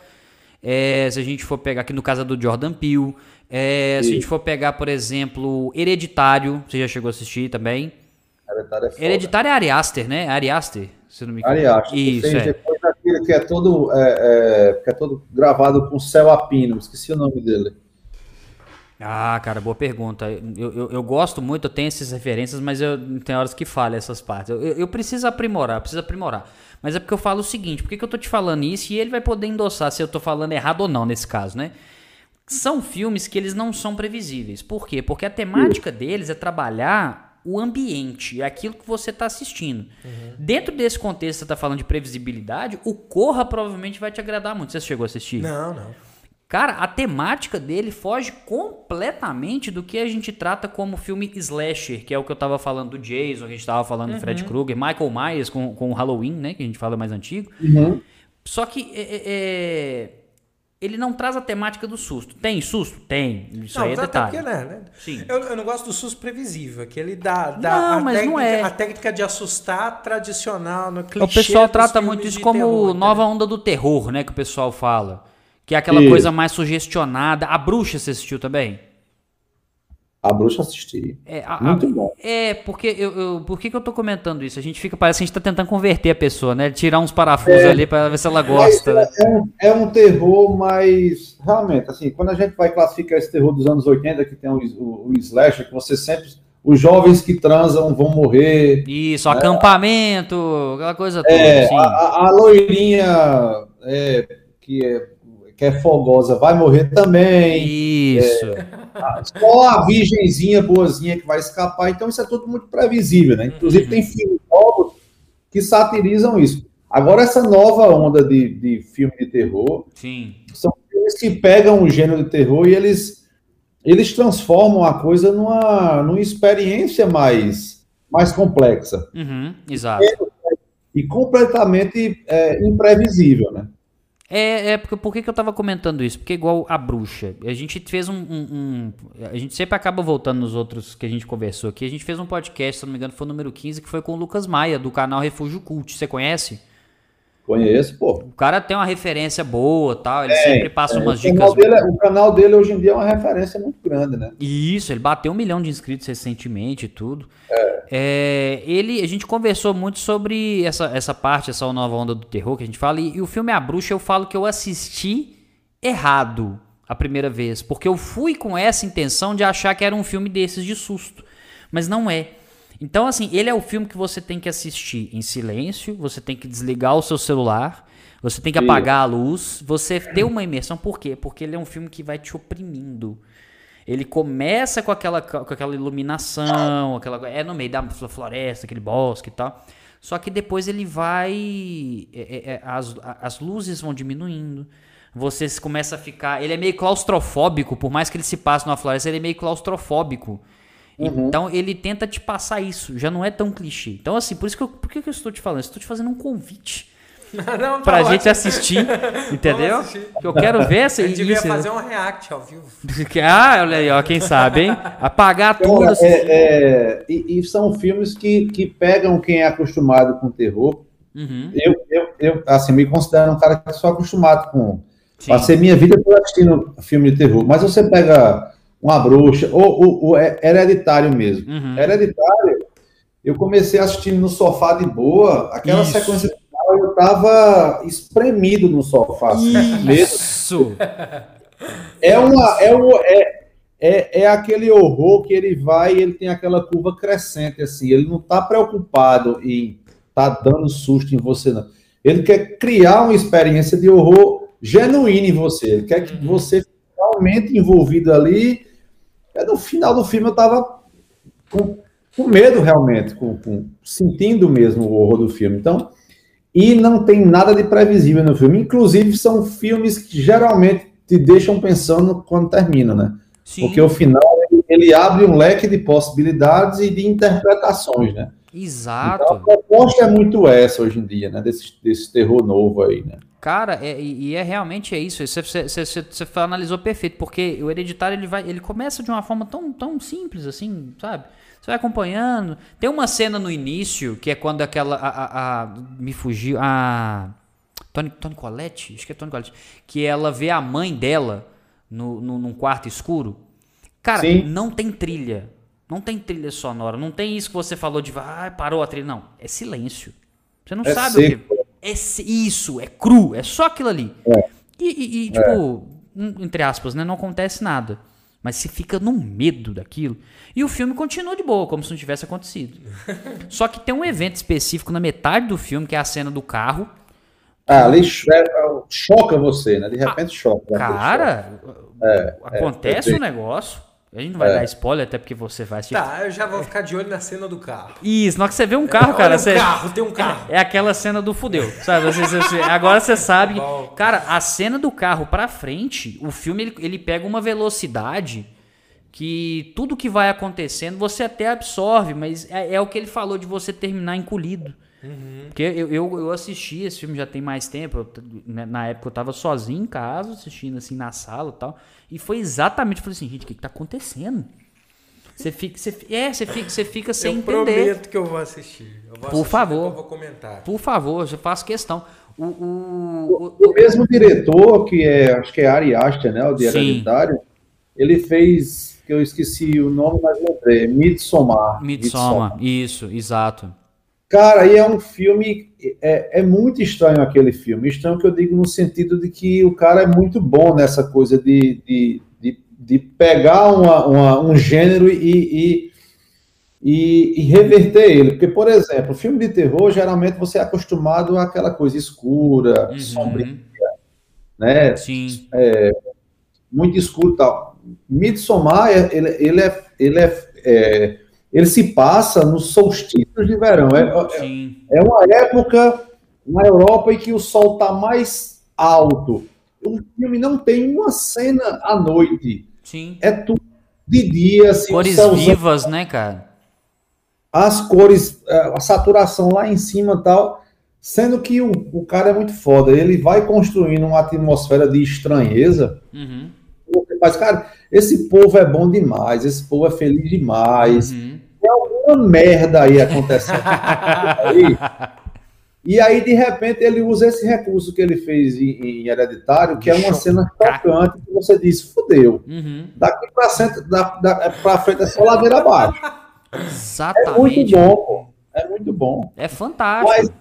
é, se a gente for pegar aqui no caso do Jordan Peele. É, se a gente for pegar, por exemplo, Hereditário, você já chegou a assistir também? Hereditário é foda. Hereditário é Ari Aster, né? Ari Aster, se não me engano. Ari Aster. Isso, é. Depois daquele que é todo, é, é, que é todo gravado com céu a pino, esqueci o nome dele. Ah, cara, boa pergunta. Eu, eu, eu, gosto muito, eu tenho essas referências, mas eu tem horas que falha essas partes. Eu, eu, preciso aprimorar, preciso aprimorar. Mas é porque eu falo o seguinte, por que, que eu tô te falando isso? E ele vai poder endossar se eu tô falando errado ou não nesse caso, né? São filmes que eles não são previsíveis. Por quê? Porque a temática deles é trabalhar o ambiente, é aquilo que você está assistindo. Uhum. Dentro desse contexto, você está falando de previsibilidade, o Corra provavelmente vai te agradar muito. Você chegou a assistir? Não, não. Cara, a temática dele foge completamente do que a gente trata como filme slasher, que é o que eu tava falando do Jason, que a gente tava falando uhum. do Fred Krueger, Michael Myers com, com o Halloween, né? Que a gente fala mais antigo. Uhum. Só que é, é, é, ele não traz a temática do susto. Tem susto? Tem. Isso não, aí é detalhe. Porque, né, né? Sim. Eu, eu, não gosto do susto previsível, que ele dá, dá não, a, mas técnica, não é. a técnica de assustar tradicional, no clichê O pessoal trata muito isso como terror, nova onda do terror, né? Que o pessoal fala. Que é aquela coisa mais sugestionada. A Bruxa você assistiu também? A Bruxa assisti. É, a, Muito bom. É, porque eu, eu, por que, que eu tô comentando isso? A gente fica, parece que a gente tá tentando converter a pessoa, né? Tirar uns parafusos é, ali para ver se ela gosta. Né? É, um, é um terror mais. Realmente, assim, quando a gente vai classificar esse terror dos anos 80, que tem o, o, o slasher, que você sempre. Os jovens que transam vão morrer. Isso, né? acampamento, aquela coisa toda. É, assim. a, a, loirinha é, que é que é fogosa vai morrer também. Isso. É, só a virgenzinha boazinha que vai escapar. Então isso é tudo muito previsível, né? Inclusive uhum. tem filmes novos que satirizam isso. Agora essa nova onda de, de filme de terror Sim. são filmes que pegam o gênero de terror e eles eles transformam a coisa numa, numa experiência mais, mais complexa. Uhum, exato. E, e completamente é, imprevisível, né? É, é porque por que, que eu tava comentando isso? Porque igual a bruxa, a gente fez um, um, um, A gente sempre acaba voltando nos outros que a gente conversou aqui. A gente fez um podcast, se não me engano, foi o número 15, que foi com o Lucas Maia, do canal Refúgio Cult. Você conhece? Conheço, pô. O cara tem uma referência boa tal, ele é, sempre passa é, umas o dicas. Dele, é, o canal dele hoje em dia é uma referência muito grande, né? Isso, ele bateu um milhão de inscritos recentemente e tudo. É. é. ele, a gente conversou muito sobre essa, essa parte, essa nova onda do terror que a gente fala, e, e o filme A Bruxa eu falo que eu assisti errado a primeira vez, porque eu fui com essa intenção de achar que era um filme desses de susto, mas não é. Então, assim, ele é o filme que você tem que assistir em silêncio, você tem que desligar o seu celular, você tem que apagar a luz, você ter uma imersão. Por quê? Porque ele é um filme que vai te oprimindo. Ele começa com aquela, com aquela iluminação, aquela, é no meio da floresta, aquele bosque e tal. Só que depois ele vai. É, é, é as, as luzes vão diminuindo. Você começa a ficar. Ele é meio claustrofóbico, por mais que ele se passe numa floresta, ele é meio claustrofóbico. Uhum. Então ele tenta te passar isso, já não é tão clichê. Então, assim, por isso que eu, por que, que eu estou te falando? Eu estou te fazendo um convite. (laughs) Não, tá pra ótimo. gente assistir, (laughs) entendeu? Assistir. Que eu quero ver essa. A gente devia fazer um react ao vivo. (laughs) ah, olha aí, ó, quem sabe, hein? Apagar tudo. Assim. É, é, e, e, são filmes que, que pegam quem é acostumado com terror. Uhum. Eu, eu, eu, assim, me considero um cara que sou acostumado com. Sim. Passei minha vida assistindo filme de terror. Mas você pega uma bruxa, ou, ou, é hereditário mesmo. Uhum. Hereditário, eu comecei assistindo no sofá de boa, aquela Isso. sequência final, eu tava espremido no sofá. Assim, Isso! É, uma, é, um, é, é, é aquele horror que ele vai ele tem aquela curva crescente, assim, ele não tá preocupado em tá dando susto em você, não. Ele quer criar uma experiência de horror genuína em você, ele quer que uhum. você realmente envolvido ali é, no final do filme eu tava com, com medo realmente, com, com, sentindo mesmo o horror do filme. Então, e não tem nada de previsível no filme. Inclusive, são filmes que geralmente te deixam pensando quando termina, né? Sim. Porque o final ele abre um leque de possibilidades e de interpretações, né? Exato. Então, a proposta é muito essa hoje em dia, né? Desse, desse terror novo aí, né? Cara, é, e é realmente é isso. Você, você, você, você analisou perfeito, porque o hereditário ele vai, ele começa de uma forma tão, tão simples assim, sabe? Você vai acompanhando. Tem uma cena no início que é quando aquela a, a, a me fugiu a Tony, Tony Colette, acho que é Tony Colette, que ela vê a mãe dela no, no num quarto escuro. Cara, Sim. não tem trilha. Não tem trilha sonora, não tem isso que você falou de ah, parou a trilha, não. É silêncio. Você não é sabe seco. o que é isso, é cru, é só aquilo ali. É. E, e, e, tipo, é. entre aspas, né, não acontece nada. Mas você fica no medo daquilo. E o filme continua de boa, como se não tivesse acontecido. (laughs) Só que tem um evento específico na metade do filme, que é a cena do carro. Ah, ali é, choca você, né? De repente ah, choca. Cara, é, acontece o é, um negócio. A gente não vai é. dar spoiler, até porque você vai assistir. Tá, eu já vou ficar de olho na cena do carro. Isso, na hora que você vê um carro, cara. Você... carro, tem um carro. É, é aquela cena do fudeu, sabe? Você, você, agora você sabe. Cara, a cena do carro pra frente, o filme ele, ele pega uma velocidade que tudo que vai acontecendo você até absorve, mas é, é o que ele falou de você terminar encolhido. Uhum. Porque eu, eu, eu, assisti esse filme já tem mais tempo. Eu, né, na época eu tava sozinho em casa, assistindo assim na sala e tal. E foi exatamente, eu falei assim, gente, o que, que tá acontecendo? Você fica, você, é, você fica, você fica sem eu entender. Eu prometo que eu vou assistir. Eu vou Por assistir, favor. Eu vou comentar. Por favor, eu faço questão. O, o, o, o, mesmo diretor, que é, acho que é Ari Aster, né, o de Hereditário, ele fez, que eu esqueci o nome, mas lembrei, Midsommar. Midsommar, isso, exato. Cara, e é um filme. É, é muito estranho aquele filme. Estranho que eu digo no sentido de que o cara é muito bom nessa coisa de, de, de, de pegar uma, uma, um gênero e, e, e, e, reverter ele. Porque, por exemplo, filme de terror, geralmente você é acostumado àquela coisa escura, uhum. sombria, né? Sim. É, muito escuro e tal. Midsommar, ele, ele é. Ele é, é ele se passa nos solstícios de verão. É, é, é, uma época na Europa em que o sol está mais alto. O filme não tem uma cena à noite. Sim. É tudo de dia, assim, cores vivas, né, cara? As cores, é, a saturação lá em cima tal. Sendo que o, o cara é muito foda. Ele vai construindo uma atmosfera de estranheza. Uhum. Mas, cara, esse povo é bom demais. Esse povo é feliz demais. Uhum. Tem alguma merda aí acontecendo. aí, e aí, de repente, ele usa esse recurso que ele fez em, em Hereditário, que é uma cena tocante, que você diz, fudeu. Uhum. Daqui pra, frente, da, da, pra frente é só ladeira abaixo. Exatamente. É muito bom, É muito bom. É fantástico. Mas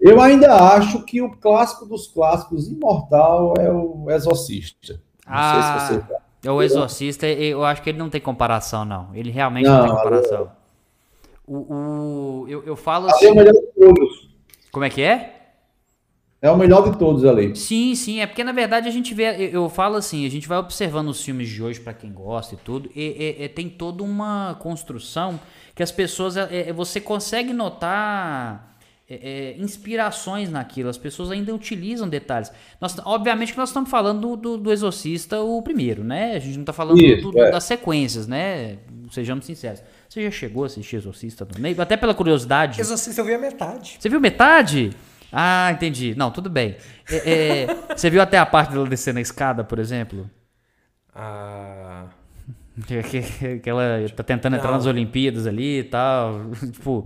eu ainda acho que o clássico dos clássicos, imortal, é o Exorcista. Não ah, sei se você... É o Exorcista, eu acho que ele não tem comparação, não. Ele realmente não, não tem comparação. Eu... O, o, eu, eu falo assim... É o melhor de todos. Como é que é? É o melhor de todos ali. Sim, sim. É porque, na verdade, a gente vê. Eu falo assim, a gente vai observando os filmes de hoje, para quem gosta e tudo, e, e, e, tem toda uma construção que as pessoas. É, você consegue notar. É, inspirações naquilo, as pessoas ainda utilizam detalhes. Nós, obviamente que nós estamos falando do, do, do Exorcista, o primeiro, né? A gente não está falando Isso, do, é. das sequências, né? Sejamos sinceros. Você já chegou a assistir Exorcista no meio? Até pela curiosidade. Exorcista eu vi a metade. Você viu metade? Ah, entendi. Não, tudo bem. É, é, (laughs) você viu até a parte dela descer na escada, por exemplo? Ah. (laughs) Que, ela tá tentando Não. entrar nas Olimpíadas ali e tal. (laughs) tipo,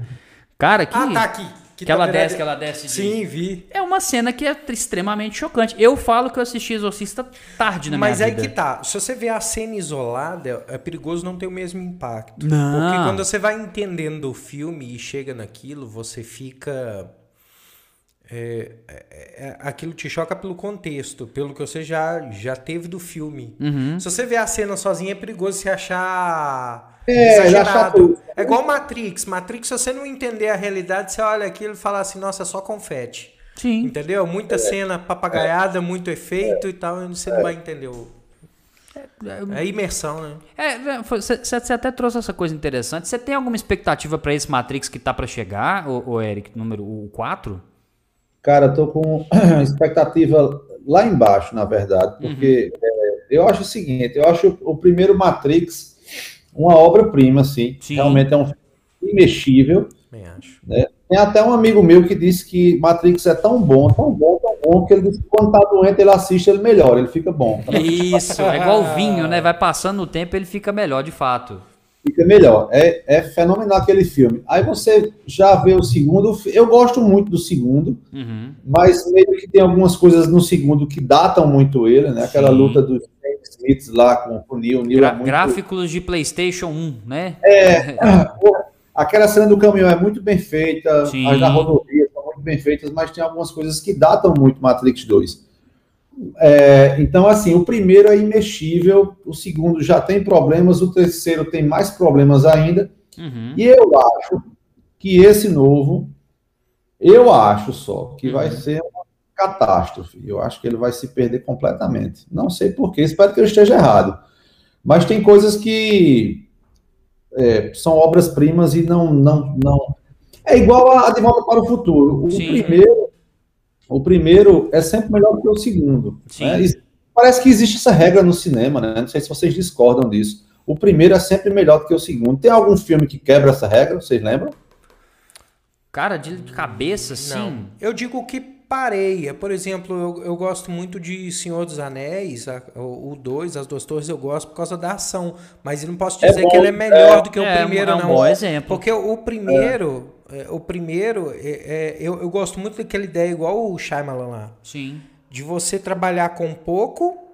cara, que. Ah, tá aqui. Que, que ela desce, que ela desce. De... Sim, vi. É uma cena que é extremamente chocante. Eu falo que eu assisti Exorcista tarde na Mas minha vida. Mas é que tá. Se você vê a cena isolada, é perigoso não ter o mesmo impacto. Não. Porque quando você vai entendendo o filme e chega naquilo, você fica. É, é, é, aquilo te choca pelo contexto, pelo que você já, já teve do filme. Uhum. Se você vê a cena sozinha, é perigoso se achar é, exagerado. É igual Matrix. Matrix, se você não entender a realidade, você olha aquilo e fala assim, nossa, é só confete. Sim. Entendeu? Muita é. cena papagaiada, muito efeito é. e tal, e você não vai entender o... É, é imersão, né? É, você até trouxe essa coisa interessante. Você tem alguma expectativa para esse Matrix que tá para chegar, o, o Eric, número 4? Cara, tô com (clears throat) expectativa lá embaixo, na verdade, porque uhum. é, eu acho o seguinte, eu acho o primeiro Matrix uma obra-prima, assim. Sim. Realmente é um filme imexível. Né? Tem até um amigo meu que disse que Matrix é tão bom, tão bom, tão bom, que ele disse que quando tá doente ele assiste, ele melhora, ele fica bom. (laughs) Isso, é igual vinho, né? Vai passando o tempo, ele fica melhor, de fato. Fica melhor. É, é fenomenal aquele filme. Aí você já vê o segundo. Eu gosto muito do segundo, uhum. mas meio que tem algumas coisas no segundo que datam muito ele, né? Aquela Sim. luta dos Smiths lá com o Neil. Neil Gra é muito... Gráficos de PlayStation 1, né? É. (laughs) aquela cena do caminhão é muito bem feita, Sim. as da rodovia são muito bem feitas, mas tem algumas coisas que datam muito Matrix 2. É, então, assim, o primeiro é imexível, o segundo já tem problemas, o terceiro tem mais problemas ainda. Uhum. E eu acho que esse novo, eu acho só que uhum. vai ser catástrofe. Eu acho que ele vai se perder completamente. Não sei porquê, espero que eu esteja errado. Mas tem coisas que é, são obras-primas e não, não, não. É igual a De Volta para o Futuro. O Sim. primeiro, o primeiro é sempre melhor do que o segundo. Né? Parece que existe essa regra no cinema, né? Não sei se vocês discordam disso. O primeiro é sempre melhor do que o segundo. Tem algum filme que quebra essa regra? Vocês lembram? Cara, de cabeça, sim. Não. Eu digo que pareia. Por exemplo, eu, eu gosto muito de Senhor dos Anéis, a, o 2, as duas torres eu gosto por causa da ação. Mas eu não posso é dizer é bom, que ele é melhor é, do que o é, primeiro, é um não. Bom exemplo. Porque o primeiro, é. o primeiro, eu, eu gosto muito daquela ideia igual o Shyamalan lá. Sim. De você trabalhar com pouco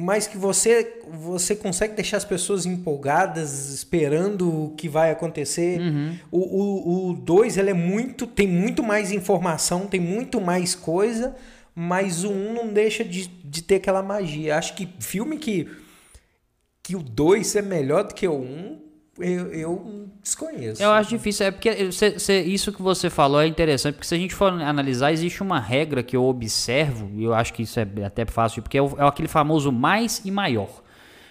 mas que você você consegue deixar as pessoas empolgadas, esperando o que vai acontecer. Uhum. O 2 o, o ele é muito tem muito mais informação, tem muito mais coisa, mas o 1 um não deixa de, de ter aquela magia. Acho que filme que que o 2 é melhor do que o 1, um, eu, eu desconheço. Eu acho difícil, é porque cê, cê, isso que você falou é interessante, porque se a gente for analisar, existe uma regra que eu observo, e eu acho que isso é até fácil, porque é, o, é aquele famoso mais e maior.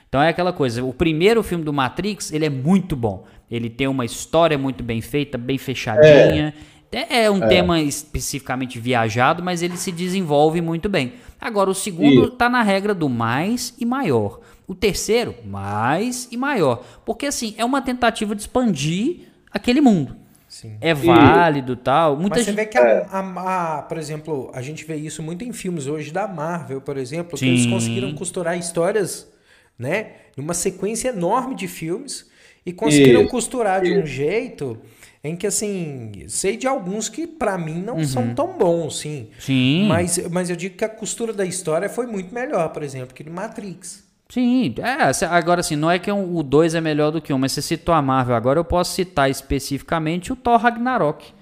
Então é aquela coisa, o primeiro filme do Matrix, ele é muito bom. Ele tem uma história muito bem feita, bem fechadinha. É, é um é. tema especificamente viajado, mas ele se desenvolve muito bem. Agora, o segundo está na regra do mais e maior. O terceiro, mais e maior. Porque assim, é uma tentativa de expandir aquele mundo. Sim. É válido e... tal. Muita Mas você gente... vê que, a, a, a, por exemplo, a gente vê isso muito em filmes hoje da Marvel, por exemplo, Sim. que eles conseguiram costurar histórias, né? Numa sequência enorme de filmes e conseguiram isso. costurar de um jeito em que, assim, sei de alguns que para mim não uhum. são tão bons, sim. Sim. Mas, mas eu digo que a costura da história foi muito melhor, por exemplo, que de Matrix. Sim, é, agora assim, não é que um, o 2 é melhor do que um, mas você citou a Marvel, agora eu posso citar especificamente o Thor Ragnarok,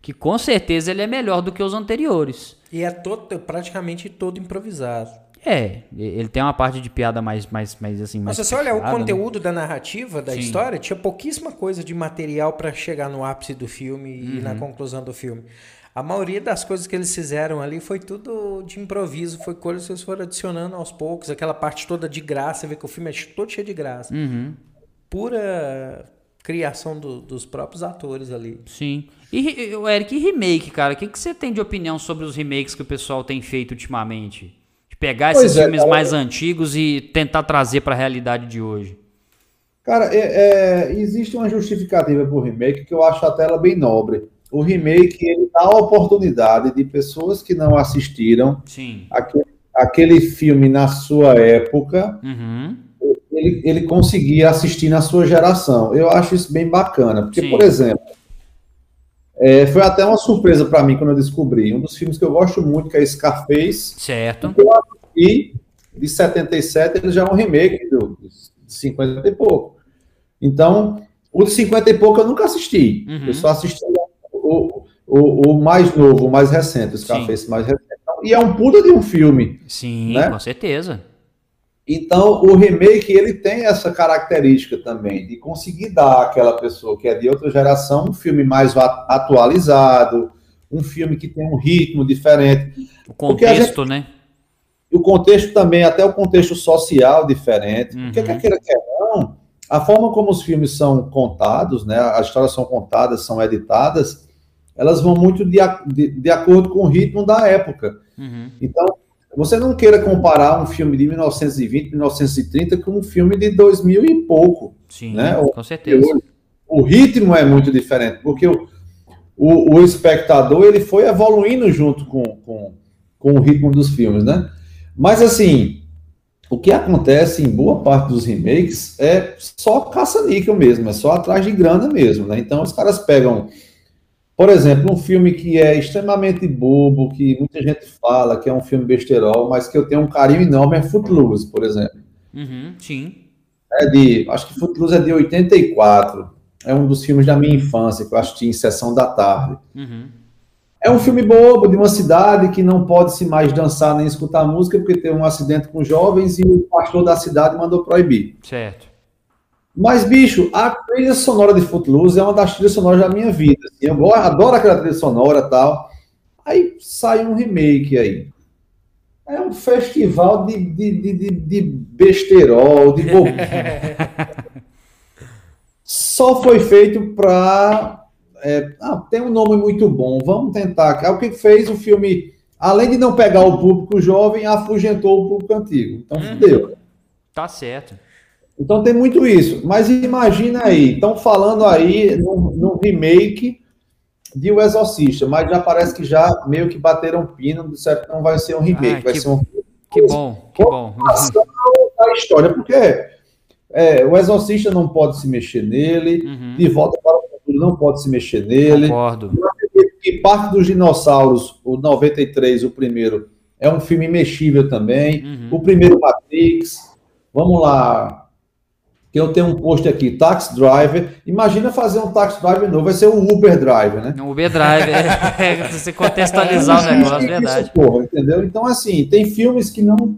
que com certeza ele é melhor do que os anteriores. E é todo, praticamente todo improvisado. É, ele tem uma parte de piada mais, mais, mais assim. Mas se você olha o né? conteúdo né? da narrativa, da Sim. história, tinha pouquíssima coisa de material para chegar no ápice do filme uhum. e na conclusão do filme. A maioria das coisas que eles fizeram ali foi tudo de improviso, foi coisas que eles foram adicionando aos poucos. Aquela parte toda de graça, você vê que o filme é todo cheio de graça. Uhum. Pura criação do, dos próprios atores ali. Sim. E, o Eric, e remake, cara? O que, que você tem de opinião sobre os remakes que o pessoal tem feito ultimamente? De pegar esses é, filmes cara, mais antigos e tentar trazer para a realidade de hoje. Cara, é, é, existe uma justificativa para o remake que eu acho até ela bem nobre o remake ele dá a oportunidade de pessoas que não assistiram aquele, aquele, filme na sua época, uhum. ele, ele conseguir assistir na sua geração. Eu acho isso bem bacana, porque, Sim. por exemplo, é, foi até uma surpresa para mim quando eu descobri. Um dos filmes que eu gosto muito, que é Scarface. Certo. Eu assisti, de 77, ele já é um remake do, de 50 e pouco. Então, o de 50 e pouco eu nunca assisti. Uhum. Eu só assisti o, o, mais novo, o mais recente, o Scarface mais recente. E é um puta de um filme. Sim, né? com certeza. Então, o remake, ele tem essa característica também, de conseguir dar àquela pessoa que é de outra geração um filme mais atualizado, um filme que tem um ritmo diferente. O contexto, gente, né? O contexto também, até o contexto social diferente. Uhum. Porque, quer queira, quer não, a forma como os filmes são contados, né, as histórias são contadas, são editadas, elas vão muito de, de, de acordo com o ritmo da época. Uhum. Então, você não queira comparar um filme de 1920, 1930 com um filme de 2000 e pouco. Sim, né? com certeza. O, o ritmo é muito diferente, porque o, o, o, espectador ele foi evoluindo junto com, com, com o ritmo dos filmes, né? Mas, assim, o que acontece em boa parte dos remakes é só caça-níquel mesmo, é só atrás de grana mesmo, né? Então, os caras pegam por exemplo, um filme que é extremamente bobo, que muita gente fala que é um filme besterol, mas que eu tenho um carinho enorme, é Footloose, por exemplo. Uhum, sim. É de, acho que Footloose é de 84. É um dos filmes da minha infância, que eu assisti em sessão da tarde. Uhum. É um filme bobo de uma cidade que não pode se mais dançar nem escutar música porque tem um acidente com jovens e o pastor da cidade mandou proibir. Certo. Mas, bicho, a trilha sonora de Footloose é uma das trilhas sonoras da minha vida. Assim. Eu adoro aquela trilha sonora e tal. Aí sai um remake aí. É um festival de, de, de, de, de besterol, de. (laughs) Só foi feito para. É, ah, tem um nome muito bom, vamos tentar. É o que fez o filme, além de não pegar o público jovem, afugentou o público antigo. Então, uhum. fudeu. Tá certo. Então tem muito isso. Mas imagina aí, estão falando aí no, remake de O Exorcista, mas já parece que já meio que bateram pino, certo? Não vai ser um remake, ah, vai que, ser um. Que bom, que bom. A história, porque é, o Exorcista não pode se mexer nele, uhum. De Volta para o Futuro não pode se mexer nele. Concordo. E Parque dos Dinossauros, o 93, o primeiro, é um filme mexível também. Uhum. O primeiro Matrix. Vamos lá, que eu tenho um post aqui, tax driver. Imagina fazer um tax driver novo, vai ser um Uber driver, né? Um Uber driver, é, é você contextualizar é, o negócio, é verdade. Isso, porra, entendeu? Então, assim, tem filmes que não,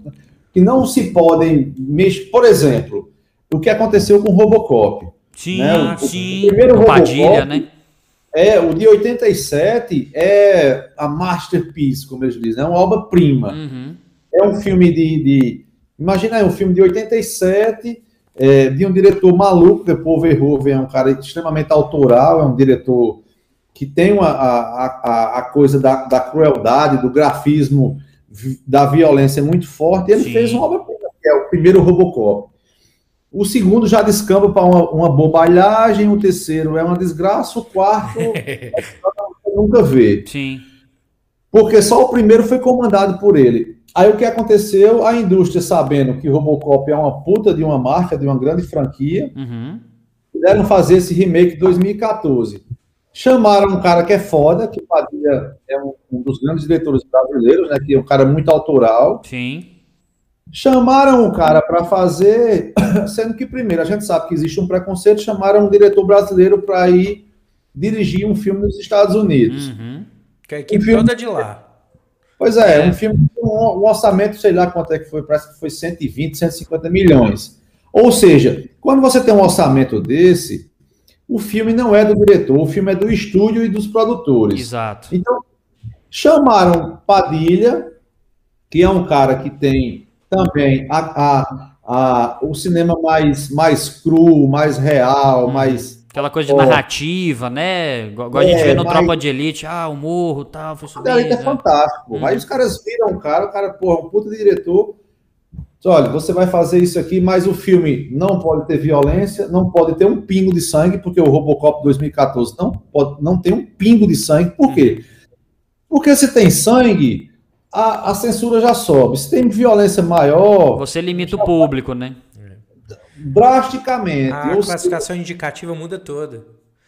que não se podem mexer. Por exemplo, o que aconteceu com o Robocop. Sim, né? o, sim. O primeiro Robocop, Padilha, né? É, o de 87 é a masterpiece, como eles dizem, é uma obra-prima. Uhum. É um filme de, de. Imagina aí, um filme de 87 é, de um diretor maluco, que Paul Verhoeven é um cara extremamente autoral, é um diretor que tem uma, a, a, a coisa da, da, crueldade, do grafismo, da violência muito forte, ele Sim. fez uma obra que é o primeiro Robocop. O segundo já descamba para uma, uma bobalhagem, o terceiro é uma desgraça, o quarto (laughs) nunca vê. Sim. Porque só o primeiro foi comandado por ele. Aí o que aconteceu? A indústria, sabendo que Robocop é uma puta de uma marca, de uma grande franquia, Uhum. quiseram fazer esse remake em 2014. Chamaram um cara que é foda, que Padilha é um, um dos grandes diretores brasileiros, né? Que é um cara muito autoral. Sim. Chamaram o cara para fazer, (clears throat) sendo que primeiro a gente sabe que existe um preconceito, chamaram um diretor brasileiro para ir dirigir um filme nos Estados Unidos. Uhum. Que a equipe Um filme- toda de lá. Pois é, um filme com um, um orçamento, sei lá quanto é que foi, parece que foi 120, 150 milhões. Ou seja, quando você tem um orçamento desse, o filme não é do diretor, o filme é do estúdio e dos produtores. Exato. Então, chamaram Padilha, que é um cara que tem também a, a, a- o cinema mais, mais cru, mais real, mais. Aquela coisa de narrativa, né? Igual a gente É, vê no mas- Tropa de Elite, ah, o morro tal, foi subir. dela é né? fantástico. Uhum. Aí os caras viram o cara, o cara, porra, um puta diretor. Diz, Olha, você vai fazer isso aqui, mas o filme não pode ter violência, não pode ter um pingo de sangue, porque o Robocop 2014 não, pode, não tem um pingo de sangue. Por quê? Porque se tem sangue, a, a censura já sobe. Se tem violência maior, Você limita o público, né? Drasticamente. A Ou seja, classificação indicativa muda toda.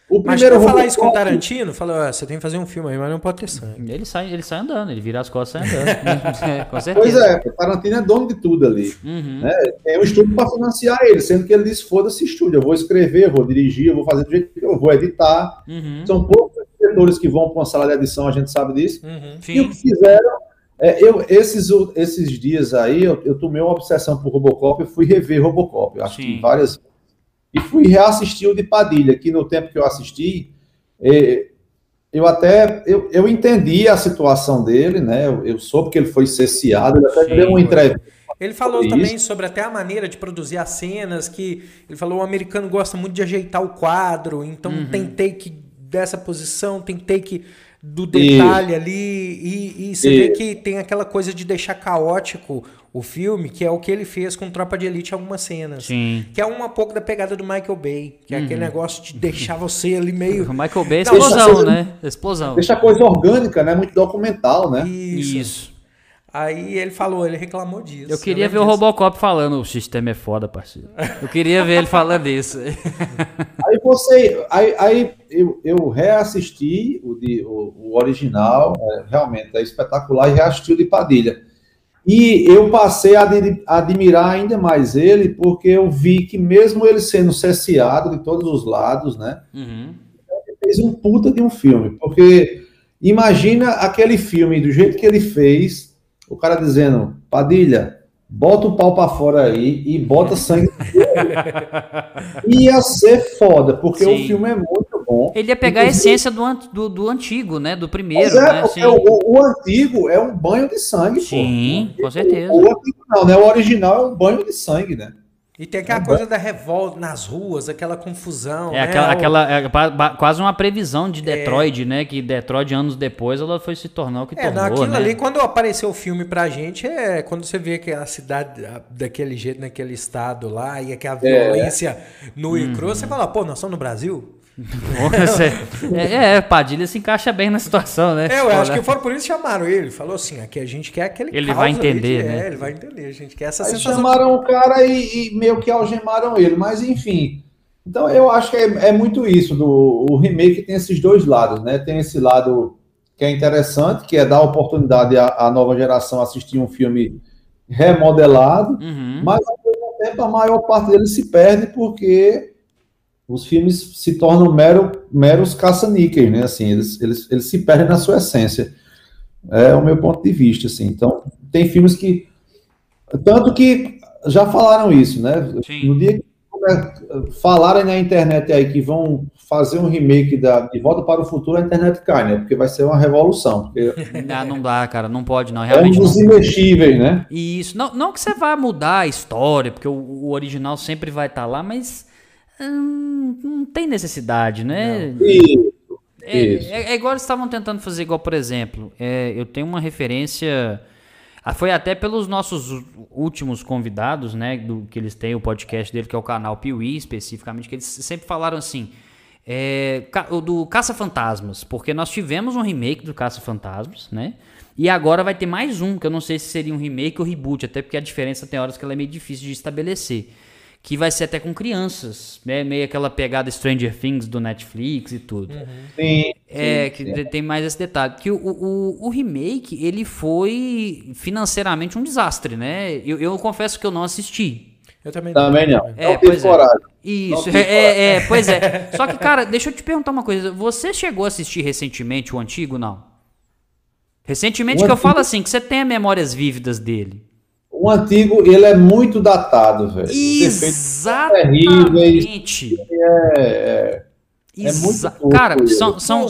o Mas primeiro pra falar isso com o Tarantino, falou, ó, você tem que fazer um filme aí, mas não pode ter sangue. Ele sai, ele sai andando, ele vira as costas e sai andando. (laughs) É, com certeza. Pois é, o Tarantino é dono de tudo ali. Uhum. Tem um estúdio para financiar ele, sendo que ele diz: foda-se estúdio, eu vou escrever, eu vou dirigir, eu vou fazer do jeito que eu vou editar. Uhum. São poucos diretores que vão para uma sala de edição, a gente sabe disso. Uhum. E o que fizeram, é, eu, esses, esses dias aí, eu, eu tomei uma obsessão por Robocop, eu fui rever Robocop, eu acho Sim. que várias E fui reassistir o de Padilha, que no tempo que eu assisti, eh, eu até eu, eu entendi a situação dele, né? Eu, eu soube que ele foi cesseado, ele até Sim, deu uma entrevista. Ele falou Sobre também sobre até a maneira de produzir as cenas, que ele falou o americano gosta muito de ajeitar o quadro, então Uhum. tem take dessa posição, tem take do detalhe ali, e, e você vê Isso. que tem aquela coisa de deixar caótico o filme, que é o que ele fez com Tropa de Elite em algumas cenas. Sim. Que é uma pouco da pegada do Michael Bay, que é Uhum. aquele negócio de deixar você ali meio... (laughs) O Michael Bay é Não, explosão, deixa- né? Explosão. Deixa a coisa orgânica, né? Muito documental, né? Isso. Isso. Aí ele falou, ele reclamou disso. Eu queria ver lembro o disso. Robocop falando, o sistema é foda, parceiro. Eu queria ver ele falando isso. (laughs) Aí você. Aí, aí eu, eu reassisti o, de, o, o original, é, realmente é espetacular, e reassisti o de Padilha. E eu passei a admirar ainda mais ele, porque eu vi que, mesmo ele sendo cesseado de todos os lados, né? Uhum. Ele fez um puta de um filme. Porque imagina aquele filme do jeito que ele fez, o cara dizendo, Padilha. Bota o pau pra fora aí e bota sangue. (laughs) Ia ser foda, porque Sim. o filme é muito bom. Ele ia pegar a Inclusive- essência do, an- do, do antigo, né? Do primeiro, é, né? porque Sim. o, o antigo é um banho de sangue, pô. Sim, com certeza. O, o antigo não, né? O original é um banho de sangue, né? E tem aquela coisa da revolta nas ruas, aquela confusão. É né? aquela, aquela é ba- ba- quase uma previsão de Detroit, né? Que Detroit, anos depois, ela foi se tornar o que É, tornou, naquilo né? ali, quando apareceu o filme pra gente, é quando você vê que a cidade daquele jeito, naquele estado lá, e que a violência no e cru, você fala, pô, nós estamos no Brasil? Você- é, é, Padilha se encaixa bem na situação, né? É, eu acho que foram por isso que chamaram ele. Falou assim, aqui a gente quer aquele Ele vai entender, de- né? É, ele vai entender, a gente quer essa Aí sensação. chamaram o cara e, e meio que algemaram ele, mas enfim. Então eu acho que é, é muito isso. Do, o remake tem esses dois lados, né? Tem esse lado que é interessante, que é dar oportunidade à, à nova geração assistir um filme remodelado, Uhum. mas ao mesmo tempo a maior parte dele se perde porque os filmes se tornam mero, meros caça-níqueis, né? Assim, eles, eles, eles se perdem na sua essência. É o meu ponto de vista, assim. Então, tem filmes que tanto que já falaram isso, né? Sim. No dia que falarem na internet aí que vão fazer um remake da De Volta para o Futuro, a internet cai, né? Porque vai ser uma revolução. Porque (laughs) Ah, não dá, cara, não pode, não. é um Realmente dos não. imexíveis, né? Isso. Não, não que você vá mudar a história, porque o, o original sempre vai estar lá, mas hum, não tem necessidade, né? É, Isso. é- é igual eles estavam tentando fazer, igual, por exemplo, é, eu tenho uma referência. Foi até pelos nossos últimos convidados, né? Do, que eles têm o podcast dele, que é o canal Piuí, especificamente, que eles sempre falaram assim. É, do Caça-Fantasmas, porque nós tivemos um remake do Caça-Fantasmas, né? E agora vai ter mais um, que eu não sei se seria um remake ou reboot, até porque a diferença tem horas que ela é meio difícil de estabelecer que vai ser até com crianças, né? Meio aquela pegada Stranger Things do Netflix e tudo. Uhum. Sim, é, sim, que sim. tem mais esse detalhe. Que o, o, o, remake, ele foi financeiramente um desastre, né? Eu, eu confesso que eu não assisti. Eu também não. Também não. É, não pois é. Isso, é, é, é, pois é. Só que, cara, deixa eu te perguntar uma coisa. Você chegou a assistir recentemente o antigo, não? Recentemente o que antigo... eu falo assim, que você tem memórias vívidas dele. O antigo, ele é muito datado, velho. Exatamente. É, é, é muito Cara, são... são...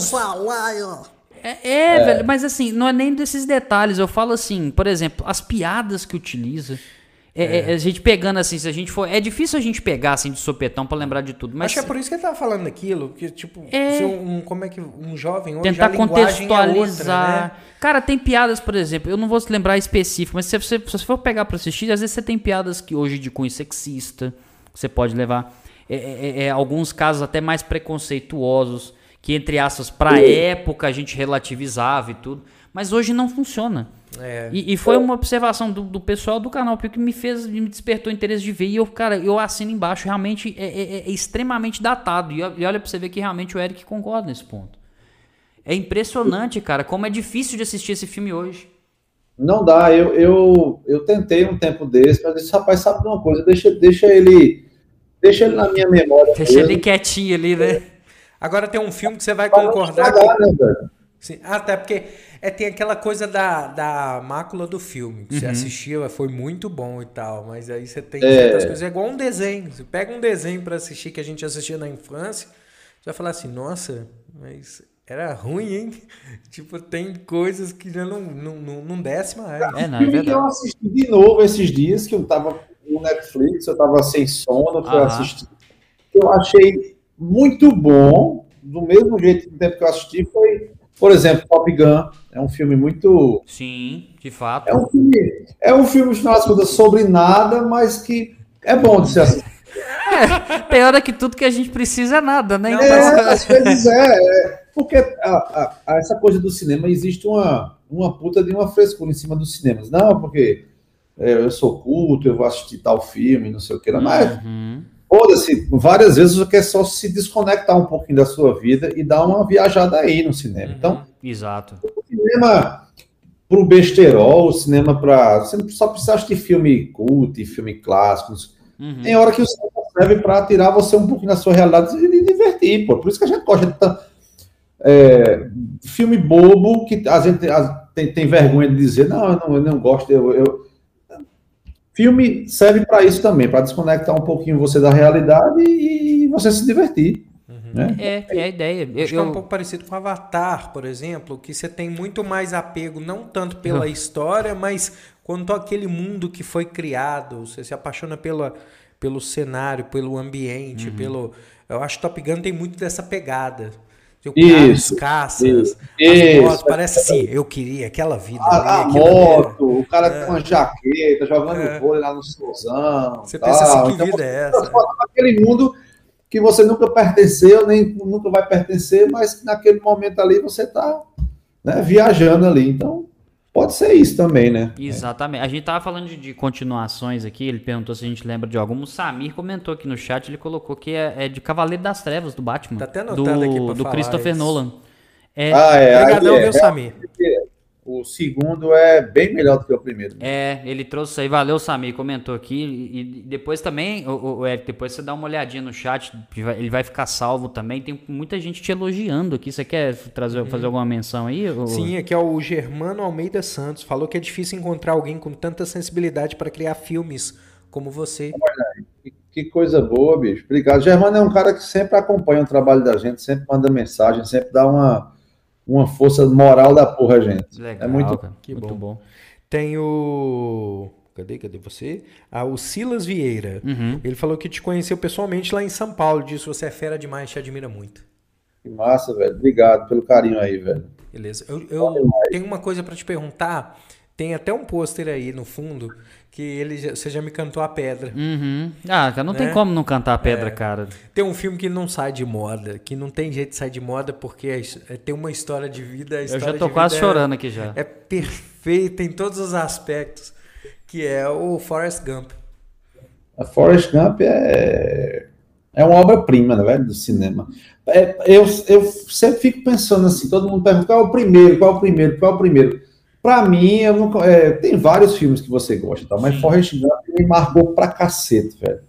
É, é, é, velho, mas assim, não é nem desses detalhes. Eu falo assim, por exemplo, as piadas que utiliza. É, é. é. a gente pegando assim, se a gente for. É difícil a gente pegar assim de sopetão para lembrar de tudo. Mas Acho que é por isso que ele tava falando aquilo, que tipo, é... um, como é que um jovem hoje tentar contextualizar. outra, né? Cara, tem piadas, por exemplo, eu não vou lembrar específico, mas se você, se você for pegar para assistir, às vezes você tem piadas que hoje de cunho sexista, você pode levar. É, é, é, alguns casos até mais preconceituosos, que entre aspas, pra época a gente relativizava e tudo. Mas hoje não funciona. É. E, e, foi uma observação do, do, pessoal do canal que me fez, me despertou interesse de ver. E eu, cara, eu assino embaixo, realmente é, é, é extremamente datado. E, e olha pra você ver que realmente o Eric concorda nesse ponto. É impressionante, cara, como é difícil de assistir esse filme hoje. Não dá, eu, eu, eu tentei um tempo desse, mas esse rapaz sabe de uma coisa, deixa, deixa ele. Deixa ele na minha memória. Deixa mesmo. ele quietinho ali, né? Agora tem um filme que você vai concordar. Que... né, Sim, até porque é, tem aquela coisa da, da mácula do filme. Que uhum. Você assistia, foi muito bom e tal, mas aí você tem é. certas coisas. É igual um desenho. Você pega um desenho para assistir que a gente assistia na infância, você vai falar assim, nossa, mas era ruim, hein? (laughs) tipo, tem coisas que já não, não, não, não desce mais. É, não, é verdade. Eu assisti de novo esses dias que eu tava no Netflix, eu tava sem sono, fui assistir. Eu achei muito bom, do mesmo jeito do tempo que eu assisti, foi por exemplo, Top Gun é um filme muito. Sim, de fato. É um filme, é um filme sobre nada, mas que é bom de ser assistido. É, tem hora que tudo que a gente precisa é nada, né? É, às vezes é, é porque a, a, a essa coisa do cinema existe uma, uma puta de uma frescura em cima dos cinemas. Não, porque é, eu sou culto, eu vou assistir tal filme, não sei o que lá, mas uhum. Foda-se, várias vezes você quer só se desconectar um pouquinho da sua vida e dar uma viajada aí no cinema. Uhum, então, exato. O cinema pro besterol, o cinema para Você só precisa de filme culto, filme clássicos. Uhum. Tem hora que o cinema serve para tirar você um pouquinho da sua realidade e divertir, pô. Por isso que a gente gosta de. É, filme bobo que a gente tem, tem, vergonha de dizer, não, eu não, eu não gosto, eu, eu Filme serve para isso também, para desconectar um pouquinho você da realidade e você se divertir. Uhum. Né? É, é a ideia. Eu, Acho que é um pouco parecido com Avatar, por exemplo, que você tem muito mais apego, não tanto pela uhum. (laughs) história, mas quanto aquele mundo que foi criado. Você se apaixona pela, pelo cenário, pelo ambiente, uhum. pelo. Eu acho que Top Gun tem muito dessa pegada. Isso, caças, isso, as motos, parece assim, eu queria aquela vida. A, a moto, o cara é. com uma jaqueta, jogando é. vôlei lá no solzão. Você tal. pensa assim, que então, vida é essa? Aquele mundo que você nunca pertenceu, nem nunca vai pertencer, mas naquele momento ali você está né, viajando ali. Então, Pode ser isso também, né? Exatamente. A gente tava falando de, de, continuações aqui, ele perguntou se a gente lembra de algum. O Samir comentou aqui no chat, ele colocou que é, é de Cavaleiro das Trevas, do Batman. Tá até anotando do, aqui pra Do Christopher isso. Nolan. É, ah, é. Obrigadão, é, viu, Samir? O segundo é bem melhor do que o primeiro. É, ele trouxe aí, valeu Samir, comentou aqui. E depois também, o, o Eric, depois você dá uma olhadinha no chat, ele vai ficar salvo também. Tem muita gente te elogiando aqui. Você quer trazer, uhum. fazer alguma menção aí? Ou... Sim, aqui é o Germano Almeida Santos. Falou que é difícil encontrar alguém com tanta sensibilidade para criar filmes como você. Que, que coisa boa, bicho. Obrigado. Germano é um cara que sempre acompanha o trabalho da gente, sempre manda mensagem, sempre dá uma uma força moral da porra, gente. Legal, é muito, cara. Que muito bom. bom. Tem o. Cadê, cadê você? Ah, o Silas Vieira. Uhum. Ele falou que te conheceu pessoalmente lá em São Paulo. Disse você é fera demais, te admira muito. Que massa, velho. Obrigado pelo carinho aí, velho. Beleza. Eu, eu tenho uma coisa para te perguntar. Tem até um pôster aí no fundo que ele já, você já me cantou a pedra. Uhum. Ah, não né? tem como não cantar a pedra, é. cara. Tem um filme que não sai de moda, que não tem jeito de sair de moda porque é, é, tem uma história de vida. Eu já tô quase chorando aqui já. É perfeita em todos os aspectos, que é o Forrest Gump. A Forrest Gump é, é uma obra-prima, né, do cinema. É, eu, eu sempre fico pensando assim, todo mundo pergunta qual é o primeiro, qual é o primeiro, qual é o primeiro. Para mim, não, é, tem vários filmes que você gosta, tá? mas Forrest Gump me marcou pra cacete, velho.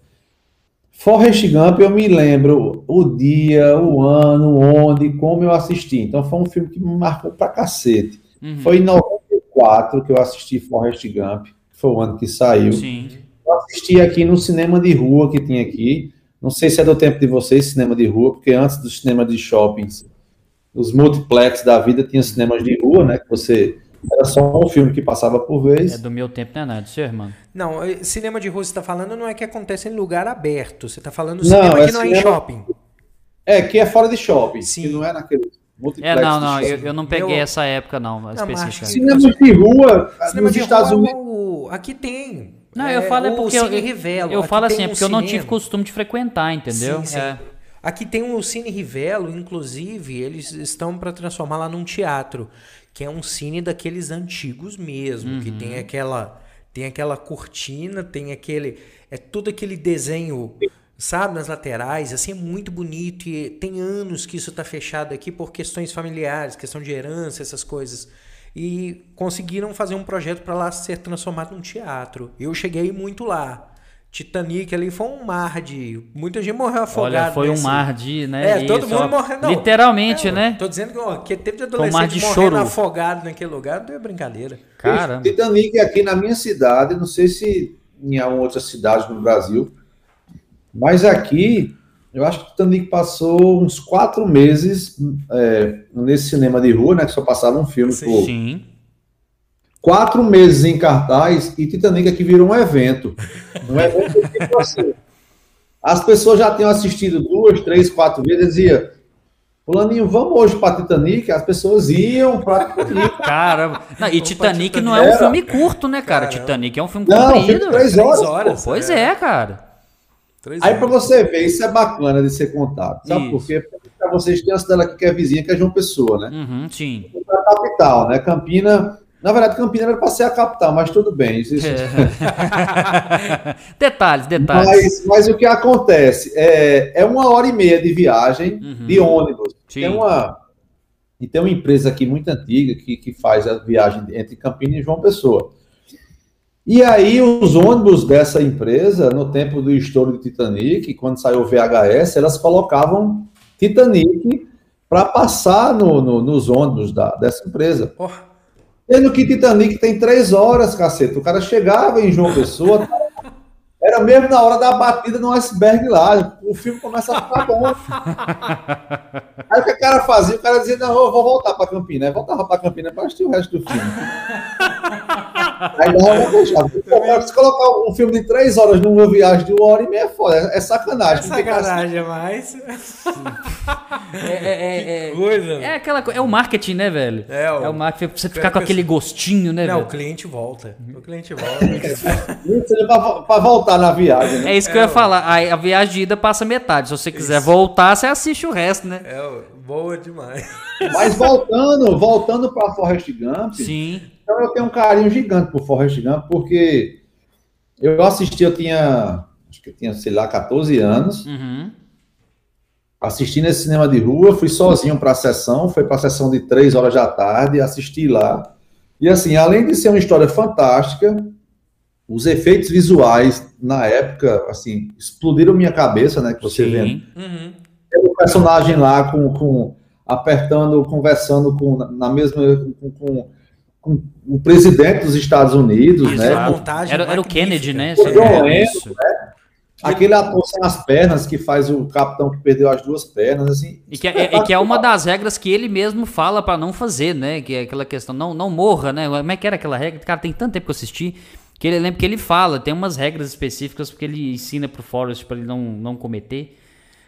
Forrest Gump, eu me lembro o dia, o ano, onde, como eu assisti. Então, foi um filme que me marcou pra cacete. Uhum. Foi em 94 que eu assisti Forrest Gump, que foi o ano que saiu. Sim. Eu assisti aqui no cinema de rua que tinha aqui. Não sei se é do tempo de vocês, cinema de rua, porque antes do cinema de shoppings, os multiplex da vida tinham cinemas de rua, né? Que você era só um filme que passava por vez. É do meu tempo, não é nada, seu irmão. Não, cinema de rua você está falando não é que acontece em lugar aberto. Você está falando cinema não, é que não cinema... é em shopping. É, que é fora de shopping. Sim. Que não é naquele. É, não, não, eu, eu, não peguei essa época, não, não especificamente. Cinema de rua, cinema nos de Estados rua, Unidos. Aqui tem. Não, eu falo é, é porque eu, Rivelo. eu falo assim, é porque um eu não tive costume de frequentar, entendeu? Sim, sim. É. Aqui tem o Cine Rivelo, inclusive, eles estão para transformar lá num teatro que é um cine daqueles antigos mesmo, uhum. que tem uhum. aquela tem aquela cortina, tem aquele é todo aquele desenho, sabe, nas laterais, assim é muito bonito e tem anos que isso está fechado aqui por questões familiares, questão de herança, essas coisas. E conseguiram fazer um projeto para lá ser transformado num teatro. Eu cheguei muito lá. Titanic ali foi um mar de. Muita gente morreu afogada. Olha, foi nesse... um mar de, né? É, todo mundo morreu. Não, literalmente, é, né? Tô dizendo que, ó, que teve de adolescente um mar de morrendo choro. afogado naquele lugar, não é brincadeira. Cara. Titanic aqui na minha cidade, não sei se em outras cidades no Brasil, mas aqui, eu acho que o Titanic passou uns quatro meses é, nesse cinema de rua, né? Que só passava um filme Sim. por. Sim quatro meses em cartaz e Titanic aqui virou um evento. Um evento tipo assim. As pessoas já tinham assistido duas, três, quatro vezes e dizia, Fulaninho, vamos hoje para Titanic? As pessoas iam para Titanic. Caramba. Não, e Titanic não é um filme curto, né, cara? Caramba. Titanic é um filme não, comprido. Filme três horas. Três horas pois é, é cara. Aí para você ver, isso é bacana de ser contado. Sabe isso. por quê? Porque para vocês tem uma cidade aqui que é vizinha, que é João Pessoa, né? Uhum, sim. É a capital, né? Campina na verdade, Campina era para ser a capital, mas tudo bem. Isso, isso... É. (laughs) detalhes, detalhes. Mas, mas, o que acontece? É, é uma hora e meia de viagem uhum. de ônibus. Tem uma, e tem uma empresa aqui muito antiga que, que faz a viagem entre Campina e João Pessoa. E aí, os ônibus dessa empresa, no tempo do estouro de Titanic, quando saiu o VHS, elas colocavam Titanic para passar no, no, nos ônibus da, dessa empresa. Oh. Sendo que Titanic tem três horas, caceta. O cara chegava em João Pessoa, era mesmo na hora da batida no iceberg lá. O filme começa a ficar bom. (laughs) Aí o que o cara fazia? O cara dizia, não, eu vou voltar para Campinas. Aí voltava para Campinas para assistir o resto do filme. (laughs) Aí não, eu deixava. Se colocar um filme de três horas numa viagem de uma hora e meia é foda. É sacanagem. É sacanagem, mas. é, é, é, coisa. É, aquela, é o marketing, né, velho? É o, é o marketing. Pra você ficar com aquele gostinho, né, não, velho? o cliente volta. O cliente volta. (laughs) para voltar na viagem. Né? É isso que eu ia falar. A, a viagem de ida passa metade. Se você quiser isso. voltar, você assiste o resto, né? É, boa demais. Mas (laughs) voltando, voltando para Forrest Gump. Sim. Então eu tenho um carinho gigante por Forrest Gump, porque eu assisti, eu tinha, acho que eu tinha, sei lá, 14 anos. Uhum. Assisti nesse cinema de rua, fui sozinho para a sessão, foi para a sessão de 3 horas da tarde, assisti lá. E assim, além de ser uma história fantástica, os efeitos visuais na época, assim, explodiram minha cabeça, né? Que você Sim. vê. Uhum. O personagem lá com, com apertando, conversando com na mesma com, com com o presidente dos Estados Unidos, Isso, né? Era, era, o Kennedy, né? É isso. né? Aquele ator sem as pernas que faz o capitão que perdeu as duas pernas, assim. E que é, é que é uma das regras que ele mesmo fala para não fazer, né? Que é aquela questão, não, não morra, né? Como é que era aquela regra? Cara, tem tanto tempo que eu assisti que ele lembra que ele fala, tem umas regras específicas porque ele ensina pro Forrest para ele não, não cometer.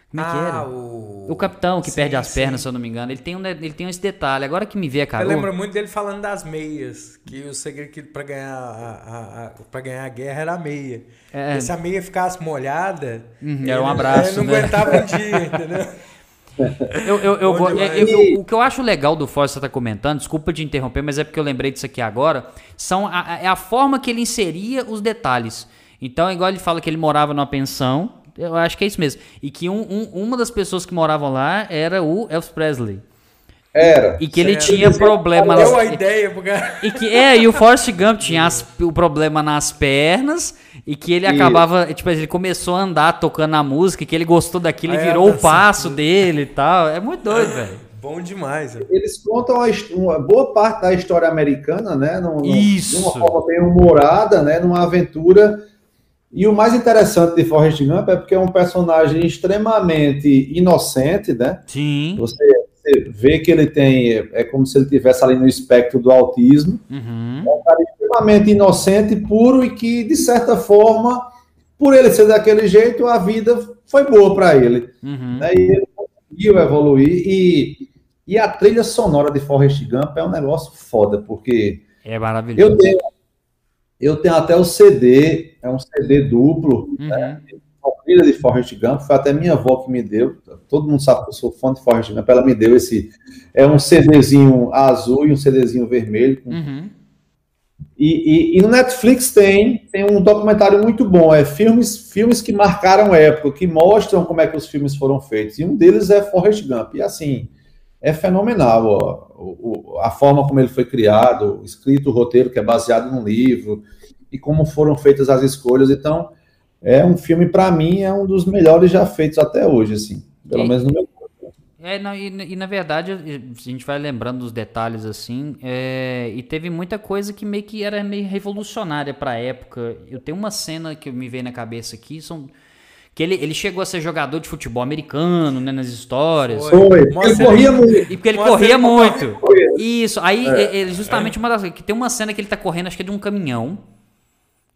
Como é que era? O... o capitão que sim, perde as sim. pernas, se eu não me engano. Ele tem, um, ele tem esse detalhe. Agora que me vê, cara. Eu lembro muito dele falando das meias. Que o segredo que pra ganhar a, a, a, ganhar a guerra era a meia. É. E se a meia ficasse molhada. Uhum, era um abraço. Ele não né? aguentava um dia, (laughs) entendeu? Eu, eu, eu, eu, o que eu acho legal do Force você tá comentando, desculpa te interromper, mas é porque eu lembrei disso aqui agora, são a, é a forma que ele inseria os detalhes. Então, igual ele fala que ele morava numa pensão, eu acho que é isso mesmo. E que um, um, uma das pessoas que moravam lá era o Elvis Presley. Era. E que ele tinha problema Deu a ideia pro E que é, e o Forrest Gump tinha as, o problema nas pernas e que ele acabava, tipo, ele começou a andar tocando a música, que ele gostou daquilo e virou o passo dele e tal. É muito doido, velho. Bom demais. Eles contam uma, boa parte da história americana, né? Num, Isso. De uma forma bem humorada, né? Numa aventura e o mais interessante de Forrest Gump é porque é um personagem extremamente inocente, né? Sim. Você, você vê que ele tem. É como se ele tivesse ali no espectro do autismo. Uhum. É um cara extremamente inocente, puro e que, de certa forma, por ele ser daquele jeito, a vida foi boa para ele. Uhum. Né? E ele conseguiu evoluir. E, e a trilha sonora de Forrest Gump é um negócio foda, porque. É maravilhoso. Eu tenho, eu tenho até o CD, é um CD duplo, uhum. né? Trilha de Forrest Gump, foi até minha avó que me deu. Todo mundo sabe que eu sou fã de Forrest Gump, ela me deu esse. É um CDzinho azul e um CDzinho vermelho. Com... Uhum. E, e, e, no Netflix tem, tem um documentário muito bom, é filmes, filmes que marcaram época, que mostram como é que os filmes foram feitos. E um deles é Forrest Gump. E assim, é fenomenal ó, o, a forma como ele foi criado, escrito o roteiro que é baseado num livro e como foram feitas as escolhas. Então, é um filme para mim é um dos melhores já feitos até hoje, assim, pelo e, menos no meu é, não, e, e, na verdade, a gente vai lembrando dos detalhes assim, é, e teve muita coisa que meio que era meio revolucionária para a época. Eu tenho uma cena que me veio na cabeça aqui, são que ele, ele chegou a ser jogador de futebol americano, né, nas histórias. Foi. Ele corria muito. E porque ele corria muito. Isso. Aí, é. justamente uma das que tem uma cena que ele tá correndo, acho que é de um caminhão,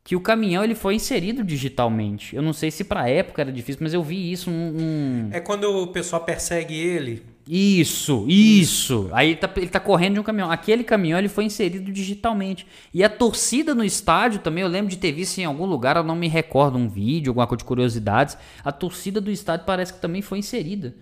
que o caminhão ele foi inserido digitalmente. Eu não sei se para época era difícil, mas eu vi isso num, É quando o pessoal persegue ele isso, isso. Aí ele tá, ele tá correndo de um caminhão. Aquele caminhão ele foi inserido digitalmente. E a torcida no estádio também, eu lembro de ter visto em algum lugar, eu não me recordo um vídeo, alguma coisa de curiosidades. A torcida do estádio parece que também foi inserida.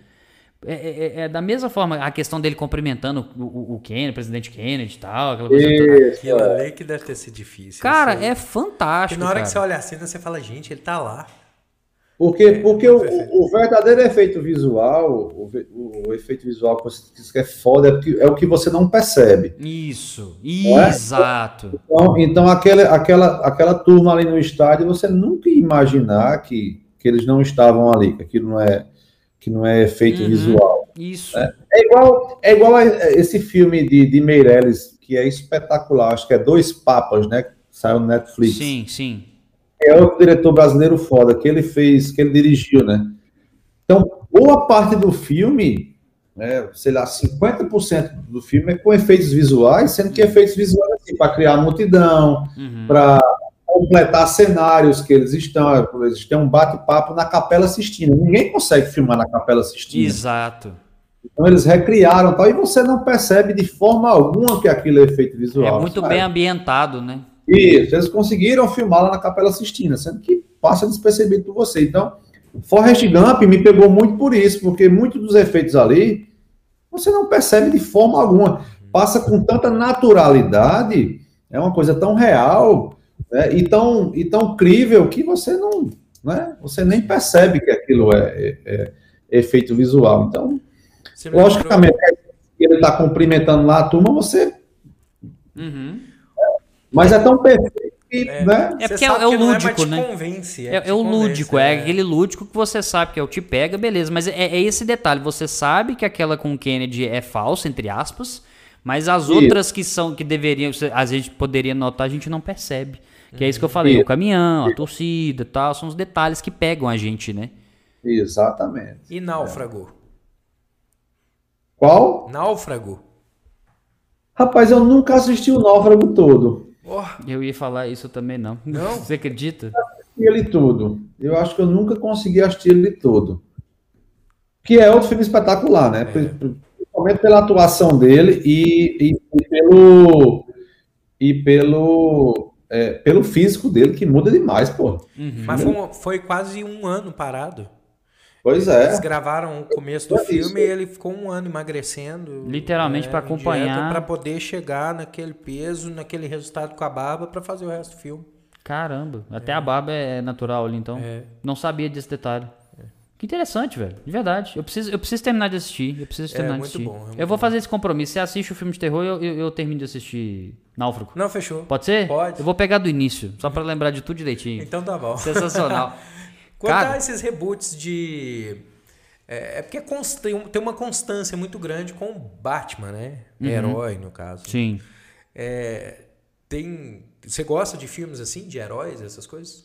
É, é, é, é da mesma forma, a questão dele cumprimentando o, o, o Kennedy, o presidente Kennedy e tal. Aquela coisa Isso, Aquilo ali que deve ter sido difícil. Cara, assim. é fantástico. Porque na hora cara. que você olha assim, você fala, gente, ele tá lá. Porque, é, porque o, o, verdadeiro efeito visual, o, o, efeito visual que você diz que é foda, é, porque, é o que você não percebe. Isso, é? exato. Então, então aquela, aquela, aquela turma ali no estádio, você nunca ia imaginar que, que eles não estavam ali, que aquilo não é, que não é efeito uhum, visual. Isso. É, é, igual, é igual a esse filme de, de Meirelles, que é espetacular, acho que é Dois Papas, né? Saiu no Netflix. Sim, sim é outro diretor brasileiro foda, que ele fez, que ele dirigiu, né? Então, boa parte do filme, né, sei lá, 50% do filme é com efeitos visuais, sendo que efeitos visuais assim, para criar multidão, uhum. para completar cenários que eles estão, eles têm um bate-papo na Capela Sistina. Ninguém consegue filmar na Capela Sistina. Exato. Então eles recriaram tal, e você não percebe de forma alguma que aquilo é efeito visual. É muito sabe? bem ambientado, né? Isso, eles conseguiram filmar lá na Capela Sistina, sendo que passa despercebido por você. Então, Forrest Gump me pegou muito por isso, porque muitos dos efeitos ali você não percebe de forma alguma. Passa com tanta naturalidade, é uma coisa tão real né, e, tão, e tão crível que você não. Né, você nem percebe que aquilo é, é, é efeito visual. Então, logicamente, ele está cumprimentando lá a turma, você. Uhum mas é tão perfeito que, é, né? É porque é, é, o lúdico, né? Convence, é, é o lúdico, é, aquele lúdico que você sabe que é o te pega, beleza. Mas é, é, esse detalhe, você sabe que aquela com Kennedy é falsa, entre aspas, mas as isso. outras que são, que deveriam, a gente poderia notar, a gente não percebe. Que é isso que eu falei, isso. o caminhão, a torcida tal, são os detalhes que pegam a gente, né? Exatamente. E náufrago? Qual? Náufrago. Rapaz, eu nunca assisti o Náufrago todo. Oh. Eu ia falar isso também não. Não? Você acredita? Eu assisti ele todo. Eu acho que eu nunca consegui assistir ele todo. Que é outro filme espetacular, né? É. Principalmente pela atuação dele e, e, e pelo. E pelo. É, pelo físico dele, que muda demais, pô. Uhum. Mas foi, foi quase um ano parado. Pois é. Eles gravaram o começo do é filme e ele ficou um ano emagrecendo. Literalmente é, para acompanhar. Para poder chegar naquele peso, naquele resultado com a barba para fazer o resto do filme. Caramba, até é. a barba é natural ali, então. É. Não sabia desse detalhe. É. Que interessante, velho. De verdade. Eu preciso, eu preciso terminar de assistir. Eu preciso terminar de assistir. Bom, eu vou fazer esse compromisso. Você assiste o filme de terror, eu, eu, eu termino de assistir Náufrago. Não, fechou. Pode ser? Pode. Eu vou pegar do início, só para lembrar de tudo direitinho. Então tá bom. Sensacional. (laughs) Quanto Cara, a esses reboots de. É, é porque tem uma constância muito grande com o Batman, né? Uhum. Herói, no caso. Sim. É, tem. Você gosta de filmes assim, de heróis, essas coisas?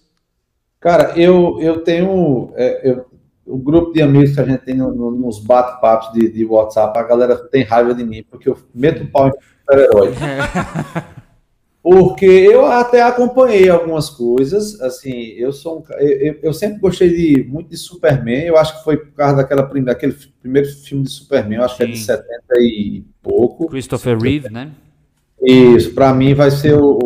Cara, eu, eu tenho. É, eu, o grupo de amigos que a gente tem no, no, nos bate-papos de, de WhatsApp, a galera tem raiva de mim, porque eu meto o pau em super-herói. (laughs) Porque eu até acompanhei algumas coisas, assim, eu sou um, eu, eu, sempre gostei de, muito de Superman, eu acho que foi por causa daquela, daquele primeiro filme de Superman, eu acho Sim. que é de 70 e pouco. Christopher Reeve, né? Isso, para mim vai ser o,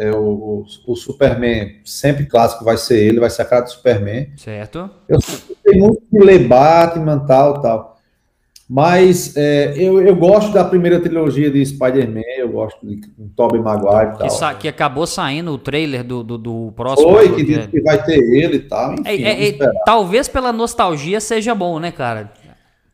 é, o, o, Superman, sempre clássico vai ser ele, vai ser a cara do Superman. Certo. Eu gostei muito de ler Batman, tal, tal. Mas é, eu, eu gosto da primeira trilogia de Spider-Man, eu gosto de Tobey Maguire e tal. Que, que, acabou saindo o trailer do, do, do próximo. Foi, que disse que vai ter ele e tal. Enfim, é, é, é talvez pela nostalgia seja bom, né, cara?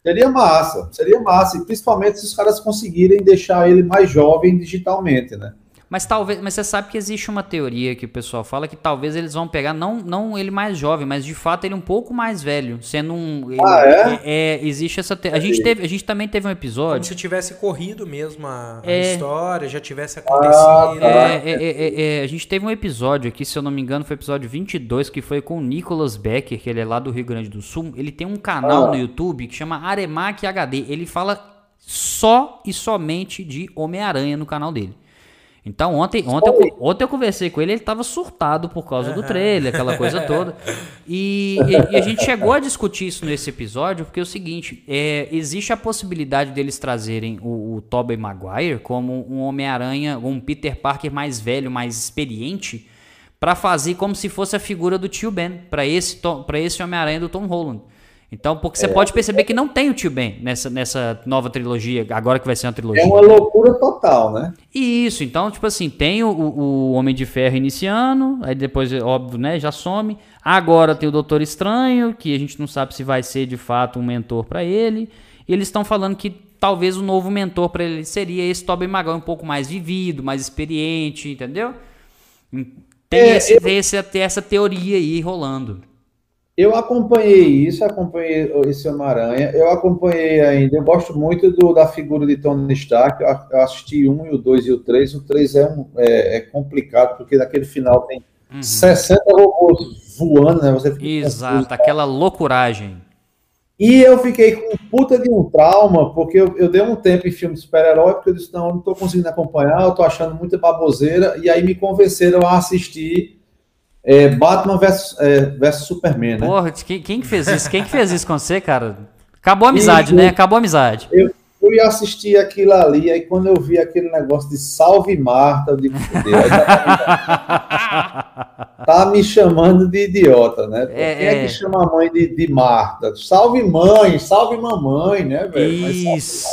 Seria massa, seria massa. E principalmente se os caras conseguirem deixar ele mais jovem digitalmente, né? Mas talvez, mas você sabe que existe uma teoria que o pessoal fala que talvez eles vão pegar não, não ele mais jovem, mas de fato ele um pouco mais velho, sendo um ele, ah, é? é? existe essa te... a gente teve, a gente também teve um episódio como se tivesse corrido mesmo a, a é... história, já tivesse acontecido. Ah, tá. é, é, é, a gente teve um episódio aqui, se eu não me engano, foi o episódio 22 que foi com o Nicholas Becker, que ele é lá do Rio Grande do Sul. Ele tem um canal ah. no YouTube que chama Aremac HD. Ele fala só e somente de Homem-Aranha no canal dele. Então ontem, ontem, eu, ontem eu conversei com ele, ele estava surtado por causa do trailer, aquela coisa (laughs) toda. E, e, e, a gente chegou a discutir isso nesse episódio, porque é o seguinte, é, existe a possibilidade deles trazerem o, o Tobey Maguire como um Homem-Aranha, um Peter Parker mais velho, mais experiente, para fazer como se fosse a figura do tio Ben, para esse, esse Homem-Aranha do Tom Holland. Então, porque você é, pode perceber que não tem o tio Ben nessa, nessa nova trilogia, agora que vai ser uma trilogia. É uma loucura total, né? Isso, então, tipo assim, tem o, o Homem de Ferro iniciando, aí depois, óbvio, né, já some. Agora tem o Doutor Estranho, que a gente não sabe se vai ser de fato um mentor para ele. E eles estão falando que talvez o novo mentor para ele seria esse Tobey Maguire, um pouco mais vivido, mais experiente, entendeu? Tem, é, esse, eu... tem essa teoria aí rolando. Eu acompanhei isso, acompanhei esse Homem-Aranha, eu acompanhei ainda, eu gosto muito do, da figura de Tony Stark, eu, eu assisti um, e o dois e o três, o três é, um, é, é complicado, porque naquele final tem uhum. 60 robôs voando, né? Você Exato, confuso, aquela loucuragem. E eu fiquei com puta de um trauma, porque eu, eu dei um tempo em filme de super-herói, porque eu disse, não, eu não tô conseguindo acompanhar, eu tô achando muita baboseira, e aí me convenceram a assistir é, Batman versus, é, versus Superman, né? Porra, quem, quem que fez isso? Quem que fez isso com você, cara? Acabou a amizade, e, né? Acabou a amizade. Eu fui assistir aquilo ali, aí quando eu vi aquele negócio de salve Marta, eu digo, Deus, tá, (laughs) tá me chamando de idiota, né? É, quem é, que é. chama a mãe de, de Marta? Salve mãe, salve mamãe, né, velho? Isso.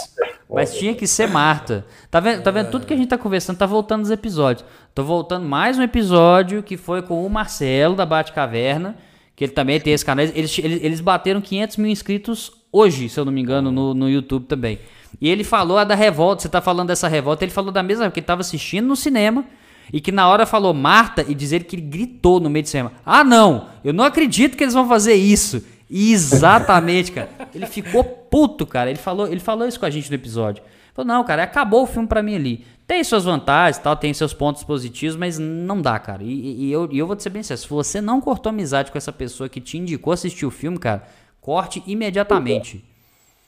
Mas, Mas tinha que ser Marta. Tá vendo, tá vendo tudo que a gente tá conversando, tá voltando os episódios. Tô voltando mais um episódio que foi com o Marcelo da Bate Caverna, que ele também tem esse canal. Eles, eles, eles bateram 500 mil inscritos hoje, se eu não me engano, no, no YouTube também. E ele falou a da revolta, você tá falando dessa revolta, ele falou da mesma, que ele tava assistindo no cinema e que na hora falou Marta e dizer que ele gritou no meio de cinema. Ah, não, eu não acredito que eles vão fazer isso. Exatamente, cara. Ele ficou puto, cara. Ele falou, ele falou isso com a gente no episódio. Falou, não, cara, acabou o filme para mim ali. Tem suas vantagens, tal, tem seus pontos positivos, mas não dá, cara. E, e eu, e eu vou te ser bem sincero, se você não cortou amizade com essa pessoa que te indicou assistir o filme, cara, corte imediatamente.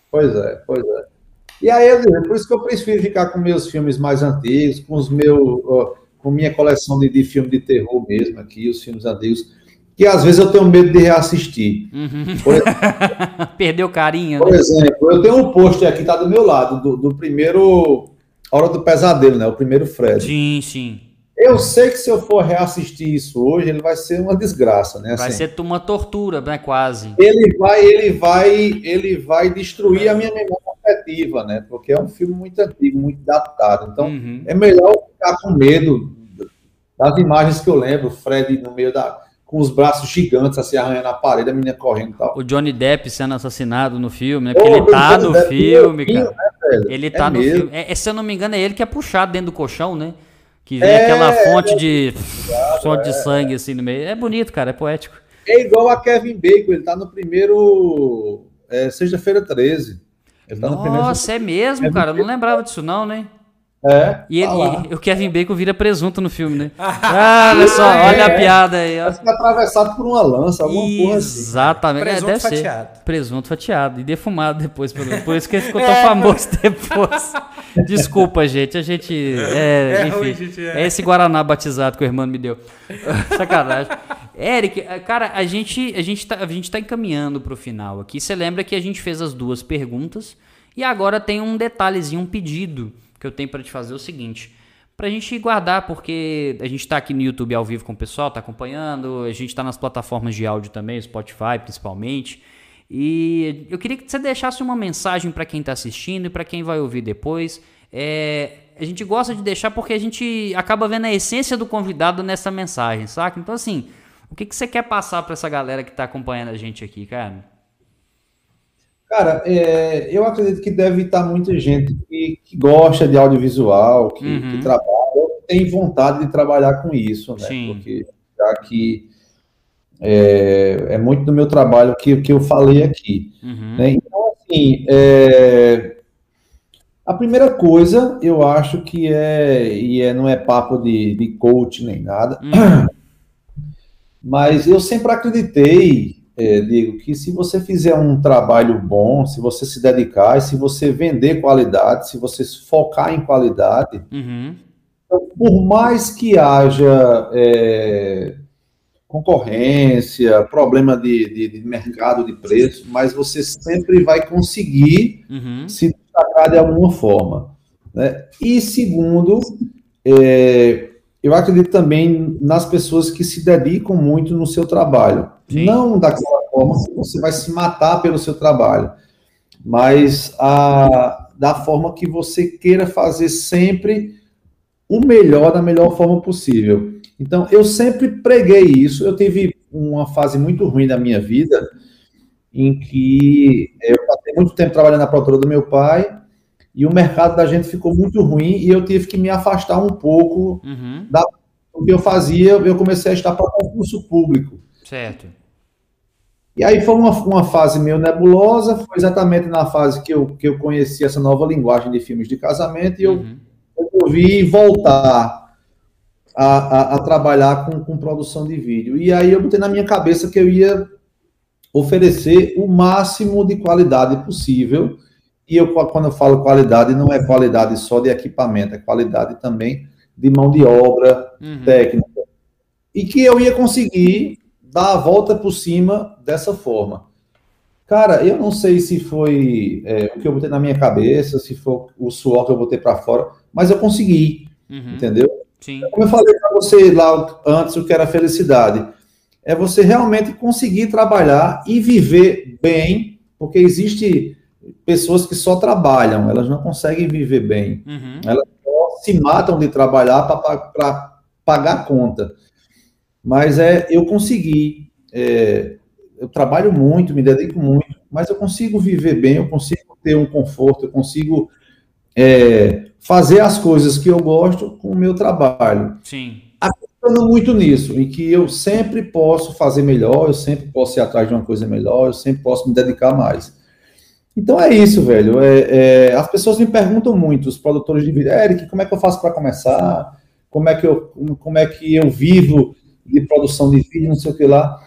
Pois é, pois é. E aí, por isso que eu prefiro ficar com meus filmes mais antigos, com os meus, com minha coleção de, de filme de terror mesmo aqui, os filmes antigos. Que às vezes eu tenho medo de reassistir. Uhum. (laughs) Perdeu carinho. Por né? exemplo, eu tenho um post aqui, tá do meu lado, do, do primeiro Hora do Pesadelo, né? O primeiro Fred. Sim, sim. Eu sei que se eu for reassistir isso hoje, ele vai ser uma desgraça, né? Vai assim, ser uma tortura, né? Quase. Ele vai, ele vai, ele vai destruir a minha memória afetiva, né? Porque é um filme muito antigo, muito datado. Então, uhum. é melhor ficar com medo das imagens que eu lembro, Fred no meio da com os braços gigantes assim arranhando a parede, a menina correndo e tal. O Johnny Depp sendo assassinado no filme, né? Porque ele tá no filme, cara. Né, ele tá é no mesmo. filme. É, se eu não me engano, é ele que é puxado dentro do colchão, né? Que vem é, aquela fonte é, de fonte de é. sangue assim no meio. É bonito, cara, é poético. É igual a Kevin Bacon, ele tá no primeiro é, sexta-feira 13. Ele tá Nossa, primeiro... é mesmo, cara. Eu não lembrava disso não, né? É. E, ele, e o Kevin Bacon vira presunto no filme, né? (laughs) ah, olha só, é, olha a piada aí. Ó. Fica atravessado por uma lança, alguma porra assim. Exatamente. Presunto é, fatiado. Ser. Presunto fatiado. E defumado depois. Por isso que ele ficou (laughs) tão é. famoso depois. (laughs) Desculpa, gente. A gente. É, é enfim. Ruim, gente, é. é. esse Guaraná batizado que o irmão me deu. Sacanagem. Eric, cara, a gente, a, gente tá, a gente tá encaminhando pro final aqui. Você lembra que a gente fez as duas perguntas e agora tem um detalhezinho, um pedido que eu tenho para te fazer é o seguinte. Pra gente guardar, porque a gente tá aqui no YouTube ao vivo com o pessoal, tá acompanhando, a gente tá nas plataformas de áudio também, Spotify principalmente. E eu queria que você deixasse uma mensagem para quem está assistindo e para quem vai ouvir depois. É, a gente gosta de deixar porque a gente acaba vendo a essência do convidado nessa mensagem, saca? Então, assim, o que, que você quer passar para essa galera que está acompanhando a gente aqui, cara? Cara, é, eu acredito que deve estar muita gente que, que gosta de audiovisual, que, uhum. que, trabalha, tem vontade de trabalhar com isso, né? Sim. Porque já que é, é, muito do meu trabalho que, que eu falei aqui. Uhum. Né? Então, assim, é, a primeira coisa, eu acho que é, e é, não é papo de, de coach nem nada, uhum. (clears throat) mas eu sempre acreditei é, digo que se você fizer um trabalho bom, se você se dedicar, se você vender qualidade, se você focar em qualidade, uhum. então, por mais que haja é, concorrência, problema de, de, de, mercado de preço, mas você sempre vai conseguir uhum. se destacar de alguma forma. Né? E segundo, é, eu acredito também nas pessoas que se dedicam muito no seu trabalho. Sim. Não daquela forma que você vai se matar pelo seu trabalho, mas a, da forma que você queira fazer sempre o melhor da melhor forma possível. Então, eu sempre preguei isso. Eu tive uma fase muito ruim da minha vida, em que eu passei muito tempo trabalhando na produtora do meu pai, e o mercado da gente ficou muito ruim e eu tive que me afastar um pouco uhum. da, do que eu fazia. Eu comecei a estar para concurso público. Certo. E aí foi uma, uma fase meio nebulosa, foi exatamente na fase que eu, que eu conheci essa nova linguagem de filmes de casamento e eu uhum. resolvi voltar a, a, a, trabalhar com, com produção de vídeo. E aí eu botei na minha cabeça que eu ia oferecer o máximo de qualidade possível e eu, quando eu falo qualidade, não é qualidade só de equipamento, é qualidade também de mão de obra uhum. técnica. E que eu ia conseguir dar a volta por cima dessa forma. Cara, eu não sei se foi é, o que eu botei na minha cabeça, se foi o suor que eu botei para fora, mas eu consegui, uhum. entendeu? Sim. Como eu falei para você lá antes, o que era felicidade, é você realmente conseguir trabalhar e viver bem, porque existe pessoas que só trabalham, elas não conseguem viver bem. Uhum. Elas se matam de trabalhar para pagar a conta. Mas é, eu consegui. É, eu trabalho muito, me dedico muito, mas eu consigo viver bem, eu consigo ter um conforto, eu consigo é, fazer as coisas que eu gosto com o meu trabalho. Sim. Acreditando muito nisso, em que eu sempre posso fazer melhor, eu sempre posso ir atrás de uma coisa melhor, eu sempre posso me dedicar mais. Então é isso, velho. É, é, as pessoas me perguntam muito, os produtores de vídeo, Eric, como é que eu faço para começar? Como é que eu, como é que eu vivo de produção de vídeo, não sei o que lá?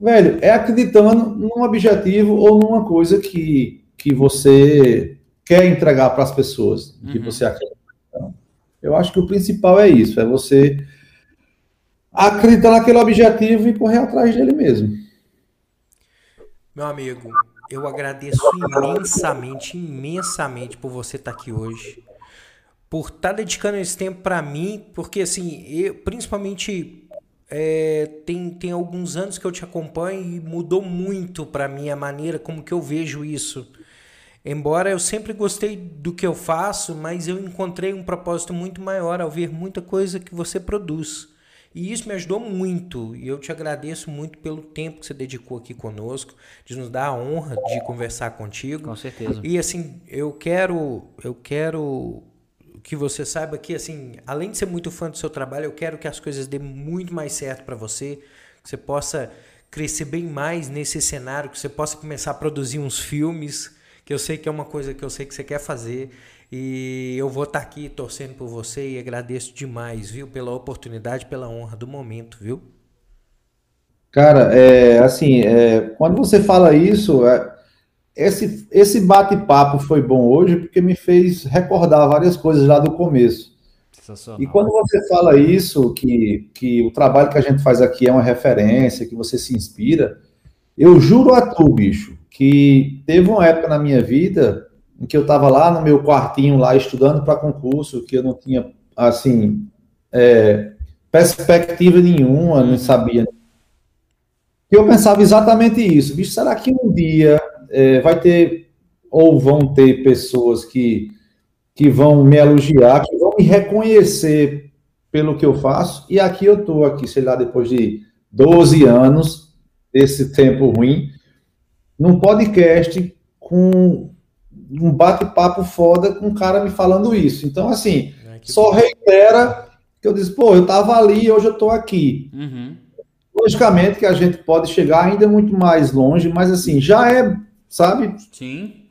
Velho, é acreditando num objetivo ou numa coisa que, que você quer entregar para as pessoas, que uhum. você acredita. Então, eu acho que o principal é isso, é você acreditar naquele objetivo e correr atrás dele mesmo. Meu amigo, eu agradeço imensamente, imensamente por você estar aqui hoje. Por estar dedicando esse tempo para mim, porque assim, eu, principalmente é, tem, tem alguns anos que eu te acompanho e mudou muito para mim a maneira como que eu vejo isso. Embora eu sempre gostei do que eu faço, mas eu encontrei um propósito muito maior ao ver muita coisa que você produz. E isso me ajudou muito. E eu te agradeço muito pelo tempo que você dedicou aqui conosco, de nos dar a honra de conversar contigo. Com certeza. E assim, eu quero, eu quero que você saiba que assim, além de ser muito fã do seu trabalho, eu quero que as coisas dêem muito mais certo para você, que você possa crescer bem mais nesse cenário, que você possa começar a produzir uns filmes, que eu sei que é uma coisa que eu sei que você quer fazer. E eu vou estar tá aqui torcendo por você e agradeço demais, viu, pela oportunidade, pela honra do momento, viu? Cara, é assim, é, quando você fala isso, é, esse, esse bate-papo foi bom hoje porque me fez recordar várias coisas lá do começo. E quando você fala isso, que, que o trabalho que a gente faz aqui é uma referência, que você se inspira, eu juro a tu, bicho, que teve uma época na minha vida em que eu estava lá no meu quartinho lá estudando para concurso, que eu não tinha assim é, perspectiva nenhuma, não sabia. E eu pensava exatamente isso, bicho, será que um dia é, vai ter ou vão ter pessoas que que vão me elogiar, que vão me reconhecer pelo que eu faço, e aqui eu estou aqui, sei lá, depois de 12 anos, desse tempo ruim, num podcast com um bate-papo foda com um cara me falando isso. Então, assim, é, só reitera que eu disse, pô, eu tava ali e hoje eu tô aqui. Uhum. Logicamente que a gente pode chegar ainda muito mais longe, mas assim, já é, sabe? Sim.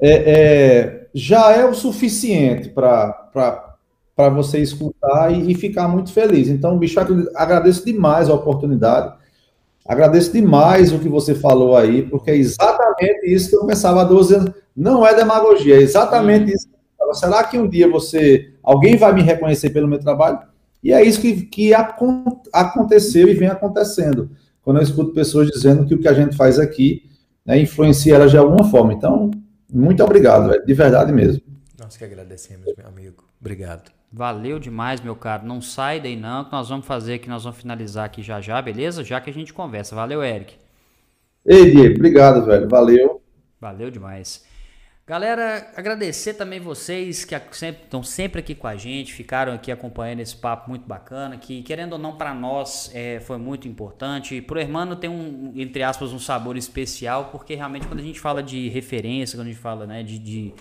É, é já é o suficiente para você escutar e, e, ficar muito feliz. Então, bicho, agradeço demais a oportunidade. Agradeço demais o que você falou aí, porque é exatamente isso que eu pensava há 12 anos. Não é demagogia, é exatamente isso. Será que um dia você, alguém vai me reconhecer pelo meu trabalho? E é isso que, que aconteceu e vem acontecendo. Quando eu escuto pessoas dizendo que o que a gente faz aqui né, influencia ela de alguma forma. Então, muito obrigado, de verdade mesmo. Nós que agradecemos, meu amigo. Obrigado. Valeu demais, meu caro. Não sai daí não, que nós vamos fazer aqui, nós vamos finalizar aqui já já, beleza? Já que a gente conversa. Valeu, Eric. Ei, Diego, obrigado, velho. Valeu. Valeu demais. Galera, agradecer também vocês que sempre, estão sempre aqui com a gente, ficaram aqui acompanhando esse papo muito bacana, que querendo ou não para nós é, foi muito importante. Pro Hermano tem um, entre aspas, um sabor especial, porque realmente quando a gente fala de referência, quando a gente fala né, de, de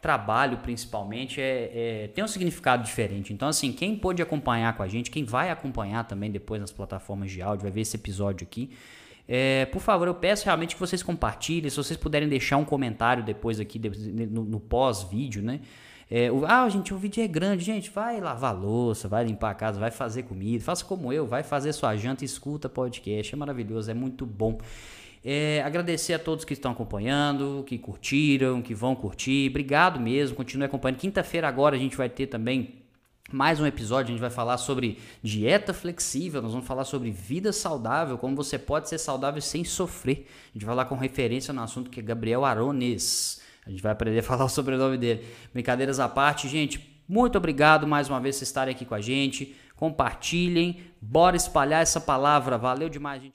trabalho principalmente, é, é, tem um significado diferente. Então, assim, quem pôde acompanhar com a gente, quem vai acompanhar também depois nas plataformas de áudio, vai ver esse episódio aqui. É, por favor, eu peço realmente que vocês compartilhem. Se vocês puderem deixar um comentário depois aqui no, no pós-vídeo, né? É, o, ah, gente, o vídeo é grande, gente. Vai lavar louça, vai limpar a casa, vai fazer comida. Faça como eu, vai fazer sua janta escuta podcast. É maravilhoso, é muito bom. É, agradecer a todos que estão acompanhando, que curtiram, que vão curtir. Obrigado mesmo, continue acompanhando. Quinta-feira agora a gente vai ter também mais um episódio, a gente vai falar sobre dieta flexível, nós vamos falar sobre vida saudável, como você pode ser saudável sem sofrer. A gente vai falar com referência no assunto que é Gabriel Arones. A gente vai aprender a (laughs) falar o sobrenome dele. Brincadeiras à parte, gente, muito obrigado mais uma vez por estarem aqui com a gente. Compartilhem, bora espalhar essa palavra. Valeu demais, gente.